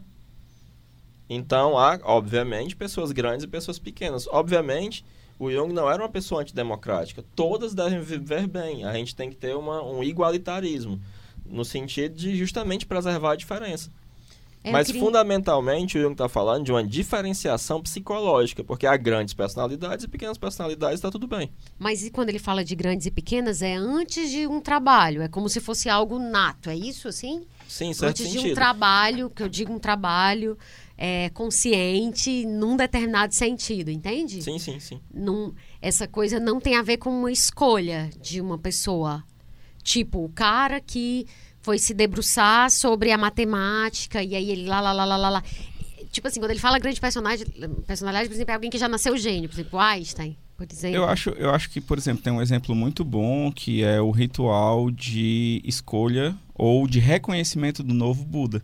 Então há, obviamente, pessoas grandes e pessoas pequenas. Obviamente, o Jung não era uma pessoa antidemocrática. Todas devem viver bem. A gente tem que ter uma, um igualitarismo, no sentido de justamente preservar a diferença. É, Mas, fundamentalmente, o Jung está falando de uma diferenciação psicológica, porque há grandes personalidades e pequenas personalidades, está tudo bem. Mas e quando ele fala de grandes e pequenas, é antes de um trabalho, é como se fosse algo nato, é isso, assim? Sim, certo Antes sentido. de um trabalho, que eu digo um trabalho, é, consciente num determinado sentido, entende? Sim, sim, sim. Num, essa coisa não tem a ver com uma escolha de uma pessoa. Tipo, o cara que foi se debruçar sobre a matemática e aí ele lá, lá, lá, lá, lá, lá. Tipo assim, quando ele fala grande personagem, personalidade, por exemplo, é alguém que já nasceu gênio, por exemplo, Einstein. Por exemplo. Eu acho, eu acho que, por exemplo, tem um exemplo muito bom que é o ritual de escolha ou de reconhecimento do novo Buda.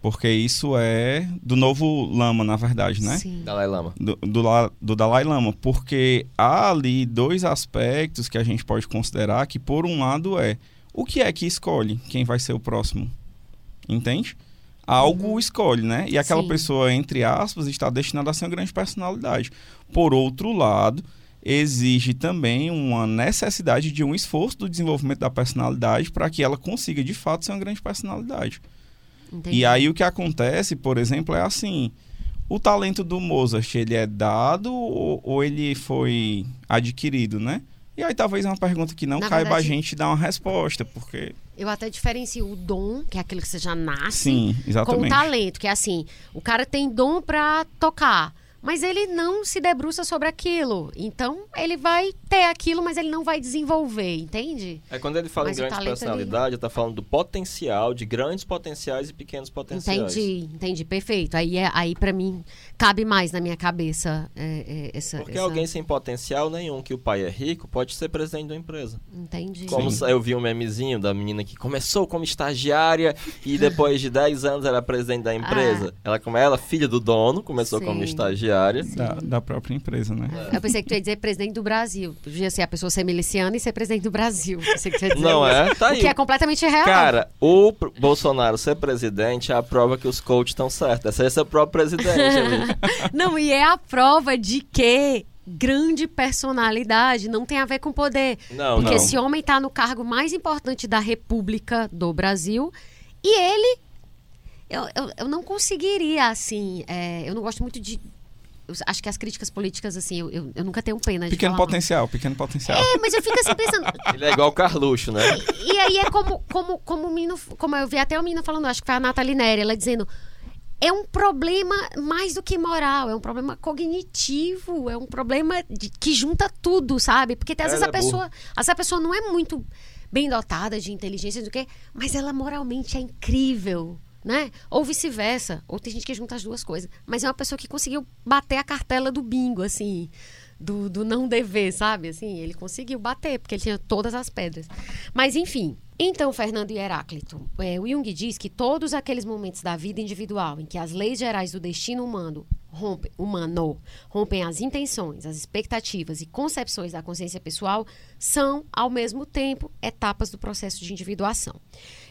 Porque isso é do novo Lama, na verdade, né? Sim. Dalai Lama. Do, do, do, Dalai Lama. Porque há ali dois aspectos que a gente pode considerar que, por um lado, é o que é que escolhe quem vai ser o próximo? Entende? Algo uhum. escolhe, né? E aquela Sim. pessoa, entre aspas, está destinada a ser uma grande personalidade. Por outro lado, exige também uma necessidade de um esforço do desenvolvimento da personalidade para que ela consiga, de fato, ser uma grande personalidade. Entendi. E aí o que acontece, por exemplo, é assim: o talento do Mozart, ele é dado ou, ou ele foi adquirido, né? E aí talvez é uma pergunta que não Na caiba verdade, a gente dar uma resposta, porque... Eu até diferencio o dom, que é aquilo que você já nasce, Sim, com o talento, que é assim, o cara tem dom para tocar, mas ele não se debruça sobre aquilo. Então, ele vai ter aquilo, mas ele não vai desenvolver, entende? É quando ele fala mas em grande personalidade, ele... está falando do potencial, de grandes potenciais e pequenos potenciais. Entendi, entendi, perfeito. Aí, é, aí para mim, cabe mais na minha cabeça é, é, essa... Porque essa... alguém sem potencial nenhum, que o pai é rico, pode ser presidente de uma empresa. Entendi. Como Sim. eu vi um memezinho da menina que começou como estagiária e depois de 10 anos era presidente da empresa. Ah. Ela, como ela, filha do dono, começou Sim. como estagiária da, da, própria empresa, né? Eu pensei que tu ia dizer presidente do Brasil. Podia ser a pessoa ser miliciana e ser presidente do Brasil. Pensei que dizer Não é? Tá aí. O que é completamente real. Cara, o Bolsonaro ser presidente é a prova que os coaches estão certos. Essa é o próprio presidente. Não, e é a prova de que grande personalidade não tem a ver com poder. Não, porque não. esse homem está no cargo mais importante da República do Brasil e ele. Eu, eu, eu não conseguiria, assim. é, eu não gosto muito de. eu acho que as críticas políticas, assim, eu, eu, eu nunca tenho pena de Pequeno falar. potencial, pequeno potencial. É, mas eu fico assim pensando. Ele é igual o Carluxo, né? E aí é como, como, como o menino, como eu vi até o menino falando, acho que foi a Nathalie Neri, ela dizendo. É um problema mais do que moral, é um problema cognitivo, é um problema de- que junta tudo, sabe? Porque às Ela vezes a é pessoa, essa pessoa não é muito bem dotada de inteligência, do que, mas ela moralmente é incrível, né? Ou vice-versa, ou tem gente que junta as duas coisas. Mas é uma pessoa que conseguiu bater a cartela do bingo, assim, do, do não dever, sabe? Assim, ele conseguiu bater, porque ele tinha todas as pedras. Mas, enfim. Então, Fernando e Heráclito, é, o Jung diz que todos aqueles momentos da vida individual em que as leis gerais do destino humano rompem, humano, rompem as intenções, as expectativas e concepções da consciência pessoal são, ao mesmo tempo, etapas do processo de individuação.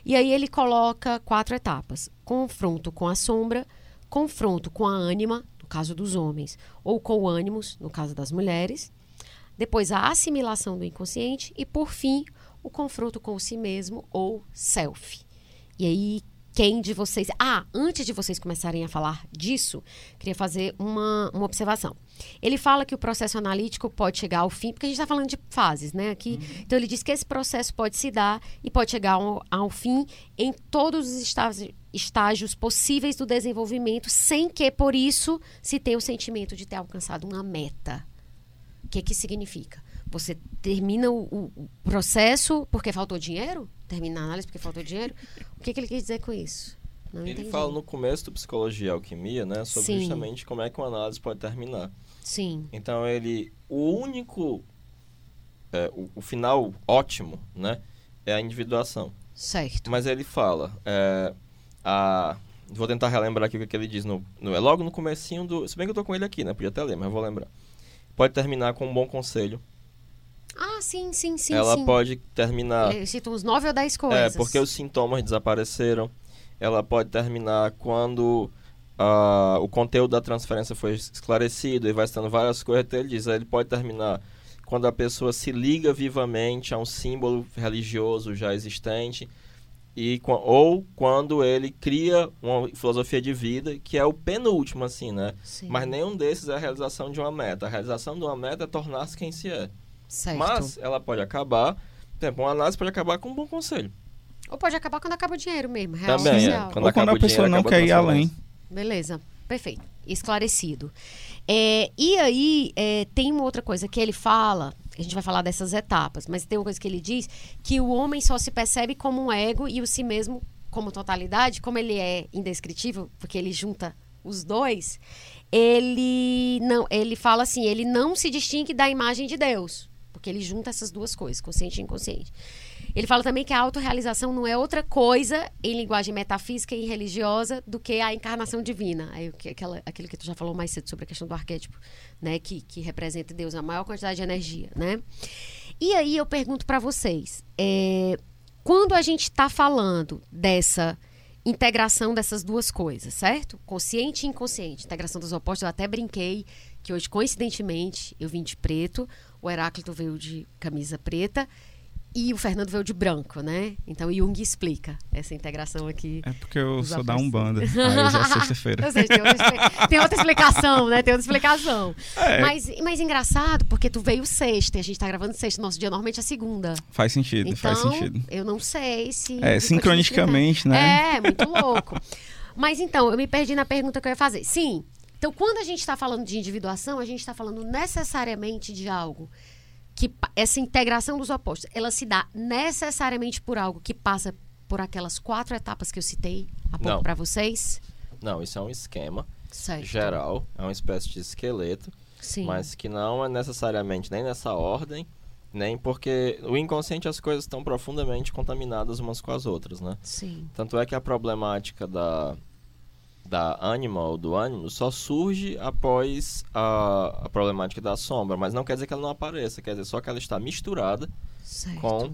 E aí ele coloca quatro etapas: confronto com a sombra, confronto com a ânima, no caso dos homens, ou com o ânimos, no caso das mulheres, depois a assimilação do inconsciente e, por fim, confronto com o si mesmo ou self. E aí, quem de vocês. Ah, antes de vocês começarem a falar disso, queria fazer uma, uma observação. Ele fala que o processo analítico pode chegar ao fim, porque a gente está falando de fases, né? Aqui. Então, ele diz que esse processo pode se dar e pode chegar ao, ao fim em todos os estágios, estágios possíveis do desenvolvimento, sem que, por isso, se tenha o sentimento de ter alcançado uma meta. O que que significa? Você termina o, o- processo porque faltou dinheiro? Termina a análise porque faltou dinheiro? O que, que ele quis dizer com isso? Não Ele entendi. fala no começo do Psicologia e Alquimia, né? Sobre Sim. justamente como é que uma análise pode terminar. Sim, Então ele. O único. é, o, o final ótimo, né? É a individuação. certo. Mas ele fala. é, a, vou tentar relembrar aqui o que ele diz no, no- É logo no comecinho do. Se bem que eu tô com ele aqui, né? Podia até ler, mas eu vou lembrar. Pode terminar com um bom conselho. Ah, sim, sim, sim, Ela sim. pode terminar. Ele cita uns nove ou dez É, coisas. porque os sintomas desapareceram. Ela pode terminar quando ah, o conteúdo da transferência foi esclarecido e vai estando várias coisas. Então ele diz, ele pode terminar quando a pessoa se liga vivamente a um símbolo religioso já existente e ou quando ele cria uma filosofia de vida que é o penúltimo assim, né? Sim. Mas nenhum desses é a realização de uma meta. A realização de uma meta é tornar-se quem se é. Certo. Mas ela pode acabar, por exemplo, uma análise pode acabar com um bom conselho. Ou pode acabar quando acaba o dinheiro mesmo. Real Também, é. Quando Ou quando a o dinheiro, pessoa não quer ir além. Beleza, perfeito. Esclarecido. É, e aí, é, tem uma outra coisa que ele fala, a gente vai falar dessas etapas, mas tem uma coisa que ele diz, que o homem só se percebe como um ego e o si mesmo como totalidade, como ele é indescritível, porque ele junta os dois, ele não, ele fala assim, ele não se distingue da imagem de Deus, porque ele junta essas duas coisas, consciente e inconsciente. Ele fala também que a autorrealização não é outra coisa em linguagem metafísica e religiosa do que a encarnação divina. Aí, aquela, aquilo que tu já falou mais cedo sobre a questão do arquétipo, né? Que, que representa Deus, a maior quantidade de energia, né? E aí eu pergunto para vocês, é, quando a gente está falando dessa integração dessas duas coisas, certo? Consciente e inconsciente, integração dos opostos, eu até brinquei que hoje, coincidentemente, eu vim de preto, o Heráclito veio de camisa preta e o Fernando veio de branco, né? Então Jung explica essa integração aqui. É porque eu sou da. Umbanda. Aí já é sexta-feira. Tem, tem outra explicação, né? Tem outra explicação. É. Mas, mas engraçado, porque tu veio sexta e a gente tá gravando sexta. Nosso dia normalmente é segunda. Faz sentido, Então, faz sentido. eu não sei se. É, depois te sincronisticamente, né? É, muito louco. Mas então, eu me perdi na pergunta que eu ia fazer. Sim. Então, quando a gente está falando de individuação, a gente está falando necessariamente de algo que essa integração dos opostos, ela se dá necessariamente por algo que passa por aquelas quatro etapas que eu citei há pouco para vocês. Não, isso é um esquema Certo. geral, é uma espécie de esqueleto, Sim. mas que não é necessariamente nem nessa ordem, nem porque o inconsciente as coisas estão profundamente contaminadas umas com as outras, né? Sim. Tanto é que a problemática da, da ânima ou do ânimo só surge após a, a problemática da sombra, mas não quer dizer que ela não apareça, quer dizer só que ela está misturada Certo. com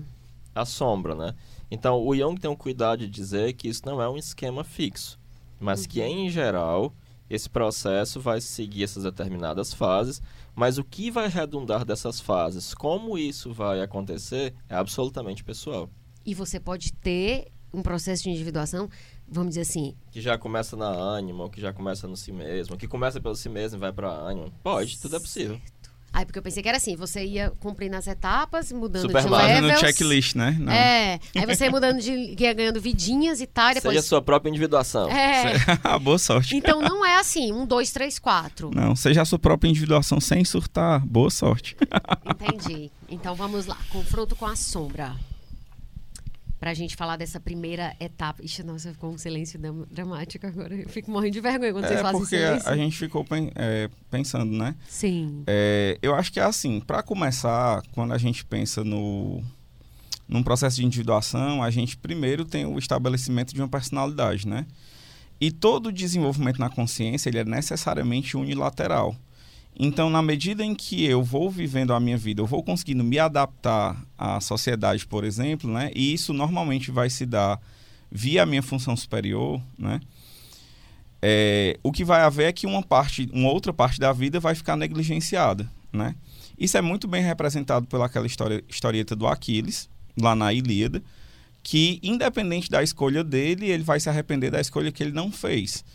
a sombra, né? Então, o Jung tem um cuidado de dizer que isso não é um esquema fixo, mas que, em geral, Esse processo vai seguir essas determinadas fases, mas o que vai redundar dessas fases, como isso vai acontecer, é absolutamente pessoal. E você pode ter um processo de individuação, vamos dizer assim. Que já começa na ânima, ou que já começa no si mesmo, que começa pelo si mesmo e vai para ânima. Pode, tudo é possível. Certo. Aí, porque eu pensei que era assim, você ia cumprindo as etapas, mudando Super de levels. Fazendo checklist, né? Não. É, aí você ia mudando de... ia ganhando vidinhas e tal, e depois... Seja a sua própria individuação. É, Boa sorte. então não é assim, um, dois, três, quatro. Não, seja a sua própria individuação sem surtar. Boa sorte. Entendi. Então vamos lá, confronto com a sombra. Pra gente falar dessa primeira etapa. Ixi, nossa, ficou um silêncio dramático agora. Eu fico morrendo de vergonha quando vocês É fazem porque a, silêncio. a gente ficou pen- é, pensando, né? Sim. É, eu acho que é assim, para começar, quando a gente pensa no num processo de individuação, a gente primeiro tem o estabelecimento de uma personalidade, né? E todo desenvolvimento na consciência, ele é necessariamente unilateral. Então, na medida em que eu vou vivendo a minha vida, eu vou conseguindo me adaptar à sociedade, por exemplo, né? E isso normalmente vai se dar via a minha função superior, né? É, o que vai haver é que uma parte, uma outra parte da vida vai ficar negligenciada, né? Isso é muito bem representado pelaquela história, historieta do Aquiles, lá na Ilíada, que independente da escolha dele, ele vai se arrepender da escolha que ele não fez.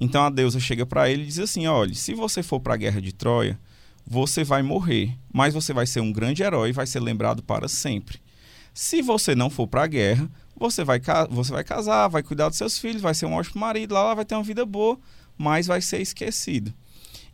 Então a deusa chega para ele e diz assim: olha, se você for para a guerra de Troia, você vai morrer, mas você vai ser um grande herói e vai ser lembrado para sempre. Se você não for para a guerra, você vai, você vai casar, vai cuidar dos seus filhos, vai ser um ótimo marido, lá, lá vai ter uma vida boa, mas vai ser esquecido.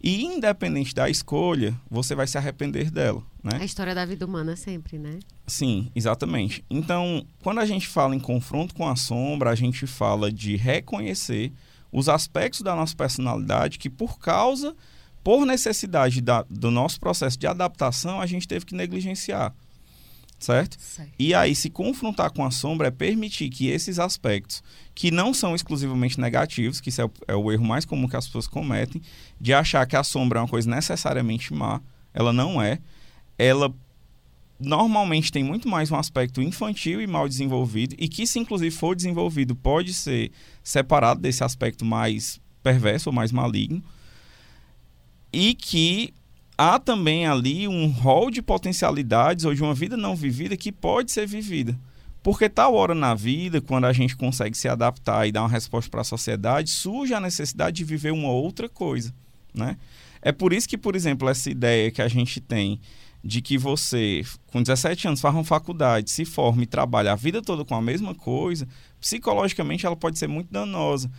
E independente da escolha, você vai se arrepender dela, né? A história da vida humana sempre, né? Sim, exatamente. Então, quando a gente fala em confronto com a sombra, a gente fala de reconhecer os aspectos da nossa personalidade que, por causa, por necessidade da- do nosso processo de adaptação, a gente teve que negligenciar. Certo? Certo. E aí, se confrontar com a sombra é permitir que esses aspectos, que não são exclusivamente negativos, que isso é o, é o erro mais comum que as pessoas cometem, de achar que a sombra é uma coisa necessariamente má, ela não é. Ela normalmente tem muito mais um aspecto infantil e mal desenvolvido, e que, se inclusive for desenvolvido, pode ser separado desse aspecto mais perverso ou mais maligno, e que há também ali um rol de potencialidades ou de uma vida não vivida que pode ser vivida. Porque tal hora na vida, quando a gente consegue se adaptar e dar uma resposta para a sociedade, surge a necessidade de viver uma outra coisa, né? É por isso que, por exemplo, essa ideia que a gente tem de que você, com 17 anos, faz uma faculdade, se forma e trabalha a vida toda com a mesma coisa, psicologicamente ela pode ser muito danosa.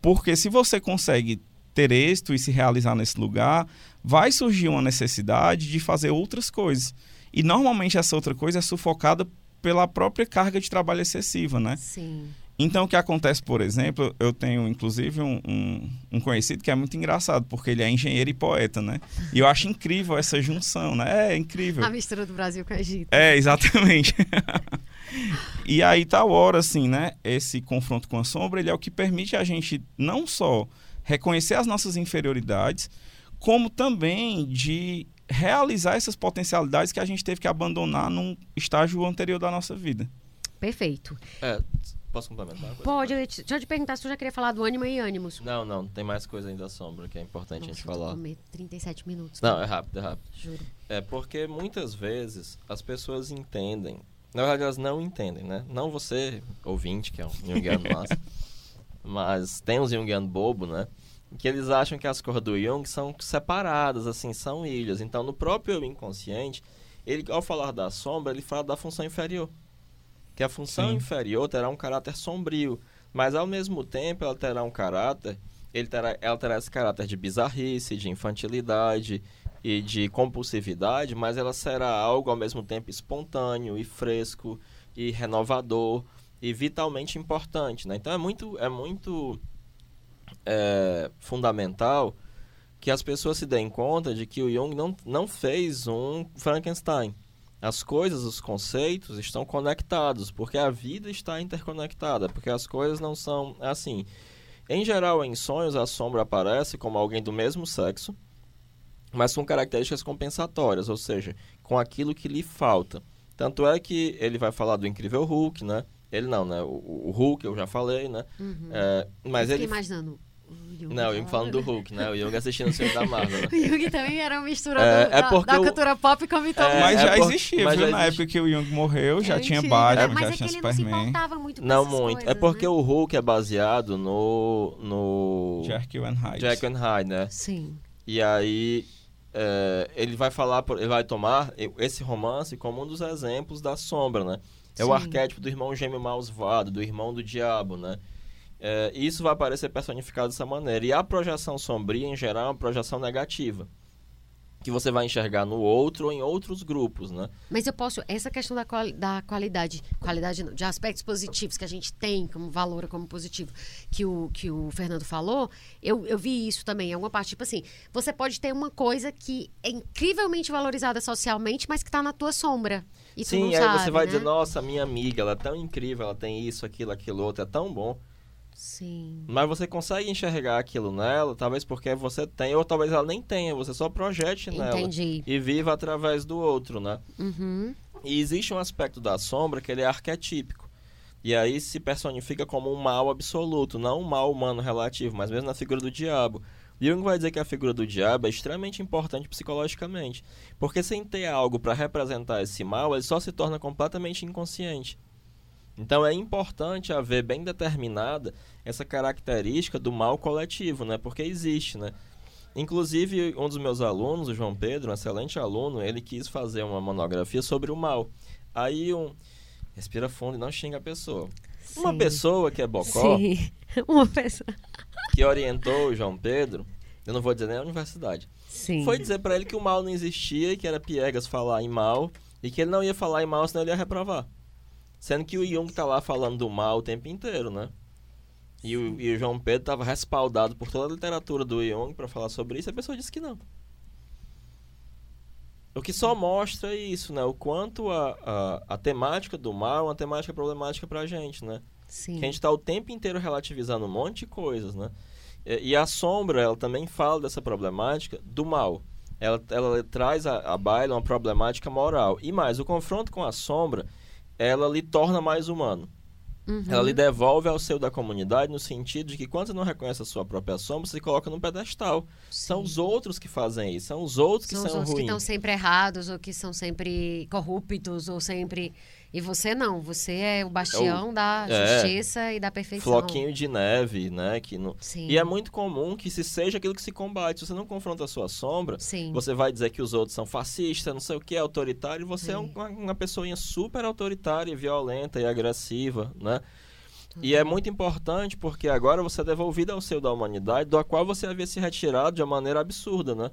Porque se você consegue ter êxito e se realizar nesse lugar, vai surgir uma necessidade de fazer outras coisas. E normalmente essa outra coisa é sufocada pela própria carga de trabalho excessiva, né? Sim. Então, o que acontece, por exemplo, eu tenho inclusive um, um, um conhecido que é muito engraçado, porque ele é engenheiro e poeta, né? E eu acho incrível essa junção, né? É incrível. A mistura do Brasil com o Egito. É, exatamente. e aí, tal hora, assim, né? Esse confronto com a sombra, ele é o que permite a gente não só reconhecer as nossas inferioridades, como também de realizar essas potencialidades que a gente teve que abandonar num estágio anterior da nossa vida. Perfeito. É, posso complementar? Pode, Letícia, deixa eu te perguntar se tu já queria falar do ânima e ânimos. Não, não, tem mais coisa ainda da sombra que é importante a gente Nossa, eu tô falar. com medo. 37 minutos. Não, é rápido, é rápido. Juro. É porque muitas vezes as pessoas entendem. Na verdade, elas não entendem, né? Não você, ouvinte, que é um Jungiano massa, mas tem uns Jungiano bobo, né? Que eles acham que as cores do Jung são separadas, assim, são ilhas. Então, no próprio inconsciente, ele, ao falar da sombra, ele fala da função inferior. Que a função Sim. inferior terá um caráter sombrio, mas ao mesmo tempo ela terá um caráter, ele terá, ela terá esse caráter de bizarrice, de infantilidade e de compulsividade, mas ela será algo ao mesmo tempo espontâneo e fresco e renovador e vitalmente importante, né? Então é muito é muito é, fundamental que as pessoas se deem conta de que o Jung não, não fez um Frankenstein. As coisas, os conceitos estão conectados, porque a vida está interconectada, porque as coisas não são assim. Em geral, em sonhos, a sombra aparece como alguém do mesmo sexo, mas com características compensatórias, ou seja, com aquilo que lhe falta. Tanto é que ele vai falar do incrível Hulk, né? Ele não, né? O, o Hulk eu já falei, né? Uhum. É, mas eu ele fiquei imaginando O Jung Não, o Jung falando do Hulk, né? O Jung assistindo o filme da Marvel. né? O Jung também era uma mistura É, do- é da, porque da o- cultura pop com a mitologia. É, mas é já por- existia, mas viu? já Na existe. época que o Jung morreu, já É tinha Batman? Mas já é que tinha ele não se Superman. importava muito com Não essas muito. é coisas, porque né? o Hulk é baseado no. no. Jekyll and Hyde. Jack and Hyde, né? Sim. E aí. é, ele vai falar, ele vai tomar esse romance como um dos exemplos da sombra, né? É o Sim. arquétipo do irmão gêmeo malvado, do irmão do diabo, né? É, isso vai aparecer personificado dessa maneira. E a projeção sombria, em geral, é uma projeção negativa. Que você vai enxergar no outro ou em outros grupos, né? Mas eu posso, essa questão da, quali- da qualidade, qualidade não, de aspectos positivos que a gente tem como valor como positivo, que o, que o Fernando falou, eu, eu vi isso também, é uma parte, tipo assim, você pode ter uma coisa que é incrivelmente valorizada socialmente, mas que tá na tua sombra. E Sim, aí sabe, você vai né? dizer, nossa, minha amiga, ela é tão incrível, ela tem isso, aquilo, aquilo outro, é tão bom. Sim. Mas você consegue enxergar aquilo nela, talvez porque você tem, ou talvez ela nem tenha, você só projete nela. Entendi. E viva através do outro, né? Uhum. E existe um aspecto da sombra que ele é arquetípico. E aí se personifica como um mal absoluto, não um mal humano relativo, mas mesmo na figura do diabo. Jung vai dizer que a figura do diabo é extremamente importante psicologicamente, porque sem ter algo para representar esse mal, ele só se torna completamente inconsciente. Então é importante haver bem determinada essa característica do mal coletivo, né? Porque existe, né? Inclusive, um dos meus alunos, o João Pedro, um excelente aluno, ele quis fazer uma monografia sobre o mal. Aí um. Respira fundo e não xinga a pessoa. Uma Sim. pessoa que é bocó, Sim. Uma pessoa. que orientou o João Pedro, eu não vou dizer nem a universidade, Sim. foi dizer pra ele que o mal não existia e que era piegas falar em mal e que ele não ia falar em mal, senão ele ia reprovar. Sendo que o Jung tá lá falando do mal o tempo inteiro, né? E o, e o João Pedro estava respaldado por toda a literatura do Jung para falar sobre isso, a pessoa disse que não. O que só mostra isso, né? O quanto a, a, a temática do mal é uma temática problemática pra gente, né? Sim. Que a gente está o tempo inteiro relativizando um monte de coisas, né? E, e a sombra, ela também fala dessa problemática do mal. Ela, ela traz a, a baila uma problemática moral. E mais, o confronto com a sombra, ela lhe torna mais humano. Uhum. Ela lhe devolve ao seu da comunidade no sentido de que quando você não reconhece a sua própria sombra, você se coloca num pedestal. São os outros que fazem isso, são os outros que São os são outros que ruins. estão sempre errados, ou que são sempre corruptos, ou sempre. E você não, você é o bastião da é. justiça e da perfeição. Floquinho de neve, né? Que não... Sim. E é muito comum que se seja aquilo que se combate. Se você não confronta a sua sombra, Sim. você vai dizer que os outros são fascistas, não sei o que, autoritário, e você é Sim. uma, uma pessoinha super autoritária, violenta e agressiva, né? E é muito importante porque agora você é devolvido ao seio da humanidade, do qual você havia se retirado de uma maneira absurda, né?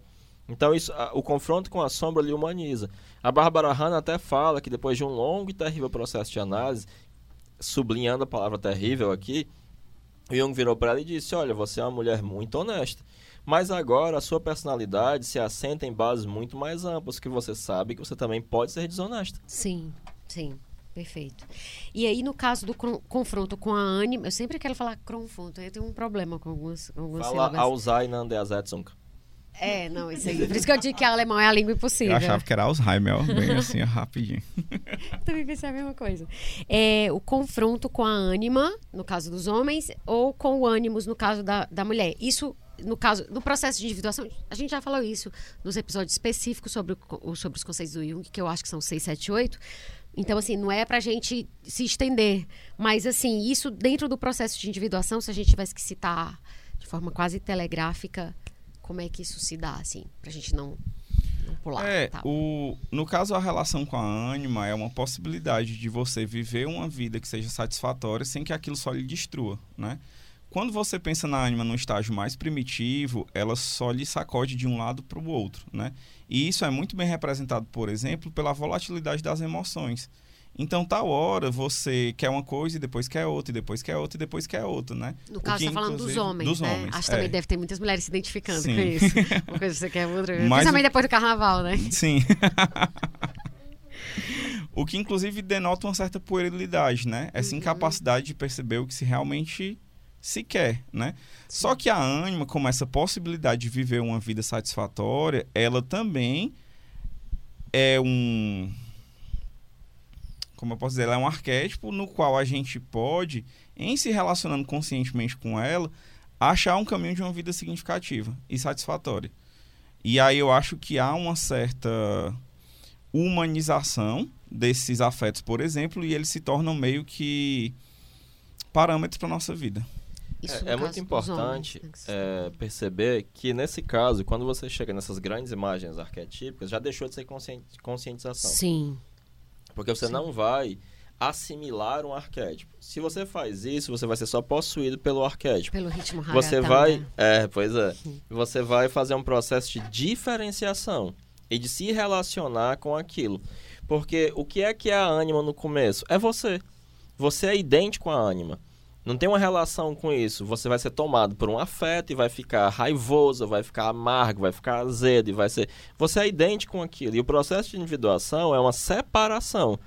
Então isso, o confronto com a sombra lhe humaniza. A Bárbara Hanna até fala que depois de um longo e terrível processo de análise, sublinhando a palavra terrível aqui, o Jung virou para ela e disse: Olha, você é uma mulher muito honesta. Mas agora a sua personalidade se assenta em bases muito mais amplas, que você sabe que você também pode ser desonesta. Sim, sim. Perfeito. E aí, no caso do confronto com a ânima, eu sempre quero falar confronto, eu tenho um problema com algumas, algumas Fala sílabas. Alzheimer der Setzung. É, não, isso aí. Por isso que eu digo que alemão é a língua impossível. Eu achava que era Alzheimer, ó, bem assim, rapidinho. Também pensei a mesma coisa. É, o confronto com a ânima, no caso dos homens, ou com o ânimos, no caso da, da mulher. Isso, no caso, no processo de individuação, a gente já falou isso nos episódios específicos sobre, o sobre os conceitos do Jung, que eu acho que são 6, 7, 8. Então, assim, não é pra gente se estender. Mas, assim, isso dentro do processo de individuação, se a gente tivesse que citar de forma quase telegráfica, como é que isso se dá, assim, pra gente não, não pular. É, tá? o, no caso, a relação com a ânima é uma possibilidade de você viver uma vida que seja satisfatória sem que aquilo só lhe destrua, né? Quando você pensa na ânima num estágio mais primitivo, ela só lhe sacode de um lado para o outro, né? E isso é muito bem representado, por exemplo, pela volatilidade das emoções. Então, tal hora você quer uma coisa e depois quer outra, e depois quer outra, e depois quer outra, né? No O caso, você tá falando dos homens, dos né? homens, Acho que é. também deve ter muitas mulheres se identificando Sim. com isso. Uma coisa que você quer, outra. Mas Principalmente o- depois do carnaval, né? Sim. o que inclusive denota uma certa puerilidade, né? Essa Uhum. incapacidade de perceber o que se realmente se quer, né? Só que a ânima, como essa possibilidade de viver uma vida satisfatória, ela também é um como eu posso dizer, ela é um arquétipo no qual a gente pode, em se relacionando conscientemente com ela, achar um caminho de uma vida significativa e satisfatória. E aí eu acho que há uma certa humanização desses afetos, por exemplo, e eles se tornam meio que parâmetros para nossa vida. É, é muito importante né, é, perceber que, nesse caso, quando você chega nessas grandes imagens arquetípicas, já deixou de ser conscien- conscientização. Sim, Porque você Sim. não vai assimilar um arquétipo. Se você faz isso, você vai ser só possuído pelo arquétipo. pelo ritmo Você ragatão, vai. né? É, pois é. Você vai fazer um processo de diferenciação e de se relacionar com aquilo. Porque o que é que é a ânima no começo? É você. Você é idêntico à ânima. Não tem uma relação com isso. Você vai ser tomado por um afeto e vai ficar raivoso, vai ficar amargo, vai ficar azedo e vai ser. Você é idêntico com aquilo. E o processo de individuação é uma separação.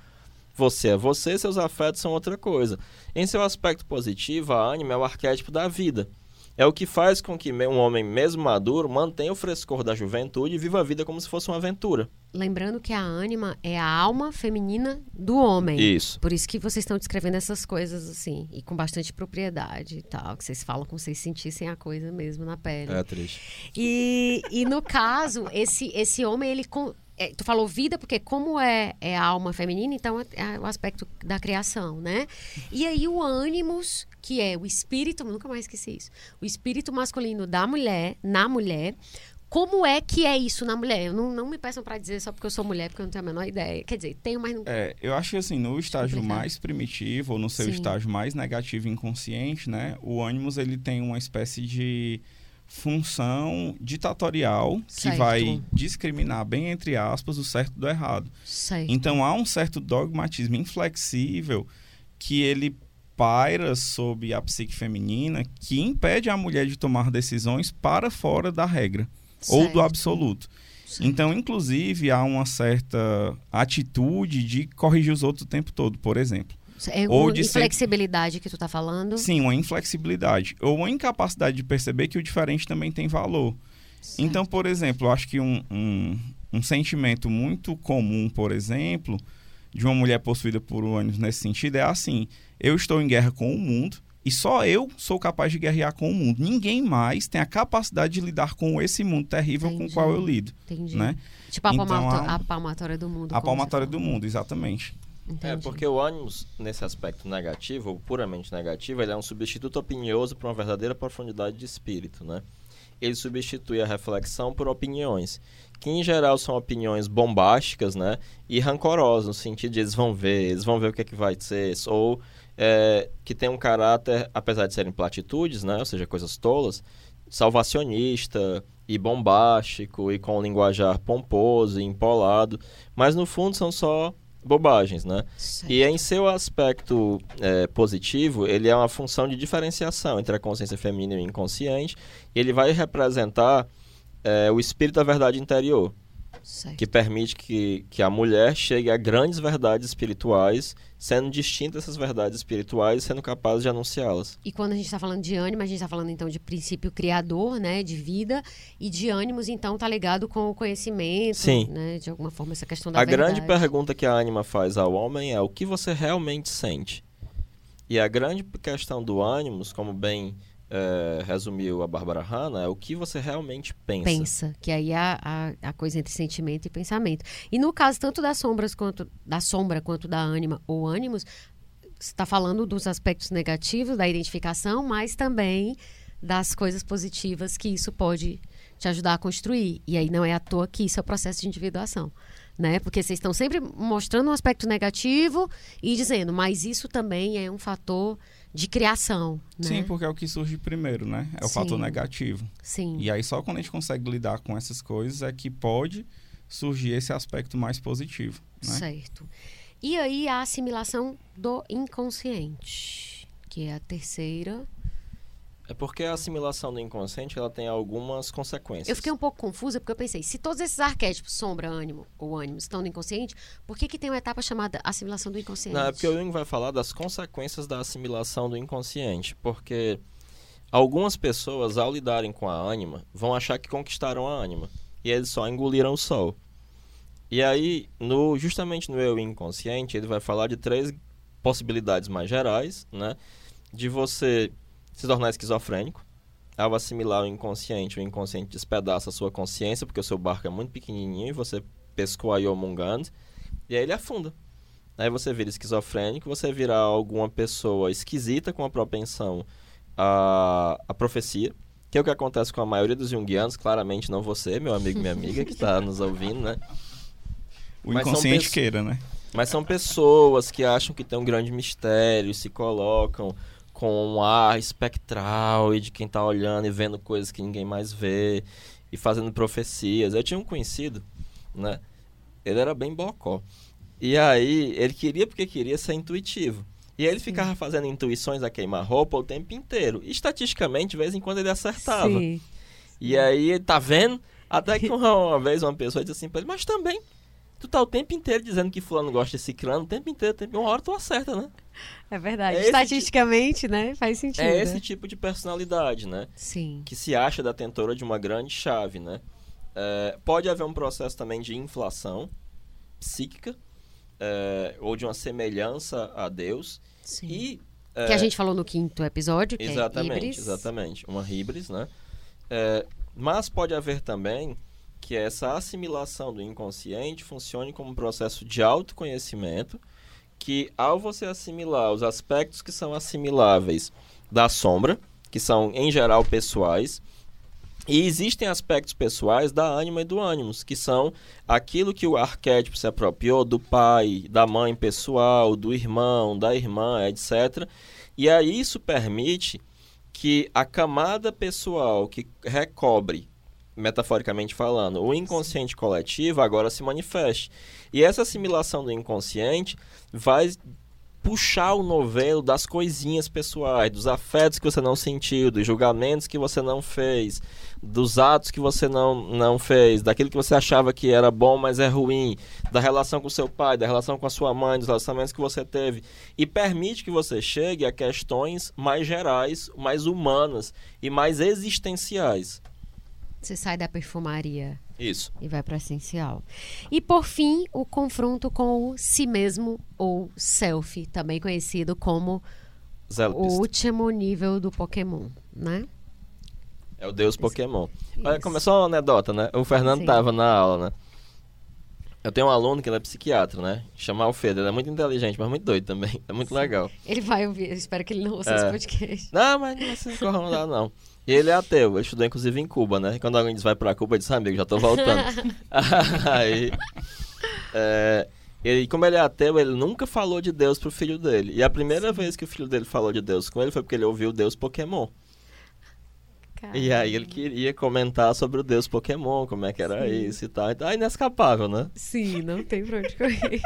Você é você, seus afetos são outra coisa. Em seu aspecto positivo, a ânima é o arquétipo da vida. É o que faz com que um homem mesmo maduro mantenha o frescor da juventude e viva a vida como se fosse uma aventura. Lembrando que a ânima é a alma feminina do homem. Isso. Por isso que vocês estão descrevendo essas coisas assim, e com bastante propriedade e tal, que vocês falam como se vocês sentissem a coisa mesmo na pele. É triste. E, e no caso, esse, esse homem, ele. con- é, tu falou vida, porque como é, é a alma feminina, então é, é o aspecto da criação, né? E aí o ânimos, que é o espírito, nunca mais esqueci isso, o espírito masculino da mulher, na mulher. Como é que é isso na mulher? Eu não, não me peçam para dizer só porque eu sou mulher, porque eu não tenho a menor ideia. Quer dizer, tenho, mas não. É, eu acho que assim, no estágio Complicado. mais primitivo, ou no seu Sim. estágio mais negativo e inconsciente, né? O ânimos ele tem uma espécie de função ditatorial que Certo. vai discriminar, bem entre aspas, o certo do errado. Sei. Então há um certo dogmatismo inflexível que ele paira sobre a psique feminina que impede a mulher de tomar decisões para fora da regra ou do Certo. absoluto. Certo. Então, inclusive, há uma certa atitude de corrigir os outros o tempo todo, por exemplo. É ou de ser- inflexibilidade que tu tá falando. Sim, uma inflexibilidade ou uma incapacidade de perceber que o diferente também tem valor. Certo. Então, por exemplo, eu acho que um, um, um sentimento muito comum, por exemplo, de uma mulher possuída por ânimos nesse sentido é assim: eu estou em guerra com o mundo e só eu sou capaz de guerrear com o mundo. Ninguém mais tem a capacidade de lidar com esse mundo terrível com o Entendi. qual eu lido, Entendi. né? Tipo a, Então, palmatória, um- a palmatória do mundo. A palmatória do mundo, exatamente. É, Entendi. porque o ânimos, nesse aspecto negativo, ou puramente negativo, ele é um substituto opinioso para uma verdadeira profundidade de espírito, né? Ele substitui a reflexão por opiniões, que em geral são opiniões bombásticas, né? E rancorosas, no sentido de eles vão ver, eles vão ver o que é que vai ser, ou é, que tem um caráter, apesar de serem platitudes, né? Ou seja, coisas tolas, salvacionista e bombástico e com um linguajar pomposo e empolado, mas no fundo são só bobagens, né? Certo. E em seu aspecto é, positivo, ele é uma função de diferenciação entre a consciência feminina e o inconsciente. E ele vai representar é, o espírito da verdade interior, Certo. que permite que, que a mulher chegue a grandes verdades espirituais, sendo distinta dessas verdades espirituais e sendo capaz de anunciá-las. E quando a gente está falando de ânimo, a gente está falando então de princípio criador, né, de vida, e de ânimos, então tá ligado com o conhecimento, Sim. né, de alguma forma essa questão da A verdade. grande pergunta que a ânima faz ao homem é o que você realmente sente. E a grande questão do ânimos, como bem eh, resumiu a Bárbara Hanna, é o que você realmente pensa. pensa, que aí é a, a, a coisa entre sentimento e pensamento. E no caso tanto das sombras quanto da sombra quanto da ânima ou ânimos, está falando dos aspectos negativos da identificação, mas também das coisas positivas que isso pode te ajudar a construir. E aí não é à toa que isso é o processo de individuação. Né? Porque vocês estão sempre mostrando um aspecto negativo e dizendo, mas isso também é um fator de criação. Né? Sim, porque é o que surge primeiro, né? É o Sim. fator negativo. Sim. E aí só quando a gente consegue lidar com essas coisas é que pode surgir esse aspecto mais positivo, né? Certo. E aí a assimilação do inconsciente, que é a terceira. É porque a assimilação do inconsciente ela tem algumas consequências. Eu fiquei um pouco confusa porque eu pensei, se todos esses arquétipos, sombra, ânimo ou ânimo, estão no inconsciente, por que, que tem uma etapa chamada assimilação do inconsciente? Não, é porque o Jung vai falar das consequências da assimilação do inconsciente. Porque algumas pessoas, ao lidarem com a ânima, vão achar que conquistaram a ânima. E eles só engoliram o sol. E aí, no, justamente no eu inconsciente, ele vai falar de três possibilidades mais gerais, né? De você se tornar esquizofrênico, ao assimilar o inconsciente, o inconsciente despedaça a sua consciência, porque o seu barco é muito pequenininho e você pescou a Yomungand, e aí ele afunda. Aí você vira esquizofrênico, você vira alguma pessoa esquisita com a propensão à, à profecia, que é o que acontece com a maioria dos junguianos, claramente não você, meu amigo minha amiga, que está nos ouvindo, né? O Mas inconsciente queira, né? Mas são pessoas que acham que tem um grande mistério, se colocam com um ar espectral e de quem tá olhando e vendo coisas que ninguém mais vê e fazendo profecias. Eu tinha um conhecido, né? Ele era bem bocó. E aí, ele queria porque queria ser intuitivo. E aí ele ficava fazendo intuições a queimar-roupa o tempo inteiro. E estatisticamente, de vez em quando ele acertava. Sim. E aí, tá vendo? Até que uma, uma vez uma pessoa disse assim pra ele, mas também, tu tá o tempo inteiro dizendo que fulano gosta de ciclano, o tempo inteiro, o tempo- uma hora tu acerta, né? É verdade. É Estatisticamente, né? Faz sentido. É esse tipo de personalidade, né? Sim. Que se acha detentora de uma grande chave, né? É, pode haver um processo também de inflação psíquica, é, ou de uma semelhança a Deus. Sim. E Que a gente falou no quinto episódio, que Exatamente, é híbris. exatamente. Uma híbris, né? É, mas pode haver também que essa assimilação do inconsciente funcione como um processo de autoconhecimento, que ao você assimilar os aspectos que são assimiláveis da sombra, que são em geral pessoais, e existem aspectos pessoais da ânima e do ânimos, que são aquilo que o arquétipo se apropriou do pai, da mãe pessoal, do irmão, da irmã, etc. E aí isso permite que a camada pessoal que recobre, metaforicamente falando, o inconsciente coletivo agora se manifeste. E essa assimilação do inconsciente vai puxar o novelo das coisinhas pessoais, dos afetos que você não sentiu, dos julgamentos que você não fez, dos atos que você não, não fez, daquilo que você achava que era bom, mas é ruim, da relação com seu pai, da relação com a sua mãe, dos relacionamentos que você teve, e permite que você chegue a questões mais gerais, mais humanas e mais existenciais. Você sai da perfumaria Isso. e vai para o essencial. E por fim, o confronto com o si mesmo ou self, também conhecido como o último nível do Pokémon, né? É o deus Pokémon. Olha, Isso. começou uma anedota, né? O Fernando Sim. tava na aula, né? Eu tenho um aluno que ele é psiquiatra, né? Chama Alfredo. Ele é muito inteligente, mas muito doido também. É muito legal. Ele vai ouvir, eu espero que ele não ouça É. esse podcast. Não, mas não se incomodar, não. E ele é ateu. Ele estudou, inclusive, em Cuba, né? Quando alguém diz vai pra Cuba, ele diz, ah, amigo, já tô voltando. Aí... é, ele, como ele é ateu, ele nunca falou de Deus pro filho dele. E a primeira vez que o filho dele falou de Deus com ele foi porque ele ouviu o Deus Pokémon. E aí ele queria comentar sobre o Deus Pokémon, como é que era Sim. isso e tal. Então é inescapável, né? Sim, não tem pra onde correr.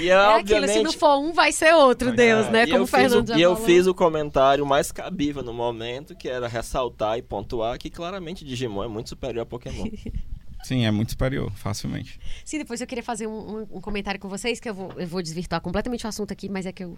E É obviamente... aquilo, se não for um, vai ser outro Deus, né? e Como o Fernando o, E eu fiz o comentário mais cabível no momento, que era ressaltar e pontuar que claramente Digimon é muito superior a Pokémon. Sim, é muito superior, facilmente. Sim, depois eu queria fazer um, um- um comentário com vocês, que eu vou, eu vou desvirtuar completamente o assunto aqui, mas é que eu.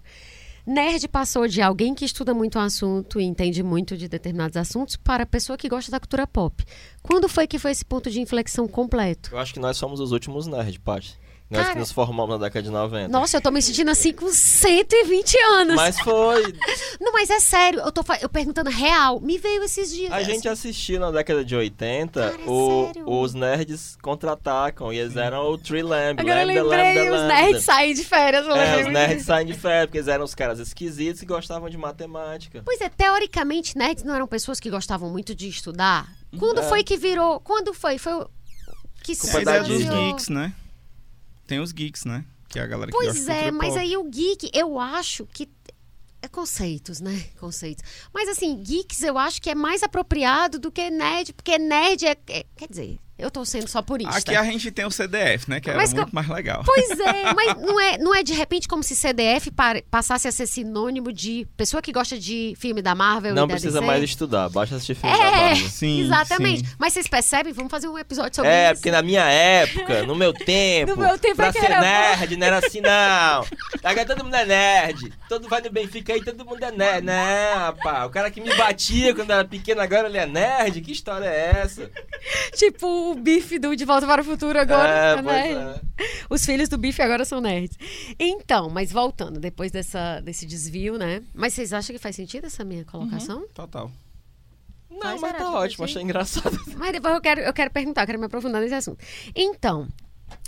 Nerd passou de alguém que estuda muito o assunto e entende muito de determinados assuntos para pessoa que gosta da cultura pop. Quando foi que foi esse ponto de inflexão completo? eu acho que nós somos os últimos nerds, Paty. Nós Cara- que nos formamos na década de 90. Nossa, eu tô me sentindo assim com 120 anos. Mas foi. Não, mas é sério, eu tô eu perguntando real. Me veio esses dias. A gente assistiu na década de 80 Cara, é o- sério? os nerds contra-atacam e eles eram o Tree Lamb. Agora eu lambda, lembrei, lambda, os lambda. nerds saem de férias. Eu É, lembrei os nerds saem de férias, porque eles eram os caras esquisitos e gostavam de matemática. Pois é, teoricamente, nerds não eram pessoas que gostavam muito de estudar? Quando É. foi que virou? Quando foi? Foi o que se É dos Disney. geeks, né? Tem os geeks, né? Que é a galera que gosta Pois é, mas pop. aí o geek, eu acho que. É conceitos, né? Conceitos. Mas assim, geeks eu acho que é mais apropriado do que nerd, porque nerd é. é- quer dizer, eu tô sendo só purista. Aqui a gente tem o CDF, né? Que que muito mais legal. Pois é, mas não é, não é de repente como se CDF passasse a ser sinônimo de pessoa que gosta de filme da Marvel Não e da precisa DC. mais estudar, basta assistir filme da É, Marvel. Sim, exatamente. sim. Mas vocês percebem? Vamos fazer um episódio sobre É, isso. porque na minha época, no meu tempo, No meu tempo pra é que ser era bom. nerd, não era assim não. Agora todo mundo é nerd. Todo vai no Benfica aí, todo mundo é nerd. Não, rapaz, o cara que me batia quando era pequeno, agora ele é nerd? Que história é essa? Tipo o bife do De Volta para o Futuro agora. é, né? pois é. Os filhos do bife agora são nerds. Então, mas voltando, depois dessa, desse desvio, né? Mas vocês acham que faz sentido essa minha colocação? Total. Não, Faz mas Heráclito, tá ótimo, sim. achei engraçado. Mas depois eu quero, eu quero perguntar, eu quero me aprofundar nesse assunto. Então,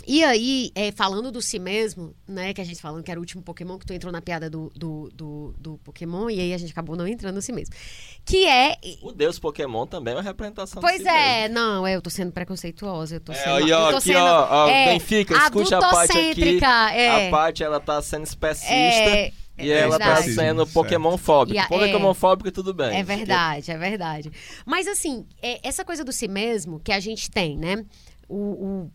e aí, é, falando do si mesmo, né, que a gente falando que era o último Pokémon, que tu entrou na piada do, do, do, do Pokémon, e aí a gente acabou não entrando no si mesmo. Que é. O Deus Pokémon também é uma representação Pois si é, não, é, eu tô sendo preconceituosa, eu tô É, sendo. aí, eu ó, tô aqui, sendo, ó, ó, é, Benfica, escute a parte aqui. É, A parte, ela tá sendo especista é, e ela tá sendo. Pokémon fóbica. E a- Pokémon é. fóbica, tudo bem. É verdade, é verdade. Mas assim, é, essa coisa do si mesmo que a gente tem, né? O, o-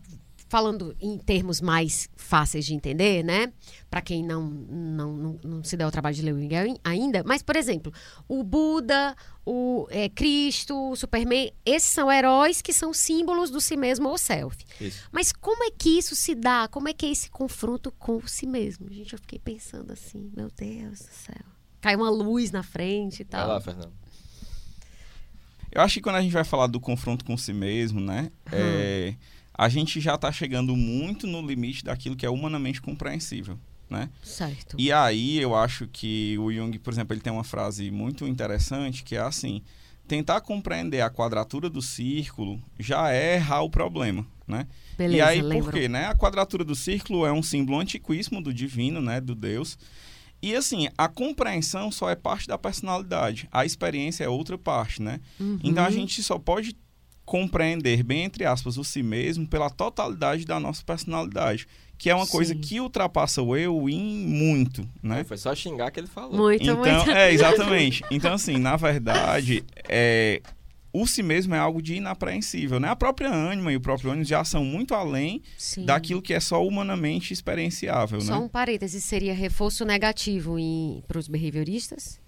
falando em termos mais fáceis de entender, né? Pra quem não, não, não, não se der o trabalho de ler o Miguel ainda. Mas, por exemplo, o Buda, o é, Cristo, o Superman, esses são heróis que são símbolos do si mesmo ou self. Isso. Mas como é que isso se dá? Como é que é esse confronto com si mesmo? Gente, eu fiquei pensando assim, meu Deus do céu. Cai uma luz na frente e Vai tal. lá, Fernando. Eu acho que quando a gente vai falar do confronto com si mesmo, né? é, a gente já tá chegando muito no limite daquilo que é humanamente compreensível, né? Certo. E aí eu acho que o Jung, por exemplo, ele tem uma frase muito interessante que é assim: tentar compreender a quadratura do círculo já é errar o problema, né? Beleza, e aí lembro. por quê, né? A quadratura do círculo é um símbolo antiquíssimo do divino, né, do Deus. E assim, a compreensão só é parte da personalidade, a experiência é outra parte, né? Uhum. Então a gente só pode compreender, bem entre aspas, o si mesmo pela totalidade da nossa personalidade, que é uma coisa Sim. que ultrapassa o eu em muito, né? Foi só xingar que ele falou. Muito, Então, muito. é, exatamente. Então, assim, na verdade, é, o si mesmo é algo de inapreensível, né? A própria ânima e o próprio ônibus já são muito além Sim. daquilo que é só humanamente experienciável, Só né? um parêntese, seria reforço negativo para os behavioristas?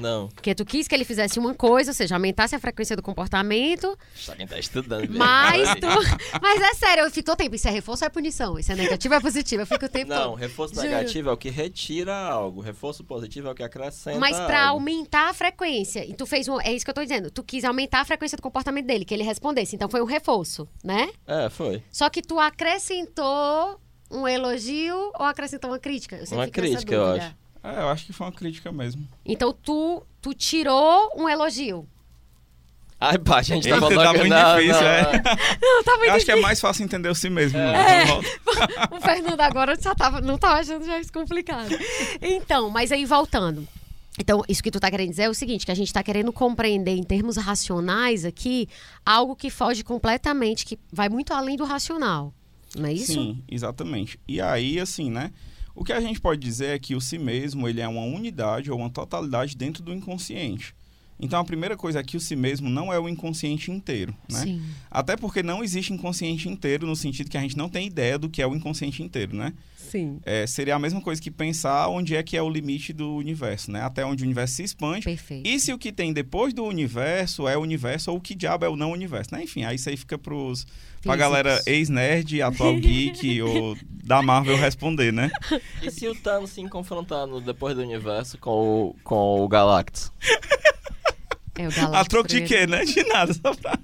Não. Porque tu quis que ele fizesse uma coisa, ou seja, aumentasse a frequência do comportamento, Só quem tá estudando. viu? mas tu... Mas é sério, eu fico todo tempo, isso é reforço ou é punição? Isso é negativo ou é positivo? Eu fico o tempo Não, todo. reforço Juro. negativo é o que retira algo. Reforço positivo é o que acrescenta Mas pra algo. aumentar a frequência, e tu fez um... É isso que eu tô dizendo, tu quis aumentar a frequência do comportamento dele, que ele respondesse, então foi um reforço, né? É, foi. Só que tu acrescentou um elogio ou acrescentou uma crítica? Eu sempre Uma crítica, eu acho. É, eu acho que foi uma crítica mesmo. Então tu, tu tirou um elogio. Ai, pá, a gente tá falando tá muito não, difícil, não, é. Não, tá muito Eu acho que é mais fácil entender o si mesmo. né? É. Volta. O Fernando agora já tava, não tava achando já isso complicado. Então, mas aí voltando. Então, isso que tu tá querendo dizer é o seguinte, que a gente tá querendo compreender em termos racionais aqui algo que foge completamente, que vai muito além do racional. Não é isso? Sim, exatamente. E aí, assim, né? O que a gente pode dizer é que o si mesmo ele é uma unidade ou uma totalidade dentro do inconsciente. Então, a primeira coisa é que o si mesmo não é o inconsciente inteiro, né? Sim. Até porque não existe inconsciente inteiro no sentido que a gente não tem ideia do que é o inconsciente inteiro, né? Sim. É, seria a mesma coisa que pensar onde é que é o limite do universo, né? Até onde o universo se expande. Perfeito. E se o que tem depois do universo é o universo ou o que diabo é o não universo, né? Enfim, aí isso aí fica pros, pra galera ex-nerd, atual geek ou da Marvel responder, né? E se o Thanos se confrontar no Depois do Universo com o, com o Galactus? É o A Galáctico troco de quê, né? De nada. Só pra...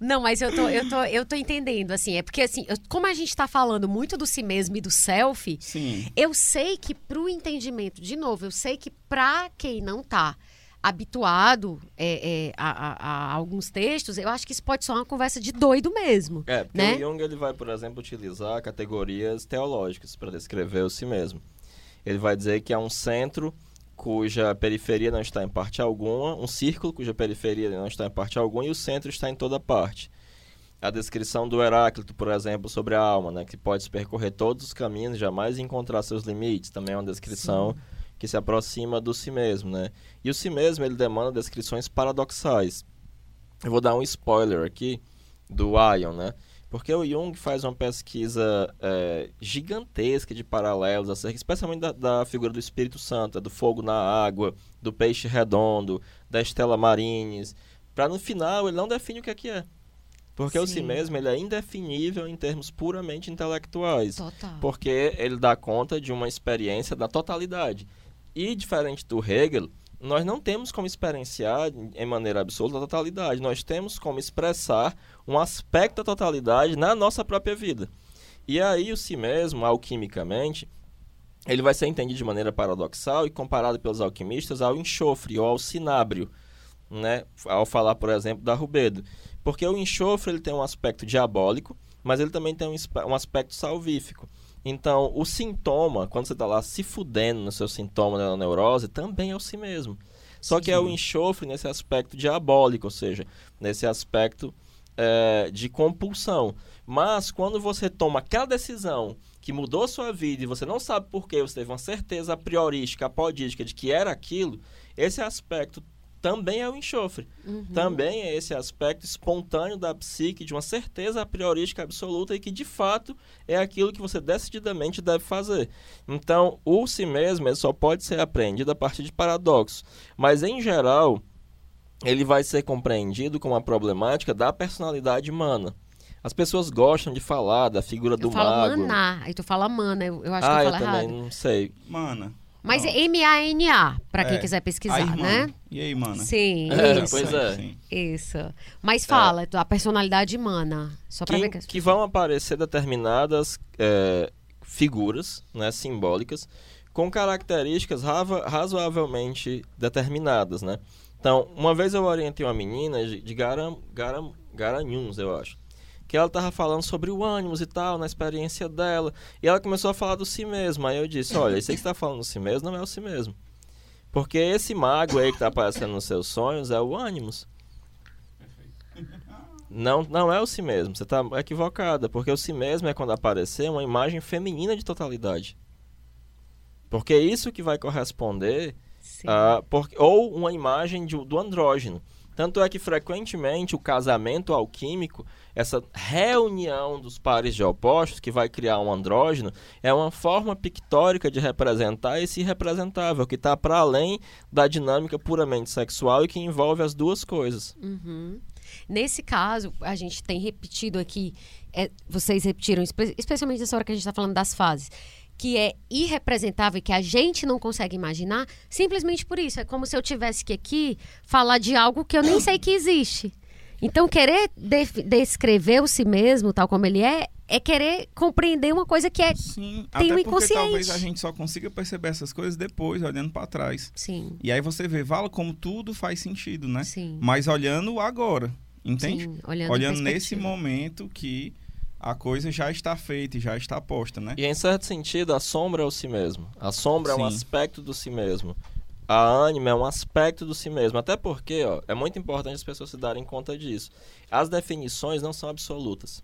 Não, mas eu tô, eu tô, eu tô entendendo, assim, é porque assim, eu- como a gente tá falando muito do si mesmo e do self, Sim. eu sei que pro entendimento, de novo, eu sei que pra quem não tá habituado é, é, a, a- a alguns textos, eu acho que isso pode ser uma conversa de doido mesmo. É, porque Né? o Jung ele vai, por exemplo, utilizar categorias teológicas para descrever o si mesmo. Ele vai dizer que é um centro cuja periferia não está em parte alguma, um círculo cuja periferia não está em parte alguma e o centro está em toda parte. A descrição do Heráclito, por exemplo, sobre a alma, né, que pode percorrer todos os caminhos, jamais encontrar seus limites, também é uma descrição que se aproxima do si mesmo, né? E o si mesmo ele demanda descrições paradoxais. Eu vou dar um spoiler aqui do Ion, né? Porque o Jung faz uma pesquisa é, gigantesca de paralelos, acerca, especialmente da, da figura do Espírito Santo, do fogo na água, do peixe redondo, da Estela Marines, para no final ele não define o que é que é. Porque o si Sim. mesmo ele é indefinível em termos puramente intelectuais. Total. Porque ele dá conta de uma experiência da totalidade. E, diferente do Hegel, nós não temos como experienciar em maneira absoluta a totalidade. Nós temos como expressar um aspecto da totalidade na nossa própria vida. E aí, o si mesmo, alquimicamente, ele vai ser entendido de maneira paradoxal e comparado pelos alquimistas ao enxofre ou ao cinábrio. né, ao falar, por exemplo, da rubedo. Porque o enxofre ele tem um aspecto diabólico, mas ele também tem um, um aspecto salvífico. Então, o sintoma, quando você está lá se fudendo no seu sintoma da neurose, também é o si mesmo. Só que é o enxofre nesse aspecto diabólico, ou seja, nesse aspecto é, de compulsão. Mas quando você toma aquela decisão que mudou sua vida e você não sabe por que, você teve uma certeza priorística, apodística de que era aquilo, esse aspecto também é o enxofre. Uhum. Também é esse aspecto espontâneo da psique, de uma certeza priorística absoluta e que de fato é aquilo que você decididamente deve fazer. Então, o si mesmo só pode ser aprendido a partir de paradoxos. Mas, em geral, ele vai ser compreendido como uma problemática da personalidade humana. As pessoas gostam de falar da figura eu do falo mago. Maná, aí tu fala mana, eu, eu acho ah, que eu falo eu também não sei. Mana. Mas é M-A-N-A, para quem É. quiser A pesquisar, irmã. né? E aí, mana? Sim, É, isso. pois é. Sim. Isso. Mas fala, a personalidade mana. Só pra ver que, que... que vão aparecer determinadas é, figuras né, simbólicas com características razoavelmente determinadas, né? Então, uma vez eu orientei uma menina de, Garam, Garam, Garanhuns, eu acho, que ela estava falando sobre o ânimos e tal, na experiência dela, e ela começou a falar do si mesmo. Aí eu disse, olha, isso aí que você está falando do si mesmo não é o si mesmo. Porque esse mago aí que está aparecendo nos seus sonhos é o ânimos. Não, não é o si mesmo, você está equivocada, porque o si mesmo é quando aparecer uma imagem feminina de totalidade. Porque isso que vai corresponder Por- ou uma imagem de- do andrógeno. Tanto é que frequentemente o casamento alquímico, essa reunião dos pares de opostos que vai criar um andrógeno, é uma forma pictórica de representar esse irrepresentável, que está para além da dinâmica puramente sexual e que envolve as duas coisas. Uhum. Nesse caso, a gente tem repetido aqui, é, vocês repetiram, espe- especialmente nessa hora que a gente está falando das fases, que é irrepresentável e que a gente não consegue imaginar, simplesmente por isso. É como se eu tivesse que aqui falar de algo que eu nem sei que existe. Então, querer def- descrever o si mesmo, tal como ele é, é querer compreender uma coisa que é. Sim, Tem até porque inconsciente. talvez a gente só consiga perceber essas coisas depois, olhando pra trás. Sim, E aí você vê, vala como tudo faz sentido, né? sim. Mas olhando agora, entende? sim, olhando, olhando nesse momento que a coisa já está feita e já está posta, né? E em certo sentido, a sombra é o si mesmo. A sombra é um Sim. aspecto do si mesmo. A ânima é um aspecto do si mesmo. Até porque, ó, é muito importante as pessoas se darem conta disso. As definições não são absolutas.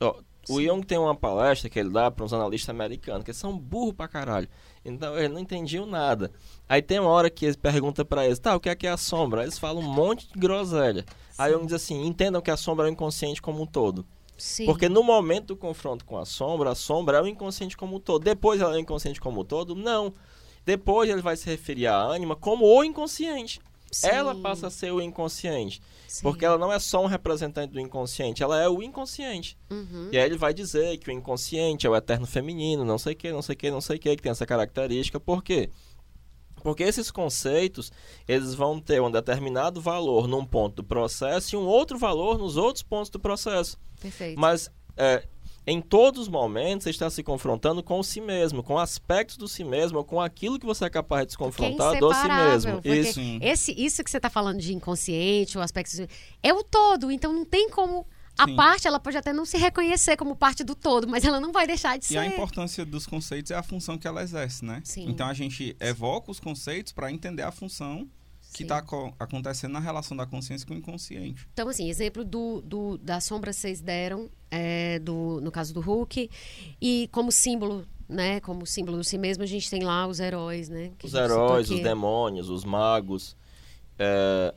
Ó, o Jung tem uma palestra que ele dá para uns analistas americanos, que são burros pra caralho. Então, eles não entendiam nada. Aí tem uma hora que ele pergunta para eles, tá, o que é que é a sombra? Aí Eles falam um monte de groselha. Aí Jung diz assim, entendam que a sombra é o inconsciente como um todo. Sim. Porque no momento do confronto com a sombra, a sombra é o inconsciente como um todo. Depois ela é o inconsciente como um todo? Não. Depois ele vai se referir à ânima como o inconsciente. Sim, Ela passa a ser o inconsciente. sim. Porque ela não é só um representante do inconsciente, ela é o inconsciente. Uhum. E aí ele vai dizer que o inconsciente é o eterno feminino, não sei o que, não sei o que, não sei o que, que tem essa característica. Por quê? Porque esses conceitos, eles vão ter um determinado valor num ponto do processo e um outro valor nos outros pontos do processo. Perfeito. Mas é, em todos os momentos você está se confrontando com o si mesmo, com aspectos do si mesmo, ou com aquilo que você é capaz de se Porque é confrontar do si mesmo. porque Isso. Esse, isso que você está falando de inconsciente, o aspecto é o todo, então não tem como a Sim. parte ela pode até não se reconhecer como parte do todo, mas ela não vai deixar de E ser. a importância dos conceitos é a função que ela exerce, né? Sim. Então a gente evoca os conceitos para entender a função que está acontecendo na relação da consciência com o inconsciente. Então, assim, exemplo do, do- da sombra vocês deram, é, do, no caso do Hulk, e como símbolo, né? Como símbolo de si mesmo, a gente tem lá os heróis, né? que Os heróis, os demônios, os magos. É,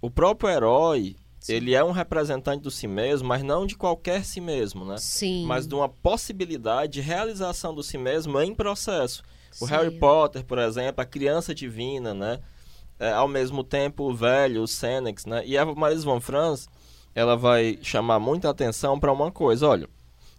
o próprio herói, ele é um representante do si mesmo, mas não de qualquer si mesmo, né? Sim. Mas de uma possibilidade de realização do si mesmo em processo. O Sim. Harry Potter, por exemplo, a criança divina, né? É, ao mesmo tempo o velho, o Senex, né? E a Marise von Franz, ela vai chamar muita atenção para uma coisa, olha,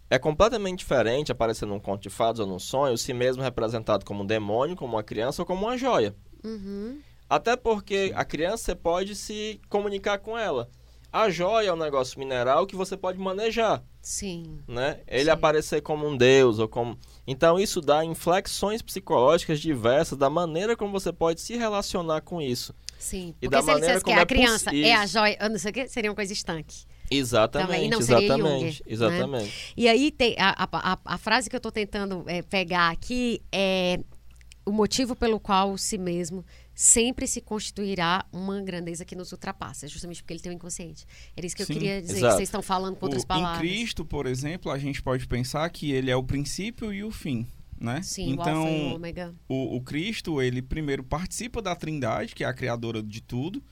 é completamente diferente aparecer num conto de fadas ou num sonho, o si mesmo representado como um demônio, como uma criança ou como uma joia. Uhum. Até porque a criança você pode se comunicar com ela. A joia é um negócio mineral que você pode manejar Sim. né? Ele Sim. aparecer como um deus ou como então isso dá inflexões psicológicas diversas da maneira como você pode se relacionar com isso. Sim. E Porque da se ele maneira dissesse que como a é criança é a joia, não sei o que, seria uma coisa estanque. Exatamente, Também não seria exatamente, Jung, né? exatamente. E aí tem a, a, a- a frase que eu estou tentando é, pegar aqui é o motivo pelo qual o si mesmo sempre se constituirá uma grandeza que nos ultrapassa, justamente porque ele tem o inconsciente. Era isso que eu Sim, queria dizer, exato. que vocês estão falando com outras O- palavras. Em Cristo, por exemplo, a gente pode pensar que ele é o princípio e o fim, né? Sim, o o então, ômega. o, o Cristo, ele primeiro participa da Trindade, que é a criadora de tudo,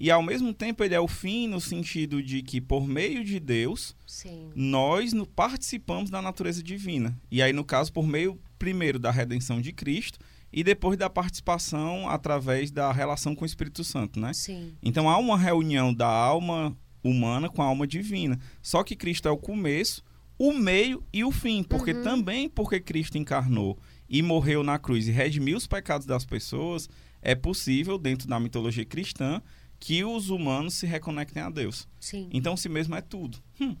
e ao mesmo tempo ele é o fim no sentido de que por meio de Deus, Sim. nós no- participamos da natureza divina. E aí no caso por meio primeiro da redenção de Cristo e depois da participação através da relação com o Espírito Santo, né? Sim. Então há uma reunião da alma humana com a alma divina. Só que Cristo é o começo, o meio e o fim, porque Uhum. também porque Cristo encarnou e morreu na cruz e redimiu os pecados das pessoas, é possível dentro da mitologia cristã que os humanos se reconectem a Deus. Sim. Então si mesmo é tudo. Hum,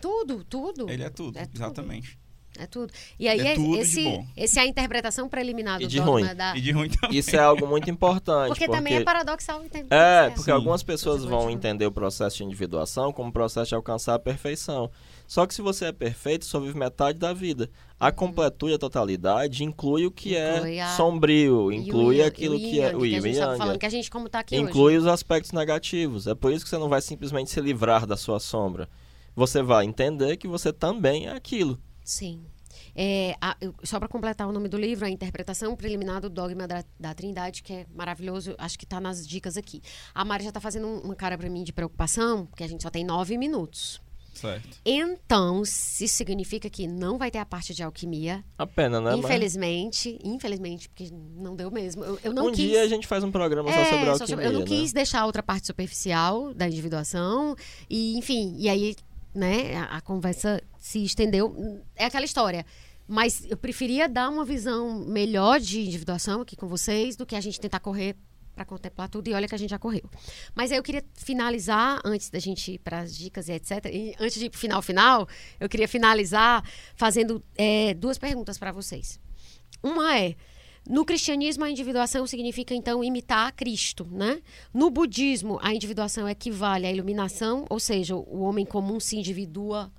Tudo, tudo. ele é tudo, É tudo. É tudo. E aí, É tudo de esse, bom. esse é a interpretação preliminar E do de dogma ruim. da. E de ruim também. Isso é algo muito importante. Porque, também é paradoxal. Tem... É, porque Sim. algumas pessoas vão entender o processo de individuação como o processo de alcançar a perfeição. Só que se você é perfeito, só vive metade da vida. A completude, a totalidade, inclui o que Uhum. Inclui é a- sombrio, E o inclui yin- aquilo e o que é yang, o yin e yang. falando que a gente como tá aqui Inclui hoje. os aspectos negativos. É por isso que você não vai simplesmente se livrar da sua sombra. Você vai entender que você também é aquilo. Sim. É, a- eu- só para completar o nome do livro, a interpretação preliminar do dogma da, da Trindade, que é maravilhoso, acho que está nas dicas aqui. A Mari já está fazendo um- uma cara para mim de preocupação, porque a gente só tem nove minutos. Certo. Então, isso significa que não vai ter a parte de alquimia. A pena, né? Mas infelizmente, infelizmente, porque não deu mesmo. Eu, eu não um quis. dia a gente faz um programa só É, sobre só alquimia, sobre- eu não né? quis deixar a outra parte superficial da individuação. E, enfim, e aí, né, a, a conversa se estendeu. É aquela história. Mas eu preferia dar uma visão melhor de individuação aqui com vocês do que a gente tentar correr para contemplar tudo. E olha que a gente já correu. Mas aí eu queria finalizar, antes da gente ir para as dicas e etc. E antes de ir pro final final, eu queria finalizar fazendo é, duas perguntas para vocês. Uma é. No cristianismo, a individuação significa, então, imitar Cristo, né? No budismo, a individuação equivale à iluminação, ou seja, o homem comum se individua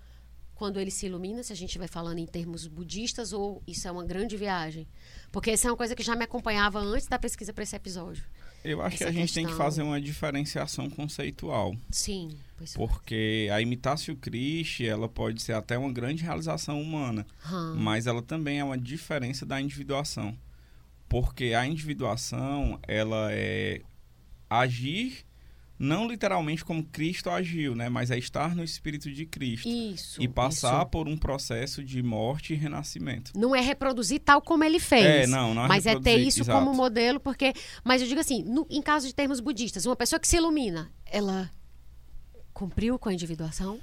quando ele se ilumina, se a gente estiver falando em termos budistas, ou isso é uma grande viagem? Porque essa é uma coisa que já me acompanhava antes da pesquisa para esse episódio. Eu acho que Essa a gente tem que questão- fazer uma diferenciação conceitual. Sim. Pois Porque a imitácio Christi, ela pode ser até uma grande realização humana, Hum. mas ela também é uma diferença da individuação. Porque a individuação, ela é agir não literalmente como Cristo agiu, né, mas é estar no espírito de Cristo Isso. e passar isso. por um processo de morte e renascimento. Não é reproduzir tal como ele fez. É, não, não é mas é ter isso exato. como modelo, porque. Mas eu digo assim, no- em caso de termos budistas, uma pessoa que se ilumina, ela cumpriu com a individuação?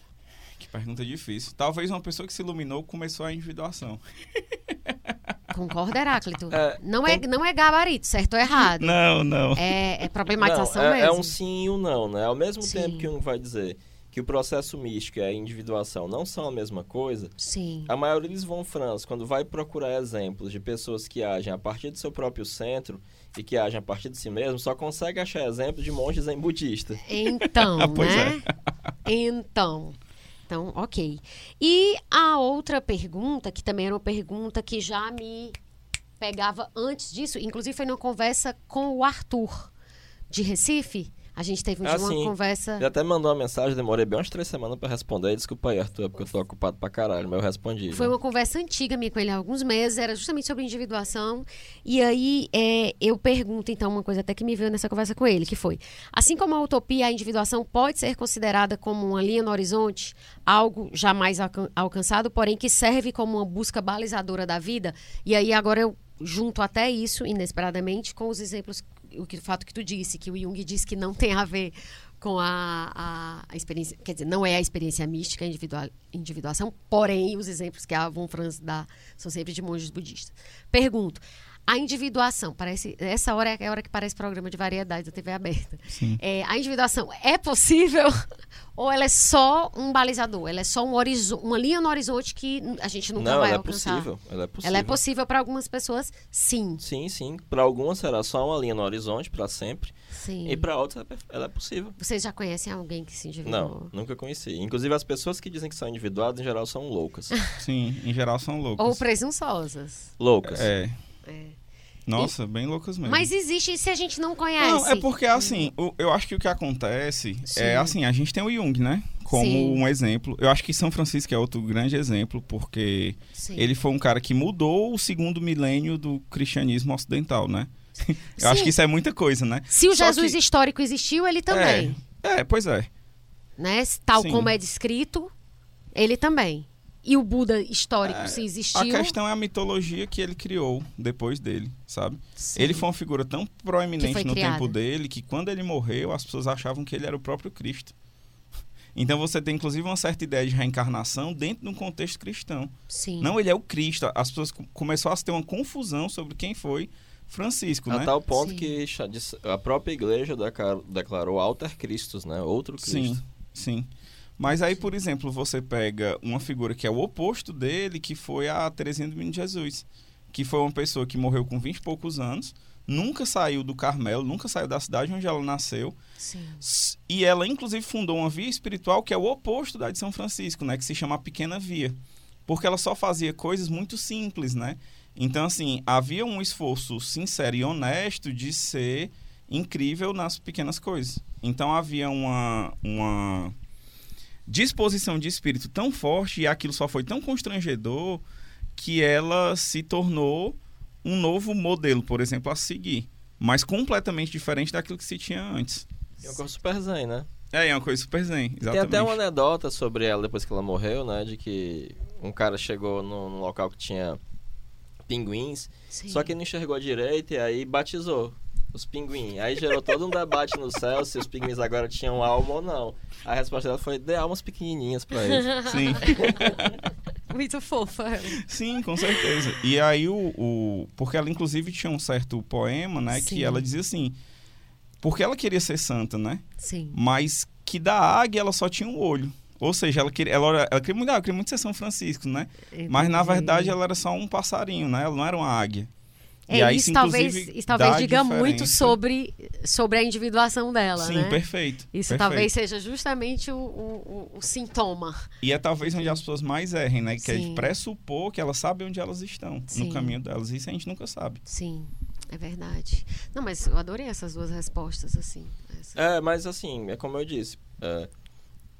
Que pergunta difícil. Talvez uma pessoa que se iluminou começou a individuação. Concorda, Heráclito? É, não, é, não é gabarito, certo ou errado. Não, não. É, é problematização não, é, mesmo. é um sim e um não, né? Ao mesmo Sim. tempo que um vai dizer que o processo místico e a individuação não são a mesma coisa, Sim. a maioria dos von Franz, quando vai procurar exemplos de pessoas que agem a partir do seu próprio centro e que agem a partir de si mesmo, só consegue achar exemplos de monges zen budista. Então, Pois né? Então. Então, ok. E a outra pergunta, que também era uma pergunta que já me pegava antes disso, inclusive foi numa conversa com o Arthur, de Recife. A gente teve um Ah, dia uma sim. conversa. Ele até mandou uma mensagem, demorei bem umas três semanas pra responder. Desculpa aí, Arthur, é porque eu tô ocupado pra caralho, mas eu respondi. Foi né? uma conversa antiga minha com ele há alguns meses, era justamente sobre individuação. E aí é, eu pergunto, então, uma coisa até que me veio nessa conversa com ele, que foi: assim como a utopia, a individuação pode ser considerada como uma linha no horizonte, algo jamais alcan- alcançado, porém que serve como uma busca balizadora da vida. E aí agora eu junto até isso, inesperadamente, com os exemplos, o, que, o fato que tu disse, que o Jung diz que não tem a ver com a, a, a experiência, quer dizer, não é a experiência mística, a individual, individuação, porém os exemplos que a Von Franz dá são sempre de monges budistas. Pergunto, a individuação, parece, essa hora é a hora que parece programa de variedades da TV aberta. É, a individuação é possível ou ela é só um balizador? Ela é só um uma linha no horizonte que a gente nunca Não, vai ela é alcançar? possível. Ela é possível. Ela é possível para algumas pessoas, sim. Sim, sim. Para algumas será só uma linha no horizonte para sempre. Sim. E para outras ela é- ela é possível. Vocês já conhecem alguém que se individuou? Não, nunca conheci. Inclusive as pessoas que dizem que são individuadas em geral são loucas. Sim, em geral são loucos. Ou presunçosas. loucas. É. É. Nossa, bem loucas mesmo. Mas existe se a gente não conhece. Não, é porque assim, o- eu acho que o que acontece Sim. é assim, a gente tem o Jung, né? Como Sim. um exemplo. Eu acho que São Francisco é outro grande exemplo, porque Sim. ele foi um cara que mudou o segundo milênio do cristianismo ocidental, né? Eu acho que isso é muita coisa, né? Se o Só Jesus que- histórico existiu, ele também. É, pois é. Né? Tal como é descrito, ele também. E o Buda histórico, É, se A existiu. questão é a mitologia que ele criou depois dele, sabe? Sim. Ele foi uma figura tão proeminente no criada. tempo dele que quando ele morreu, as pessoas achavam que ele era o próprio Cristo. Então você tem inclusive uma certa ideia de reencarnação dentro de um contexto cristão. Sim. Não, ele é o Cristo. As pessoas com- começaram a ter uma confusão sobre quem foi Francisco, A né? tal ponto Sim. que a própria igreja declarou, declarou alter Christus, né? Outro Cristo. Sim, sim. Mas aí, por exemplo, você pega uma figura que é o oposto dele, que foi a Teresinha do Menino Jesus, que foi uma pessoa que morreu com 20 e poucos anos, nunca saiu do Carmelo, nunca saiu da cidade onde ela nasceu, Sim. e ela inclusive fundou uma via espiritual que é o oposto da de São Francisco, né, que se chama Pequena Via, porque ela só fazia coisas muito simples, né? Então assim, havia um esforço sincero e honesto de ser incrível nas pequenas coisas. Então havia uma uma disposição de espírito tão forte e aquilo só foi tão constrangedor que ela se tornou um novo modelo, por exemplo, a seguir, mas completamente diferente daquilo que se tinha antes. É uma coisa super zen, né? É, é uma coisa super zen, exatamente. Tem até uma anedota sobre ela depois que ela morreu, né? De que um cara chegou num, num local que tinha pinguins, Sim. só que ele não enxergou direito e aí batizou os pinguins. Aí gerou todo um debate no céu se os pinguins agora tinham alma ou não. A resposta dela foi: dê almas pequenininhas pra eles. Sim, Muito fofa. ela. sim, com certeza. E aí o, o- porque ela inclusive tinha um certo poema, né, Sim. que ela dizia assim, porque ela queria ser santa, né? Sim. Mas que da águia ela só tinha um olho. Ou seja, ela queria, ela, ela queria muito, eu queria muito ser São Francisco, né? Mas na verdade ela era só um passarinho, né? Ela não era uma águia. É, e aí, isso talvez, isso talvez diga muito diferença. sobre, sobre a individuação dela, Sim, né? perfeito. Isso perfeito. talvez seja justamente o, o, o- sintoma. E é talvez onde as pessoas mais errem, né? Que é Sim. de pressupor que elas sabem onde elas estão, Sim. no caminho delas. Isso a gente nunca sabe. Sim, é verdade. Não, mas eu adorei essas duas respostas, assim. Essa- É, mas assim, é como eu disse, é,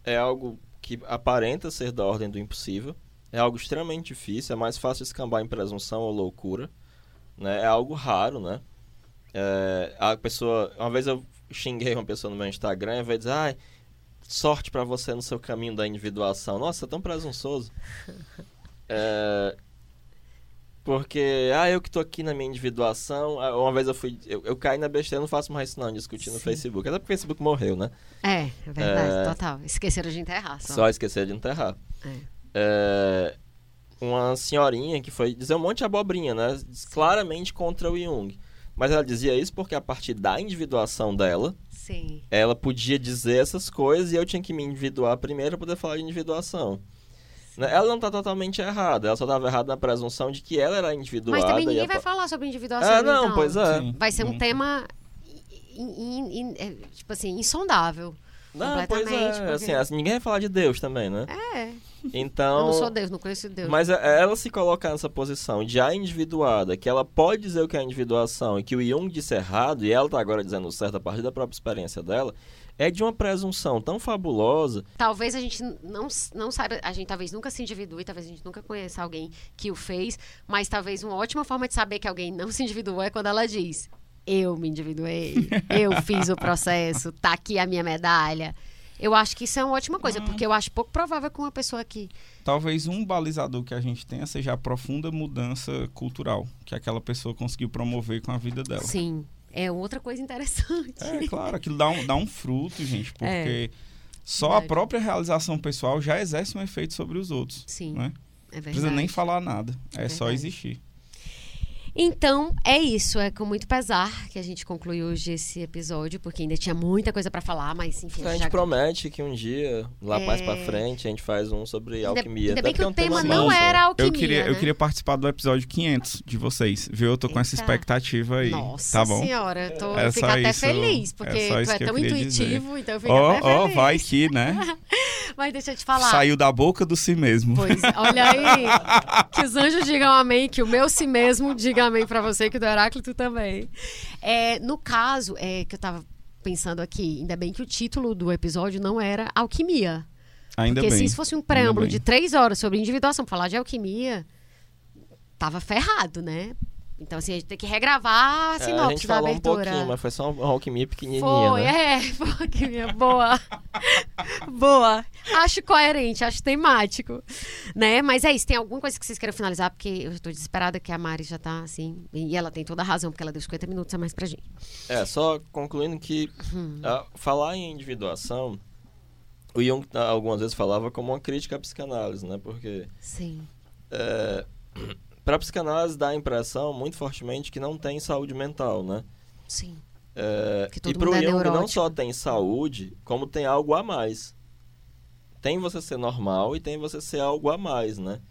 é algo que aparenta ser da ordem do impossível, é algo extremamente difícil, é mais fácil escambar em presunção ou loucura, né? É algo raro, né? É, a pessoa, uma vez eu xinguei uma pessoa no meu Instagram e veio dizer, ai, sorte pra você no seu caminho da individuação. Nossa, é tão presunçoso. É, porque, ah, eu que tô aqui na minha individuação. ah, Uma vez eu fui. Eu, eu caí na besteira, não faço mais isso não, discutir no. Facebook. Até porque o Facebook morreu, né? É, é verdade, É. total. Esqueceram de enterrar só. Só esquecer de enterrar. É. É, uma senhorinha que foi dizer um monte de abobrinha, né? Claramente contra o Jung. Mas ela dizia isso porque a partir da individuação dela, Sim. ela podia dizer essas coisas e eu tinha que me individuar primeiro para poder falar de individuação. Né? Ela não tá totalmente errada, ela só estava errada na presunção de que ela era individuada. Mas também ninguém a vai pa- falar sobre individuação, É, não, então. pois é. Sim. Vai ser um Hum. tema, in- in- in- é, tipo assim, insondável. Não, pois é. porque- Assim, assim, ninguém vai falar de Deus também, né? É, Então. eu não sou Deus, não conheço Deus. Mas é- ela se colocar nessa posição de a individuada, que ela pode dizer o que é individuação e que o Jung disse errado, e ela tá agora dizendo certo a partir da própria experiência dela, é de uma presunção tão fabulosa. Talvez a gente não, não saiba, a gente talvez nunca se individue, talvez a gente nunca conheça alguém que o fez, mas talvez uma ótima forma de saber que alguém não se individuou é quando ela diz: Eu me individuei, eu fiz o processo, tá aqui a minha medalha. Eu acho que isso é uma ótima coisa, porque eu acho pouco provável que uma pessoa que. Talvez um balizador que a gente tenha seja a profunda mudança cultural que aquela pessoa conseguiu promover com a vida dela. Sim, é outra coisa interessante. É, claro, aquilo dá um, dá um fruto, gente, porque só a Verdade. própria realização pessoal já exerce um efeito sobre os outros. Sim, Né? é Não verdade. precisa nem falar nada, é só Verdade. existir. Então, é isso. É com muito pesar que a gente conclui hoje esse episódio, porque ainda tinha muita coisa pra falar, mas enfim. A gente já- promete que um dia, lá mais pra É. frente, a gente faz um sobre Ainda, alquimia. ainda até bem que é o tema não novo. era alquimia, Eu queria, eu né? queria participar do episódio 500 de vocês, viu? Eu tô com essa Eita. expectativa aí. Nossa tá bom? senhora, eu tô, É eu fico até isso- feliz, é porque só tu é que eu tão intuitivo, então eu fico Ó, até ó, feliz. vai que, né? Mas deixa eu te falar. Saiu da boca do si mesmo. Pois, olha aí. que os anjos digam amém, que o meu si mesmo diga amém pra você, que do Heráclito também. É, no caso, é, que eu tava pensando aqui, ainda bem que o título do episódio não era alquimia. Ainda porque bem. se isso fosse um preâmbulo de três horas sobre individuação, falar de alquimia, tava ferrado, né? Então, assim, a gente tem que regravar a É, a sinopse gente da falou um abertura. pouquinho, mas foi só uma alquimia pequenininha, Foi, né? é, foi alquimia boa. boa. Acho coerente, acho temático. Né? Mas é isso, tem alguma coisa que vocês queiram finalizar? Porque eu tô desesperada que a Mari já tá assim. E ela tem toda a razão, porque ela deu 50 minutos a mais pra gente. É, só concluindo que Hum. falar em individuação, o Jung ah, algumas vezes falava como uma crítica à psicanálise, né? Porque Sim. é, para a psicanálise dá a impressão muito fortemente que não tem saúde mental, né? Sim. É, Que todo e para o mundo é Jung não só tem saúde, como tem algo a mais. Tem você ser normal e tem você ser algo a mais, né?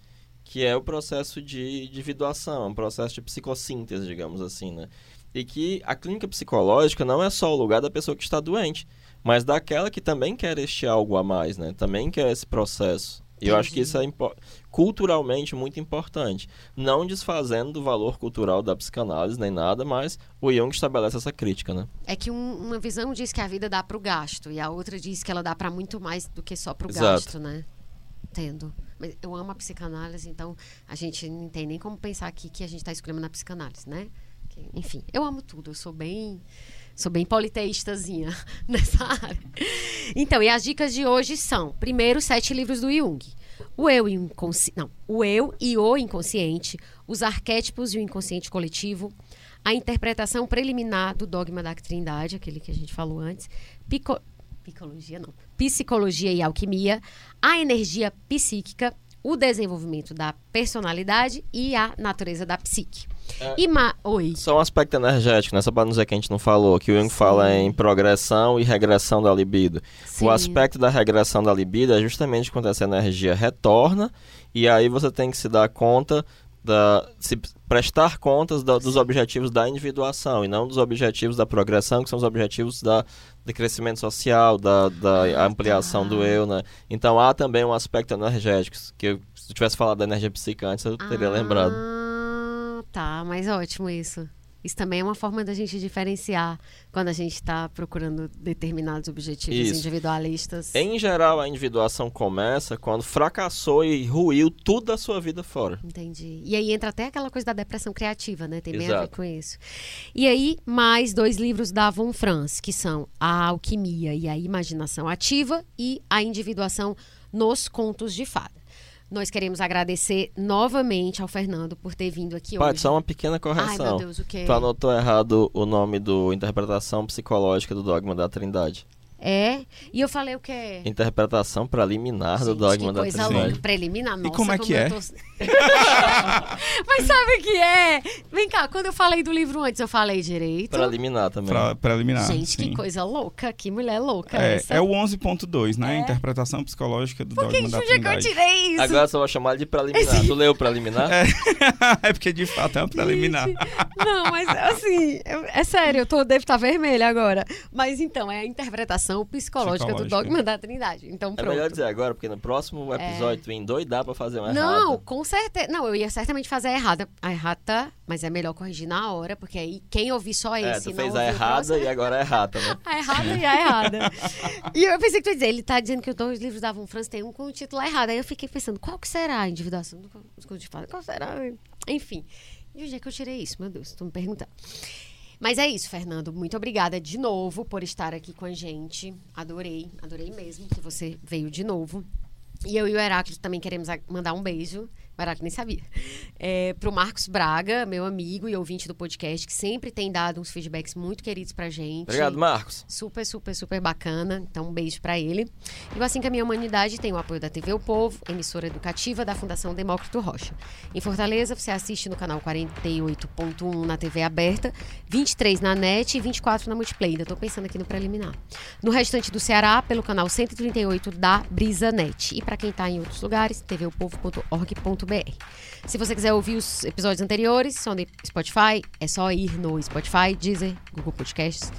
Que é o processo de individuação, um processo de psicossíntese, digamos assim, né? E que a clínica psicológica não é só o lugar da pessoa que está doente, mas daquela que também quer este algo a mais, né? Também quer esse processo. E eu acho que isso é culturalmente muito importante. Não desfazendo do valor cultural da psicanálise nem nada, mas o Jung estabelece essa crítica, né? É que um- uma visão diz que a vida dá pro gasto, e a outra diz que ela dá pra muito mais do que só pro Exato. gasto, né? Entendo. Mas eu amo a psicanálise, então a gente não tem nem como pensar aqui que a gente tá escolhendo na psicanálise, né? Enfim, eu amo tudo, eu sou bem. Sou bem politeistazinha nessa área. Então, e as dicas de hoje são: primeiro, sete livros do Jung. O eu, inconsci... não, o eu e o inconsciente, os arquétipos e o inconsciente coletivo, a interpretação preliminar do dogma da trindade, aquele que a gente falou antes, pico... psicologia não, psicologia e alquimia, a energia psíquica, o desenvolvimento da personalidade e a natureza da psique. É. E ma... Oi. Só um aspecto energético, né? Só para não dizer que a gente não falou, que o Jung fala em progressão e regressão da libido. Sim. O aspecto da regressão da libido é justamente quando essa energia retorna e aí você tem que se dar conta da se prestar contas da- dos objetivos da individuação e não dos objetivos da progressão, que são os objetivos da de crescimento social, da, da Ah, ampliação tá. do eu, né? Então há também um aspecto energético que eu, se eu tivesse falado da energia psíquica antes eu teria lembrado. Tá, mas ótimo isso. Isso também é uma forma da gente diferenciar quando a gente está procurando determinados objetivos Isso. individualistas. Em geral, a individuação começa quando fracassou e ruiu tudo da sua vida fora. Entendi. E aí entra até aquela coisa da depressão criativa, né? Tem bem a ver com isso. E aí, mais dois livros da Von Franz, que são A Alquimia e a Imaginação Ativa e A Individuação nos Contos de Fada. Nós queremos agradecer novamente ao Fernando por ter vindo aqui Paty, hoje. só uma pequena Ai, correção. meu Deus, o quê? Tu anotou errado o nome do Interpretação Psicológica do Dogma da Trindade. É? E eu falei o quê? Interpretação preliminar do Gente, Dogma que da coisa Trindade. louca. Preliminar, nossa, como é que eu é? tô- Mas sabe o que é? Vem cá, quando eu falei do livro antes, eu falei direito. Preliminar também. Pra, preliminar. Gente, sim. que coisa louca, que mulher louca É, essa. é o 11.2, né? É? Interpretação psicológica do Por que dogma da é que eu trindade. tirei isso? Agora só vou chamar de preliminar. Tu leu preliminar? é porque de fato é uma preliminar. Não, mas assim, é sério, eu tô, devo estar vermelha agora. Mas então, é a interpretação psicológica, do dogma da Trindade. Então, É pronto. melhor dizer agora, porque no próximo episódio tu endoidar pra fazer uma Não, errada. com certeza. Não, eu ia certamente fazer a errada. A errata, mas é melhor corrigir na hora, porque aí quem ouvir só É, esse tu não fez a errada e agora é errata, né? A errada e a errada. e eu pensei que tu ia dizer, ele tá dizendo que os dois livros da Von Franz tem um com o título errado. Aí eu fiquei pensando, qual que será a individuação do de fada? Qual será? Enfim. E onde é que eu tirei isso? Meu Deus, tô me perguntando. Mas é isso, Fernando. Muito obrigada de novo por estar aqui com a gente. Adorei, adorei mesmo que você veio de novo. E eu e o Heráclito também queremos mandar um beijo. Barato nem sabia. É, pro Marcos Braga, meu amigo e ouvinte do podcast, que sempre tem dado uns feedbacks muito queridos pra gente. Obrigado, Marcos. Super, super, super bacana. Então, um beijo pra ele. E o Assim que a Minha Humanidade tem o apoio da TV O Povo, emissora educativa da Fundação Demócrito Rocha. Em Fortaleza, você assiste no canal 48.1 na TV aberta, 23 na NET e 24 na Multiplay. Ainda tô pensando aqui no preliminar. No restante do Ceará, pelo canal 138 da Brisa Net. E pra quem tá em outros lugares, tvopovo.org.br. Se você quiser ouvir os episódios anteriores, são no Spotify, é só ir no Spotify, Deezer, Google Podcasts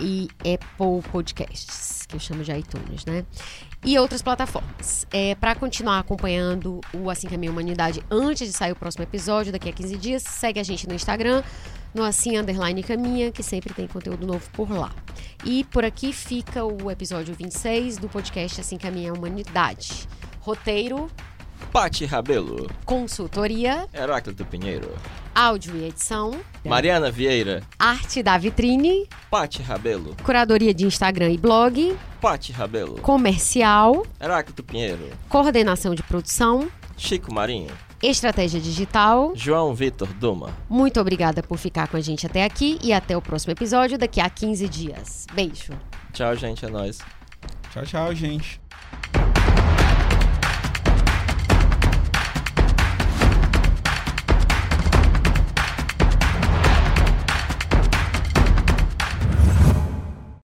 e Apple Podcasts, que eu chamo de iTunes, né? E outras plataformas. É, para continuar acompanhando o Assim que a Humanidade antes de sair o próximo episódio, daqui a 15 dias, segue a gente no Instagram, no Assim Underline Caminha, que sempre tem conteúdo novo por lá. E por aqui fica o episódio 26 do podcast Assim que a Humanidade. Roteiro, Pati Rabelo. consultoria, Heráclito Pinheiro. áudio e edição, Mariana Vieira. arte da vitrine, Pati Rabelo. curadoria de Instagram e blog, Pati Rabelo. comercial, Heráclito Pinheiro. coordenação de produção, Chico Marinho. estratégia digital. João Vitor Duma. Muito obrigada por ficar com a gente até aqui e até o próximo episódio daqui a 15 dias. Beijo. Tchau, gente. É nóis. Tchau, tchau, gente.